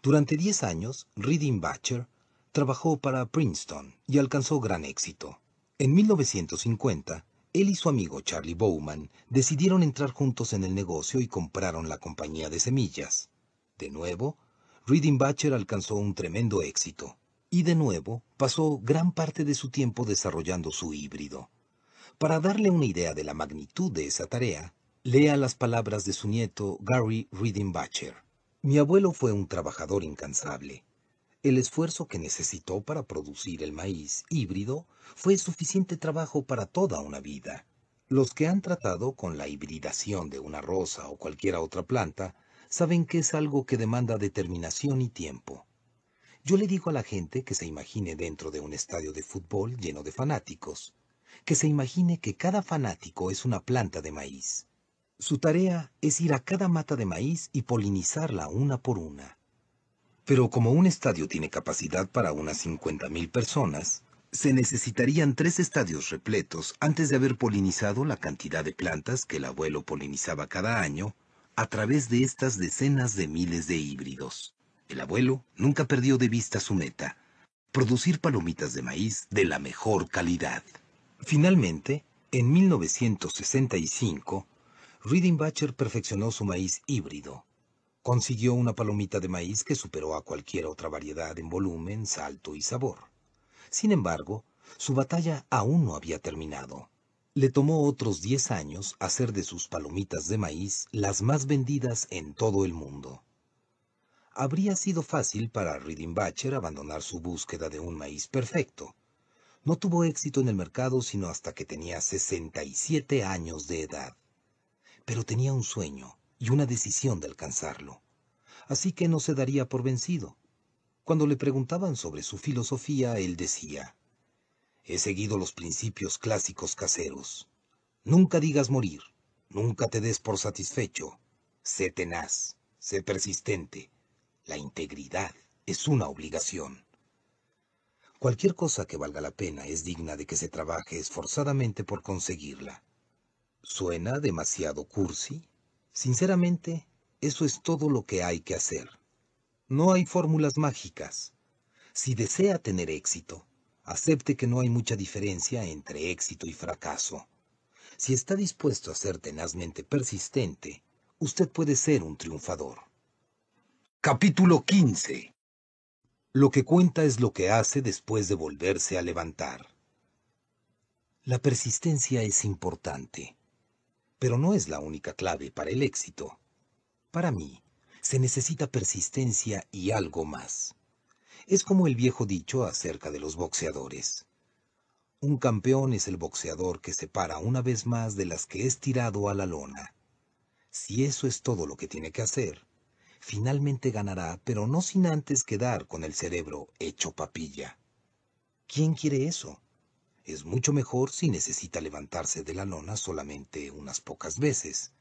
Durante diez años, Reading Bacher trabajó para Princeton y alcanzó gran éxito. En 1950, él y su amigo Charlie Bowman decidieron entrar juntos en el negocio y compraron la compañía de semillas. De nuevo, Reading Bacher alcanzó un tremendo éxito y de nuevo pasó gran parte de su tiempo desarrollando su híbrido. Para darle una idea de la magnitud de esa tarea, Lea las palabras de su nieto Gary Reading Bacher. Mi abuelo fue un trabajador incansable. El esfuerzo que necesitó para producir el maíz híbrido fue suficiente trabajo para toda una vida. Los que han tratado con la hibridación de una rosa o cualquier otra planta saben que es algo que demanda determinación y tiempo. Yo le digo a la gente que se imagine dentro de un estadio de fútbol lleno de fanáticos, que se imagine que cada fanático es una planta de maíz. Su tarea es ir a cada mata de maíz y polinizarla una por una. Pero como un estadio tiene capacidad para unas 50.000 personas, se necesitarían tres estadios repletos antes de haber polinizado la cantidad de plantas que el abuelo polinizaba cada año a través de estas decenas de miles de híbridos. El abuelo nunca perdió de vista su meta, producir palomitas de maíz de la mejor calidad. Finalmente, en 1965, Reading Bacher perfeccionó su maíz híbrido. Consiguió una palomita de maíz que superó a cualquier otra variedad en volumen, salto y sabor. Sin embargo, su batalla aún no había terminado. Le tomó otros 10 años hacer de sus palomitas de maíz las más vendidas en todo el mundo. Habría sido fácil para Reading Bacher abandonar su búsqueda de un maíz perfecto. No tuvo éxito en el mercado sino hasta que tenía 67 años de edad pero tenía un sueño y una decisión de alcanzarlo. Así que no se daría por vencido. Cuando le preguntaban sobre su filosofía, él decía, He seguido los principios clásicos caseros. Nunca digas morir, nunca te des por satisfecho. Sé tenaz, sé persistente. La integridad es una obligación. Cualquier cosa que valga la pena es digna de que se trabaje esforzadamente por conseguirla. ¿Suena demasiado cursi? Sinceramente, eso es todo lo que hay que hacer. No hay fórmulas mágicas. Si desea tener éxito, acepte que no hay mucha diferencia entre éxito y fracaso. Si está dispuesto a ser tenazmente persistente, usted puede ser un triunfador. Capítulo 15 Lo que cuenta es lo que hace después de volverse a levantar. La persistencia es importante, pero no es la única clave para el éxito. Para mí, se necesita persistencia y algo más. Es como el viejo dicho acerca de los boxeadores. Un campeón es el boxeador que se para una vez más de las que es tirado a la lona. Si eso es todo lo que tiene que hacer, finalmente ganará, pero no sin antes quedar con el cerebro hecho papilla. ¿Quién quiere eso? Es mucho mejor si necesita levantarse de la lona solamente unas pocas veces.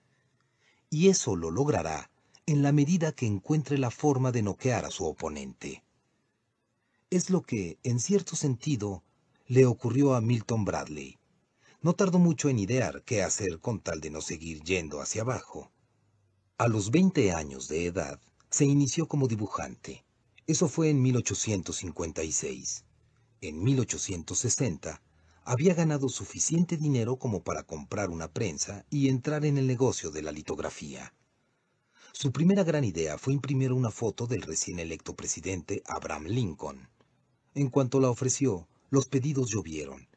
Y eso lo logrará en la medida que encuentre la forma de noquear a su oponente. Es lo que, en cierto sentido, le ocurrió a Milton Bradley. No tardó mucho en idear qué hacer con tal de no seguir yendo hacia abajo. A los 20 años de edad, se inició como dibujante. Eso fue en 1856. En 1860, había ganado suficiente dinero como para comprar una prensa y entrar en el negocio de la litografía. Su primera gran idea fue imprimir una foto del recién electo presidente Abraham Lincoln. En cuanto la ofreció, los pedidos llovieron,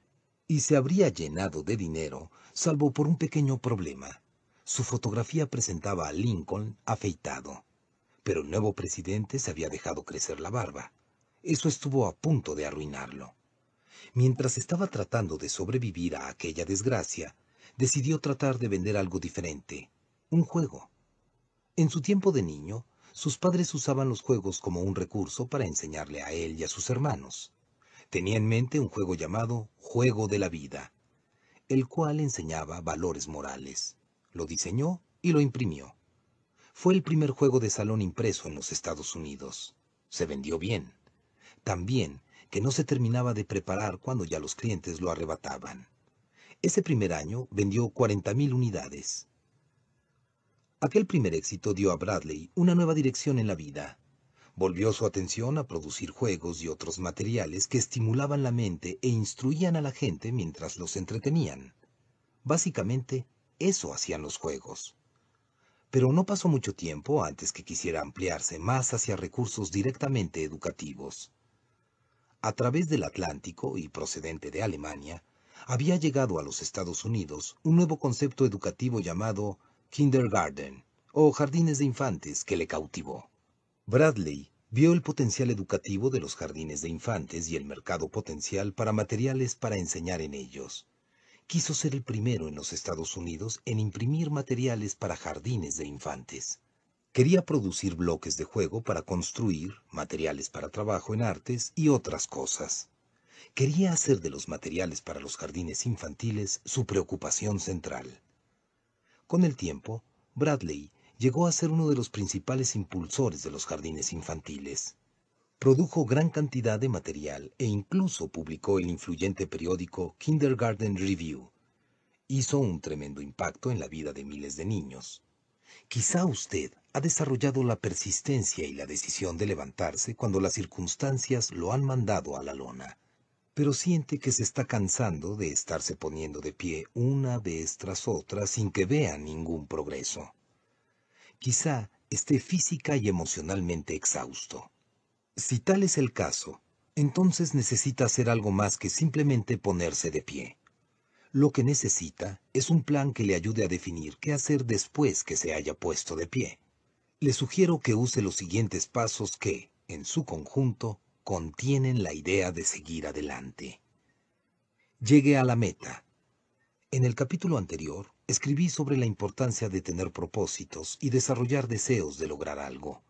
y se habría llenado de dinero, salvo por un pequeño problema. Su fotografía presentaba a Lincoln afeitado, pero el nuevo presidente se había dejado crecer la barba. Eso estuvo a punto de arruinarlo. Mientras estaba tratando de sobrevivir a aquella desgracia, decidió tratar de vender algo diferente, un juego. En su tiempo de niño, sus padres usaban los juegos como un recurso para enseñarle a él y a sus hermanos. Tenía en mente un juego llamado Juego de la Vida, el cual enseñaba valores morales. Lo diseñó y lo imprimió. Fue el primer juego de salón impreso en los Estados Unidos. Se vendió bien. También que no se terminaba de preparar cuando ya los clientes lo arrebataban. Ese primer año vendió 40.000 unidades. Aquel primer éxito dio a Bradley una nueva dirección en la vida volvió su atención a producir juegos y otros materiales que estimulaban la mente e instruían a la gente mientras los entretenían. Básicamente, eso hacían los juegos. Pero no pasó mucho tiempo antes que quisiera ampliarse más hacia recursos directamente educativos. A través del Atlántico y procedente de Alemania, había llegado a los Estados Unidos un nuevo concepto educativo llamado kindergarten o jardines de infantes que le cautivó. Bradley vio el potencial educativo de los jardines de infantes y el mercado potencial para materiales para enseñar en ellos. Quiso ser el primero en los Estados Unidos en imprimir materiales para jardines de infantes. Quería producir bloques de juego para construir, materiales para trabajo en artes y otras cosas. Quería hacer de los materiales para los jardines infantiles su preocupación central. Con el tiempo, Bradley llegó a ser uno de los principales impulsores de los jardines infantiles. Produjo gran cantidad de material e incluso publicó el influyente periódico Kindergarten Review. Hizo un tremendo impacto en la vida de miles de niños. Quizá usted ha desarrollado la persistencia y la decisión de levantarse cuando las circunstancias lo han mandado a la lona, pero siente que se está cansando de estarse poniendo de pie una vez tras otra sin que vea ningún progreso quizá esté física y emocionalmente exhausto. Si tal es el caso, entonces necesita hacer algo más que simplemente ponerse de pie. Lo que necesita es un plan que le ayude a definir qué hacer después que se haya puesto de pie. Le sugiero que use los siguientes pasos que, en su conjunto, contienen la idea de seguir adelante. Llegue a la meta. En el capítulo anterior escribí sobre la importancia de tener propósitos y desarrollar deseos de lograr algo.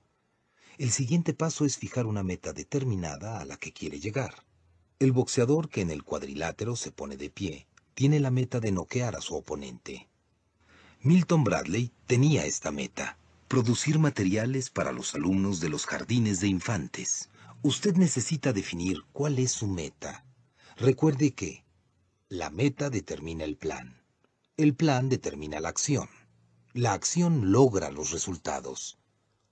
El siguiente paso es fijar una meta determinada a la que quiere llegar. El boxeador que en el cuadrilátero se pone de pie tiene la meta de noquear a su oponente. Milton Bradley tenía esta meta, producir materiales para los alumnos de los jardines de infantes. Usted necesita definir cuál es su meta. Recuerde que la meta determina el plan. El plan determina la acción. La acción logra los resultados.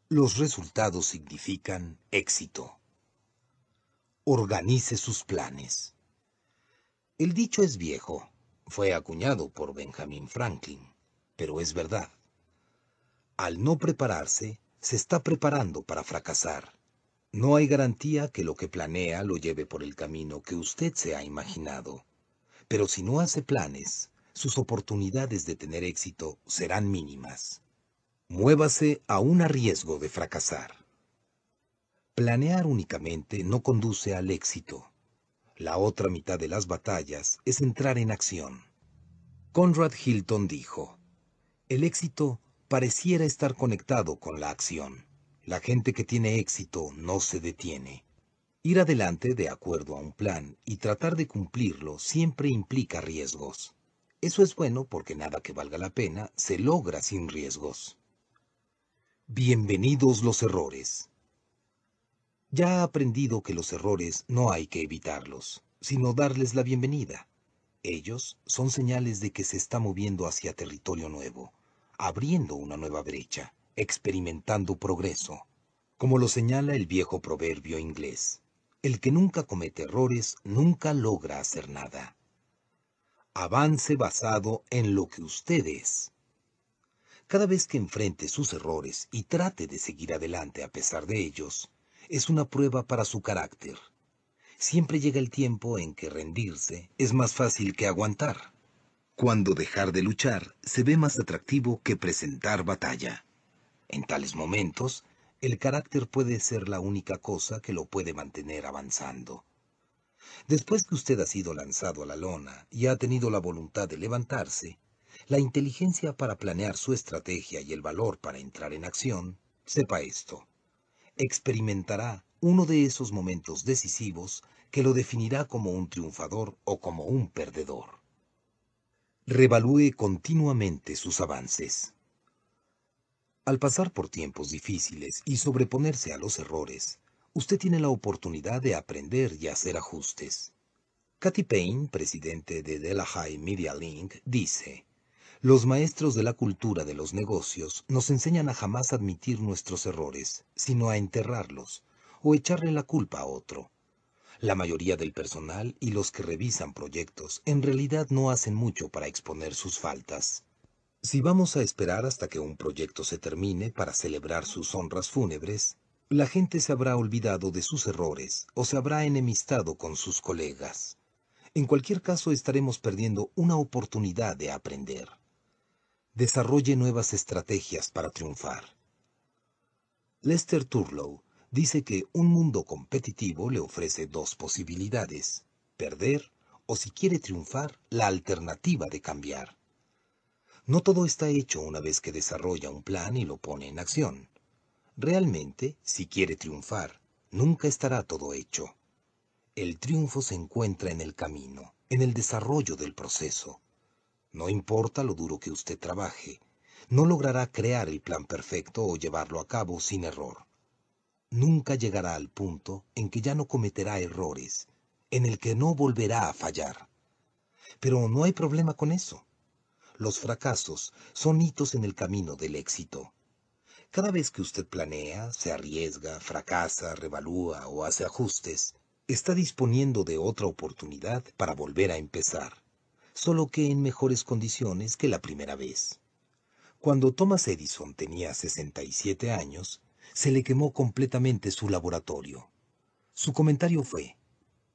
Los resultados significan éxito. Organice sus planes. El dicho es viejo, fue acuñado por Benjamin Franklin, pero es verdad. Al no prepararse, se está preparando para fracasar. No hay garantía que lo que planea lo lleve por el camino que usted se ha imaginado. Pero si no hace planes, sus oportunidades de tener éxito serán mínimas. Muévase a un riesgo de fracasar. Planear únicamente no conduce al éxito. La otra mitad de las batallas es entrar en acción. Conrad Hilton dijo, el éxito pareciera estar conectado con la acción. La gente que tiene éxito no se detiene. Ir adelante de acuerdo a un plan y tratar de cumplirlo siempre implica riesgos. Eso es bueno porque nada que valga la pena se logra sin riesgos. Bienvenidos los errores. Ya ha aprendido que los errores no hay que evitarlos, sino darles la bienvenida. Ellos son señales de que se está moviendo hacia territorio nuevo, abriendo una nueva brecha, experimentando progreso, como lo señala el viejo proverbio inglés. El que nunca comete errores nunca logra hacer nada avance basado en lo que usted es. Cada vez que enfrente sus errores y trate de seguir adelante a pesar de ellos, es una prueba para su carácter. Siempre llega el tiempo en que rendirse es más fácil que aguantar. Cuando dejar de luchar se ve más atractivo que presentar batalla. En tales momentos, el carácter puede ser la única cosa que lo puede mantener avanzando. Después que usted ha sido lanzado a la lona y ha tenido la voluntad de levantarse, la inteligencia para planear su estrategia y el valor para entrar en acción, sepa esto. Experimentará uno de esos momentos decisivos que lo definirá como un triunfador o como un perdedor. Revalúe continuamente sus avances. Al pasar por tiempos difíciles y sobreponerse a los errores, usted tiene la oportunidad de aprender y hacer ajustes. Cathy Payne, presidente de Delahai Media Link, dice, los maestros de la cultura de los negocios nos enseñan a jamás admitir nuestros errores, sino a enterrarlos o echarle la culpa a otro. La mayoría del personal y los que revisan proyectos en realidad no hacen mucho para exponer sus faltas. Si vamos a esperar hasta que un proyecto se termine para celebrar sus honras fúnebres, la gente se habrá olvidado de sus errores o se habrá enemistado con sus colegas. En cualquier caso estaremos perdiendo una oportunidad de aprender. Desarrolle nuevas estrategias para triunfar. Lester Turlow dice que un mundo competitivo le ofrece dos posibilidades, perder o si quiere triunfar, la alternativa de cambiar. No todo está hecho una vez que desarrolla un plan y lo pone en acción. Realmente, si quiere triunfar, nunca estará todo hecho. El triunfo se encuentra en el camino, en el desarrollo del proceso. No importa lo duro que usted trabaje, no logrará crear el plan perfecto o llevarlo a cabo sin error. Nunca llegará al punto en que ya no cometerá errores, en el que no volverá a fallar. Pero no hay problema con eso. Los fracasos son hitos en el camino del éxito. Cada vez que usted planea, se arriesga, fracasa, revalúa o hace ajustes, está disponiendo de otra oportunidad para volver a empezar, solo que en mejores condiciones que la primera vez. Cuando Thomas Edison tenía 67 años, se le quemó completamente su laboratorio. Su comentario fue,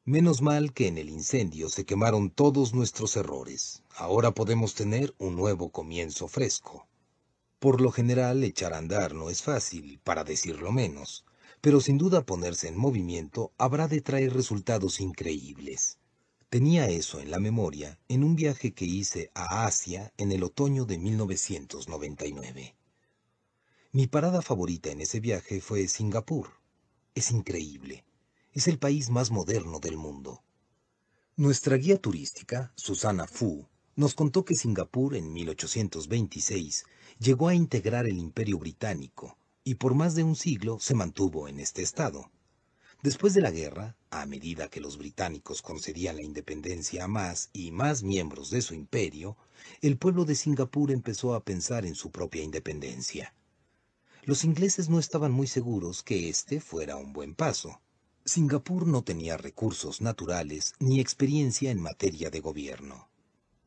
Menos mal que en el incendio se quemaron todos nuestros errores. Ahora podemos tener un nuevo comienzo fresco. Por lo general, echar a andar no es fácil, para decirlo menos, pero sin duda ponerse en movimiento habrá de traer resultados increíbles. Tenía eso en la memoria en un viaje que hice a Asia en el otoño de 1999. Mi parada favorita en ese viaje fue Singapur. Es increíble. Es el país más moderno del mundo. Nuestra guía turística, Susana Fu, nos contó que Singapur en 1826 llegó a integrar el imperio británico y por más de un siglo se mantuvo en este estado. Después de la guerra, a medida que los británicos concedían la independencia a más y más miembros de su imperio, el pueblo de Singapur empezó a pensar en su propia independencia. Los ingleses no estaban muy seguros que este fuera un buen paso. Singapur no tenía recursos naturales ni experiencia en materia de gobierno.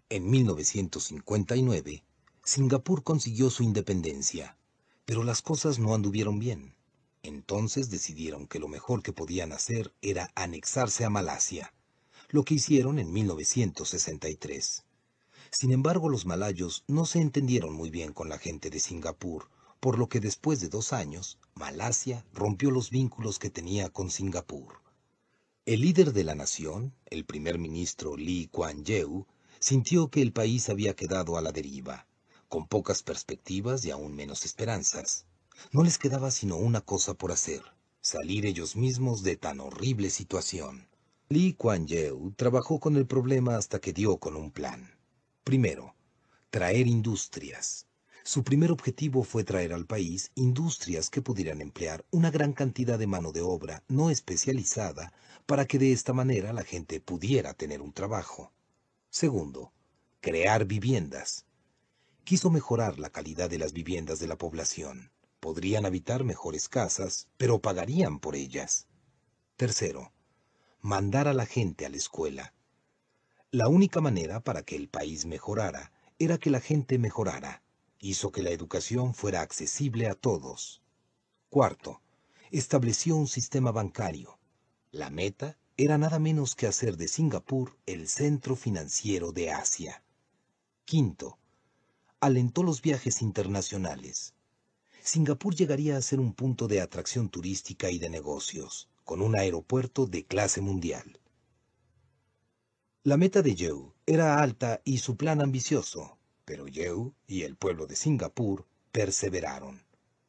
En 1959, Singapur consiguió su independencia, pero las cosas no anduvieron bien. Entonces decidieron que lo mejor que podían hacer era anexarse a Malasia, lo que hicieron en 1963. Sin embargo, los malayos no se entendieron muy bien con la gente de Singapur, por lo que después de dos años, Malasia rompió los vínculos que tenía con Singapur. El líder de la nación, el primer ministro Lee Kuan Yew, sintió que el país había quedado a la deriva, con pocas perspectivas y aún menos esperanzas. No les quedaba sino una cosa por hacer, salir ellos mismos de tan horrible situación. Lee Kuan Yew trabajó con el problema hasta que dio con un plan. Primero, traer industrias. Su primer objetivo fue traer al país industrias que pudieran emplear una gran cantidad de mano de obra no especializada para que de esta manera la gente pudiera tener un trabajo. Segundo, crear viviendas. Quiso mejorar la calidad de las viviendas de la población. Podrían habitar mejores casas, pero pagarían por ellas. Tercero, mandar a la gente a la escuela. La única manera para que el país mejorara era que la gente mejorara. Hizo que la educación fuera accesible a todos. Cuarto, estableció un sistema bancario. La meta era nada menos que hacer de Singapur el centro financiero de Asia. Quinto, alentó los viajes internacionales. Singapur llegaría a ser un punto de atracción turística y de negocios, con un aeropuerto de clase mundial. La meta de Yew era alta y su plan ambicioso, pero Yew y el pueblo de Singapur perseveraron.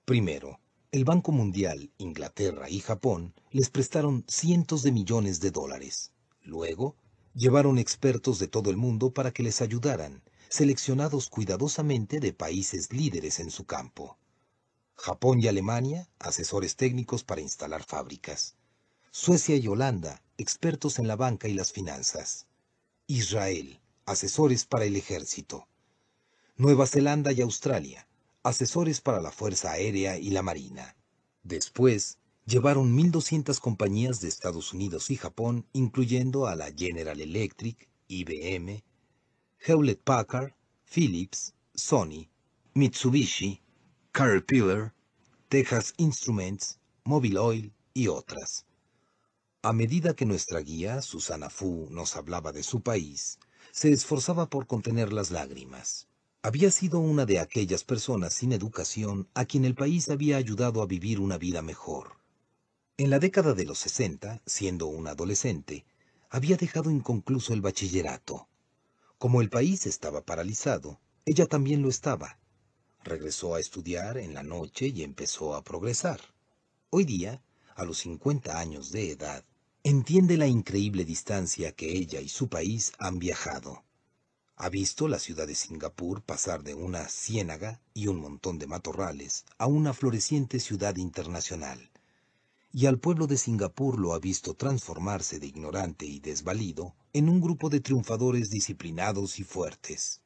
Primero, el Banco Mundial, Inglaterra y Japón les prestaron cientos de millones de dólares. Luego, llevaron expertos de todo el mundo para que les ayudaran, seleccionados cuidadosamente de países líderes en su campo. Japón y Alemania, asesores técnicos para instalar fábricas. Suecia y Holanda, expertos en la banca y las finanzas. Israel, asesores para el ejército. Nueva Zelanda y Australia, asesores para la Fuerza Aérea y la Marina. Después, llevaron 1.200 compañías de Estados Unidos y Japón, incluyendo a la General Electric, IBM, Hewlett Packard, Philips, Sony, Mitsubishi, Caterpillar, Texas Instruments, Mobile Oil y otras. A medida que nuestra guía, Susana Fu, nos hablaba de su país, se esforzaba por contener las lágrimas. Había sido una de aquellas personas sin educación a quien el país había ayudado a vivir una vida mejor. En la década de los sesenta, siendo un adolescente, había dejado inconcluso el bachillerato. Como el país estaba paralizado, ella también lo estaba. Regresó a estudiar en la noche y empezó a progresar. Hoy día, a los 50 años de edad, entiende la increíble distancia que ella y su país han viajado. Ha visto la ciudad de Singapur pasar de una ciénaga y un montón de matorrales a una floreciente ciudad internacional. Y al pueblo de Singapur lo ha visto transformarse de ignorante y desvalido en un grupo de triunfadores disciplinados y fuertes.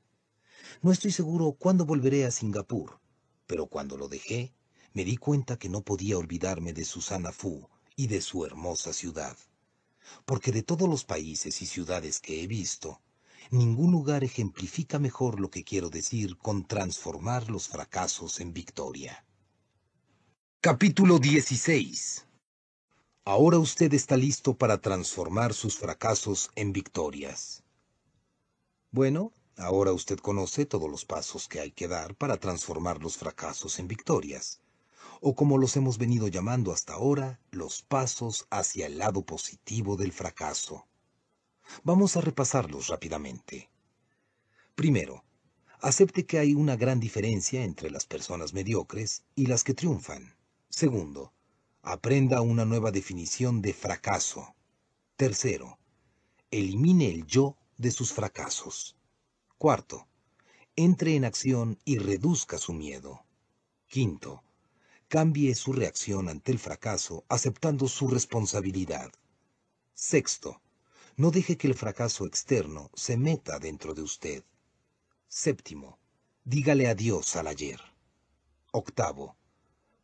No estoy seguro cuándo volveré a Singapur, pero cuando lo dejé, me di cuenta que no podía olvidarme de Susana Fu y de su hermosa ciudad. Porque de todos los países y ciudades que he visto, ningún lugar ejemplifica mejor lo que quiero decir con transformar los fracasos en victoria. Capítulo 16 Ahora usted está listo para transformar sus fracasos en victorias. Bueno, ahora usted conoce todos los pasos que hay que dar para transformar los fracasos en victorias o como los hemos venido llamando hasta ahora, los pasos hacia el lado positivo del fracaso. Vamos a repasarlos rápidamente. Primero, acepte que hay una gran diferencia entre las personas mediocres y las que triunfan. Segundo, aprenda una nueva definición de fracaso. Tercero, elimine el yo de sus fracasos. Cuarto, entre en acción y reduzca su miedo. Quinto, cambie su reacción ante el fracaso aceptando su responsabilidad. Sexto, no deje que el fracaso externo se meta dentro de usted. Séptimo, dígale adiós al ayer. Octavo,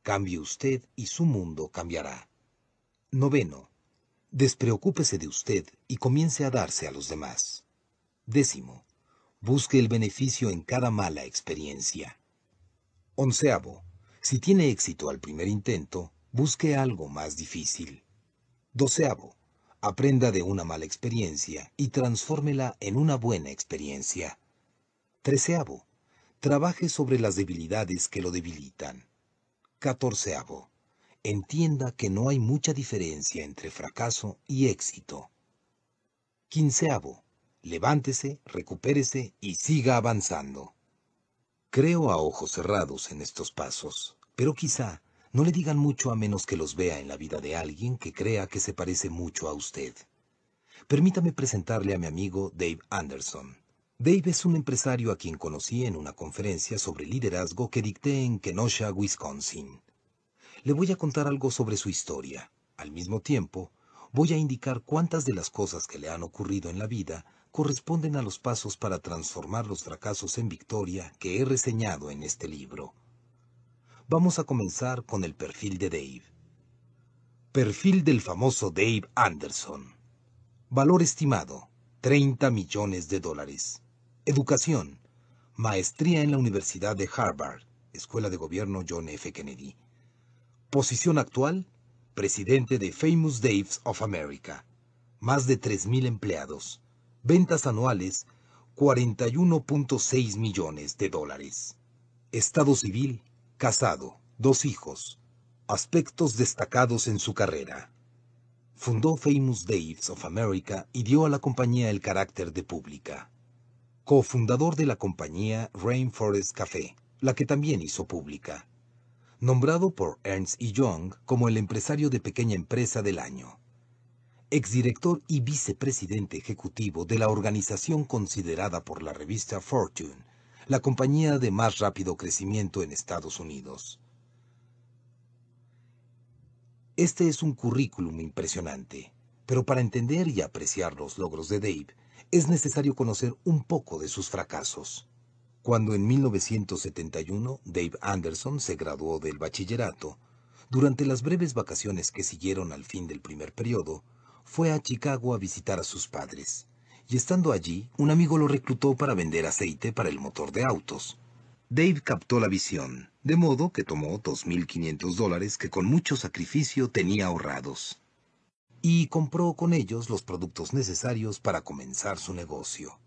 cambie usted y su mundo cambiará. Noveno. Despreocúpese de usted y comience a darse a los demás. Décimo. Busque el beneficio en cada mala experiencia. Onceavo. Si tiene éxito al primer intento, busque algo más difícil. Doceavo. Aprenda de una mala experiencia y transfórmela en una buena experiencia. Treceavo. Trabaje sobre las debilidades que lo debilitan. Catorceavo. Entienda que no hay mucha diferencia entre fracaso y éxito. Quinceavo. Levántese, recupérese y siga avanzando. Creo a ojos cerrados en estos pasos, pero quizá no le digan mucho a menos que los vea en la vida de alguien que crea que se parece mucho a usted. Permítame presentarle a mi amigo Dave Anderson. Dave es un empresario a quien conocí en una conferencia sobre liderazgo que dicté en Kenosha, Wisconsin. Le voy a contar algo sobre su historia. Al mismo tiempo, voy a indicar cuántas de las cosas que le han ocurrido en la vida corresponden a los pasos para transformar los fracasos en victoria que he reseñado en este libro. Vamos a comenzar con el perfil de Dave. Perfil del famoso Dave Anderson. Valor estimado, 30 millones de dólares. Educación, maestría en la Universidad de Harvard, Escuela de Gobierno John F. Kennedy. Posición actual, presidente de Famous Daves of America. Más de 3.000 empleados. Ventas anuales, 41.6 millones de dólares. Estado civil, Casado, dos hijos. Aspectos destacados en su carrera. Fundó Famous Daves of America y dio a la compañía el carácter de pública. Cofundador de la compañía Rainforest Café, la que también hizo pública. Nombrado por Ernst y Young como el empresario de pequeña empresa del año. Exdirector y vicepresidente ejecutivo de la organización considerada por la revista Fortune la compañía de más rápido crecimiento en Estados Unidos. Este es un currículum impresionante, pero para entender y apreciar los logros de Dave, es necesario conocer un poco de sus fracasos. Cuando en 1971 Dave Anderson se graduó del bachillerato, durante las breves vacaciones que siguieron al fin del primer periodo, fue a Chicago a visitar a sus padres y estando allí, un amigo lo reclutó para vender aceite para el motor de autos. Dave captó la visión, de modo que tomó 2.500 dólares que con mucho sacrificio tenía ahorrados. Y compró con ellos los productos necesarios para comenzar su negocio.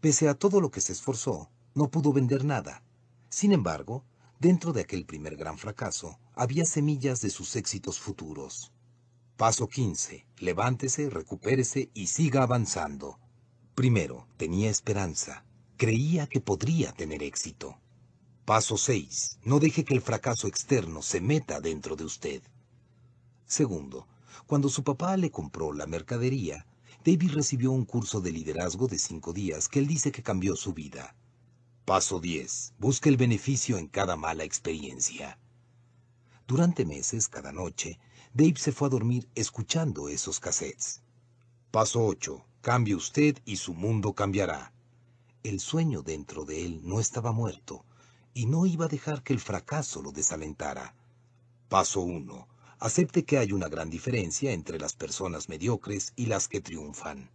Pese a todo lo que se esforzó, no pudo vender nada. Sin embargo, dentro de aquel primer gran fracaso, había semillas de sus éxitos futuros. Paso 15. Levántese, recupérese y siga avanzando. Primero, tenía esperanza. Creía que podría tener éxito. Paso 6. No deje que el fracaso externo se meta dentro de usted. Segundo, cuando su papá le compró la mercadería, David recibió un curso de liderazgo de cinco días que él dice que cambió su vida. Paso 10. Busque el beneficio en cada mala experiencia. Durante meses, cada noche, Dave se fue a dormir escuchando esos cassettes. Paso 8. Cambie usted y su mundo cambiará. El sueño dentro de él no estaba muerto y no iba a dejar que el fracaso lo desalentara. Paso 1. Acepte que hay una gran diferencia entre las personas mediocres y las que triunfan.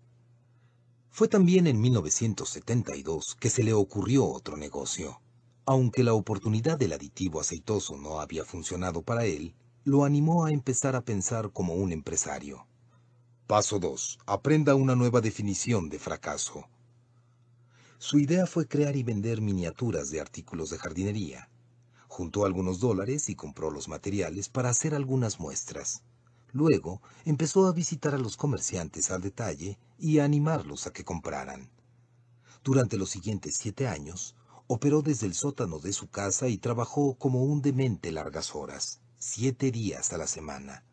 Fue también en 1972 que se le ocurrió otro negocio. Aunque la oportunidad del aditivo aceitoso no había funcionado para él, lo animó a empezar a pensar como un empresario. Paso 2. Aprenda una nueva definición de fracaso. Su idea fue crear y vender miniaturas de artículos de jardinería. Juntó algunos dólares y compró los materiales para hacer algunas muestras. Luego empezó a visitar a los comerciantes al detalle y a animarlos a que compraran. Durante los siguientes siete años, operó desde el sótano de su casa y trabajó como un demente largas horas siete días a la semana.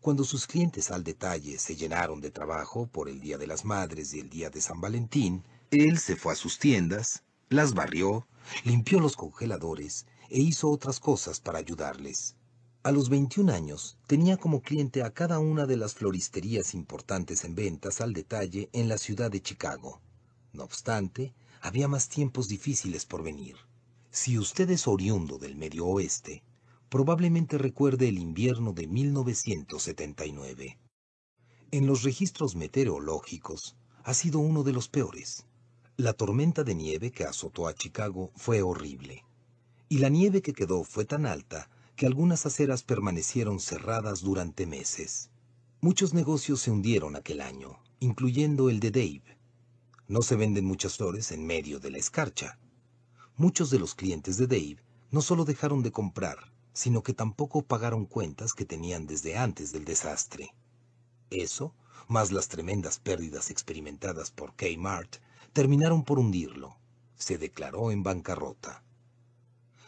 Cuando sus clientes al detalle se llenaron de trabajo por el Día de las Madres y el Día de San Valentín, él se fue a sus tiendas, las barrió, limpió los congeladores e hizo otras cosas para ayudarles. A los 21 años tenía como cliente a cada una de las floristerías importantes en ventas al detalle en la ciudad de Chicago. No obstante, había más tiempos difíciles por venir. Si usted es oriundo del Medio Oeste, probablemente recuerde el invierno de 1979. En los registros meteorológicos, ha sido uno de los peores. La tormenta de nieve que azotó a Chicago fue horrible. Y la nieve que quedó fue tan alta que algunas aceras permanecieron cerradas durante meses. Muchos negocios se hundieron aquel año, incluyendo el de Dave. No se venden muchas flores en medio de la escarcha. Muchos de los clientes de Dave no solo dejaron de comprar, sino que tampoco pagaron cuentas que tenían desde antes del desastre. Eso, más las tremendas pérdidas experimentadas por Kmart, terminaron por hundirlo. Se declaró en bancarrota.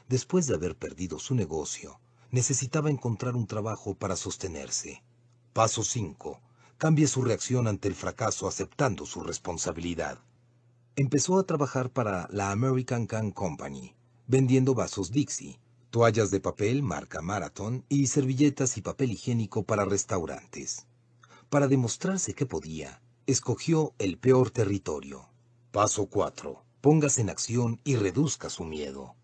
Después de haber perdido su negocio, necesitaba encontrar un trabajo para sostenerse. Paso 5. Cambie su reacción ante el fracaso aceptando su responsabilidad. Empezó a trabajar para la American Can Company, vendiendo vasos Dixie, toallas de papel marca Marathon y servilletas y papel higiénico para restaurantes. Para demostrarse que podía, escogió el peor territorio. Paso 4. Póngase en acción y reduzca su miedo.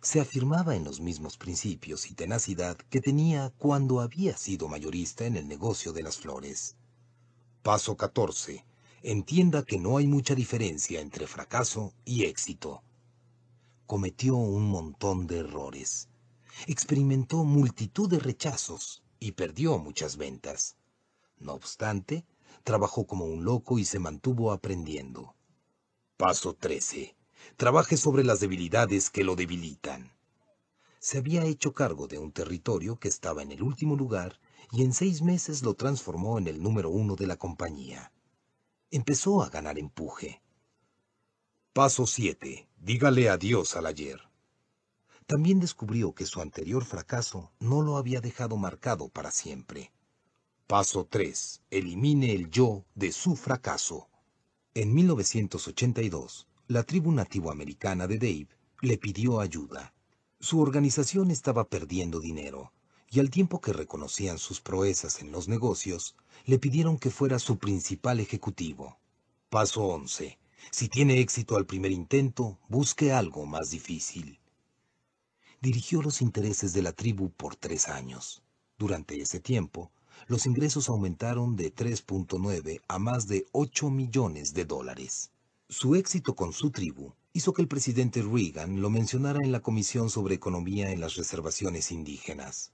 Se afirmaba en los mismos principios y tenacidad que tenía cuando había sido mayorista en el negocio de las flores. Paso 14. Entienda que no hay mucha diferencia entre fracaso y éxito cometió un montón de errores. Experimentó multitud de rechazos y perdió muchas ventas. No obstante, trabajó como un loco y se mantuvo aprendiendo. Paso 13. Trabaje sobre las debilidades que lo debilitan. Se había hecho cargo de un territorio que estaba en el último lugar y en seis meses lo transformó en el número uno de la compañía. Empezó a ganar empuje. Paso 7. Dígale adiós al ayer. También descubrió que su anterior fracaso no lo había dejado marcado para siempre. Paso 3. Elimine el yo de su fracaso. En 1982, la tribu nativoamericana de Dave le pidió ayuda. Su organización estaba perdiendo dinero, y al tiempo que reconocían sus proezas en los negocios, le pidieron que fuera su principal ejecutivo. Paso 11. Si tiene éxito al primer intento, busque algo más difícil. Dirigió los intereses de la tribu por tres años. Durante ese tiempo, los ingresos aumentaron de 3.9 a más de 8 millones de dólares. Su éxito con su tribu hizo que el presidente Reagan lo mencionara en la Comisión sobre Economía en las Reservaciones Indígenas.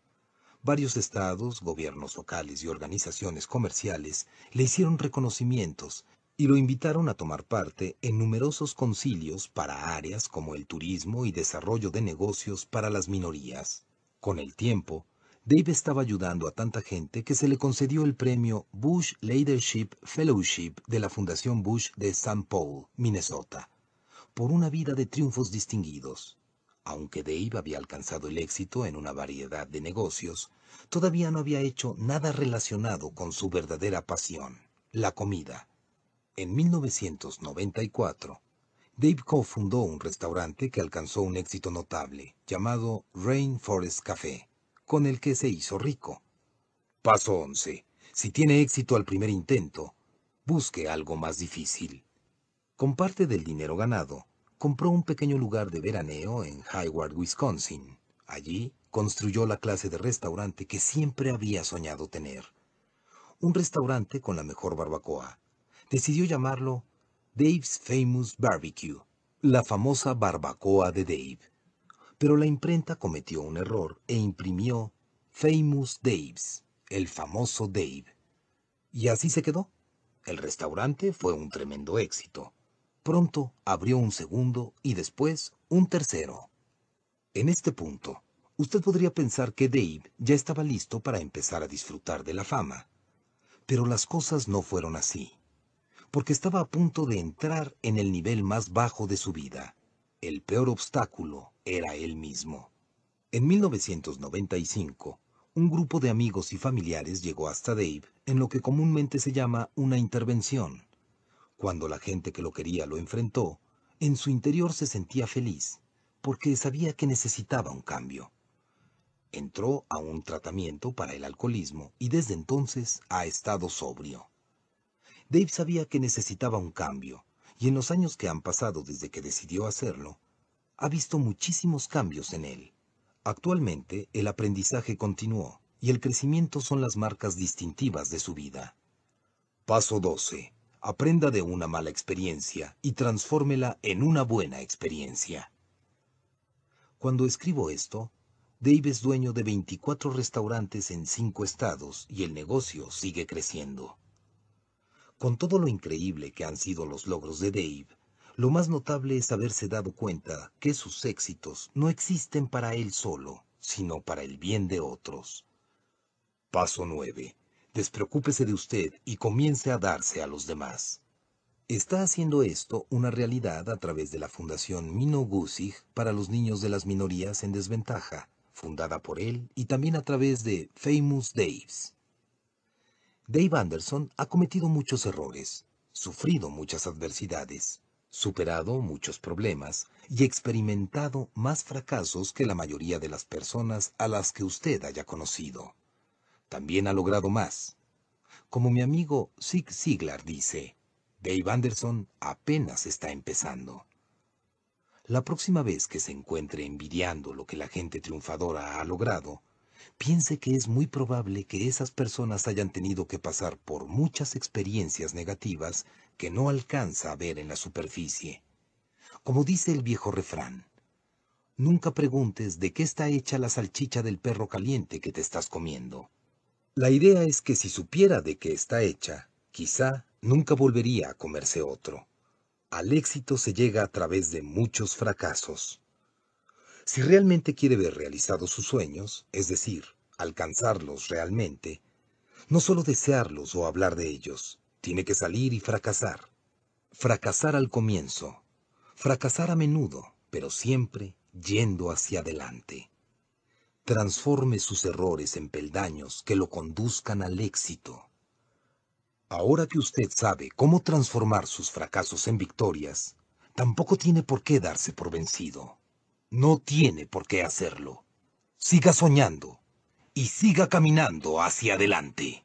Varios estados, gobiernos locales y organizaciones comerciales le hicieron reconocimientos y lo invitaron a tomar parte en numerosos concilios para áreas como el turismo y desarrollo de negocios para las minorías. Con el tiempo, Dave estaba ayudando a tanta gente que se le concedió el premio Bush Leadership Fellowship de la Fundación Bush de St. Paul, Minnesota, por una vida de triunfos distinguidos. Aunque Dave había alcanzado el éxito en una variedad de negocios, todavía no había hecho nada relacionado con su verdadera pasión, la comida. En 1994, Dave cofundó un restaurante que alcanzó un éxito notable, llamado Rainforest Café, con el que se hizo rico. Paso 11. Si tiene éxito al primer intento, busque algo más difícil. Con parte del dinero ganado, compró un pequeño lugar de veraneo en Hayward, Wisconsin. Allí construyó la clase de restaurante que siempre había soñado tener. Un restaurante con la mejor barbacoa, decidió llamarlo Dave's Famous Barbecue, la famosa barbacoa de Dave. Pero la imprenta cometió un error e imprimió Famous Dave's, el famoso Dave. Y así se quedó. El restaurante fue un tremendo éxito. Pronto abrió un segundo y después un tercero. En este punto, usted podría pensar que Dave ya estaba listo para empezar a disfrutar de la fama. Pero las cosas no fueron así porque estaba a punto de entrar en el nivel más bajo de su vida. El peor obstáculo era él mismo. En 1995, un grupo de amigos y familiares llegó hasta Dave en lo que comúnmente se llama una intervención. Cuando la gente que lo quería lo enfrentó, en su interior se sentía feliz, porque sabía que necesitaba un cambio. Entró a un tratamiento para el alcoholismo y desde entonces ha estado sobrio. Dave sabía que necesitaba un cambio, y en los años que han pasado desde que decidió hacerlo, ha visto muchísimos cambios en él. Actualmente, el aprendizaje continuó y el crecimiento son las marcas distintivas de su vida. Paso 12. Aprenda de una mala experiencia y transfórmela en una buena experiencia. Cuando escribo esto, Dave es dueño de 24 restaurantes en 5 estados y el negocio sigue creciendo. Con todo lo increíble que han sido los logros de Dave, lo más notable es haberse dado cuenta que sus éxitos no existen para él solo, sino para el bien de otros. Paso 9. Despreocúpese de usted y comience a darse a los demás. Está haciendo esto una realidad a través de la Fundación Mino Gusig para los niños de las minorías en desventaja, fundada por él, y también a través de Famous Daves. Dave Anderson ha cometido muchos errores, sufrido muchas adversidades, superado muchos problemas y experimentado más fracasos que la mayoría de las personas a las que usted haya conocido. También ha logrado más. Como mi amigo Zig Ziglar dice, Dave Anderson apenas está empezando. La próxima vez que se encuentre envidiando lo que la gente triunfadora ha logrado, piense que es muy probable que esas personas hayan tenido que pasar por muchas experiencias negativas que no alcanza a ver en la superficie. Como dice el viejo refrán, nunca preguntes de qué está hecha la salchicha del perro caliente que te estás comiendo. La idea es que si supiera de qué está hecha, quizá nunca volvería a comerse otro. Al éxito se llega a través de muchos fracasos. Si realmente quiere ver realizados sus sueños, es decir, alcanzarlos realmente, no solo desearlos o hablar de ellos, tiene que salir y fracasar. Fracasar al comienzo, fracasar a menudo, pero siempre yendo hacia adelante. Transforme sus errores en peldaños que lo conduzcan al éxito. Ahora que usted sabe cómo transformar sus fracasos en victorias, tampoco tiene por qué darse por vencido. No tiene por qué hacerlo. Siga soñando y siga caminando hacia adelante.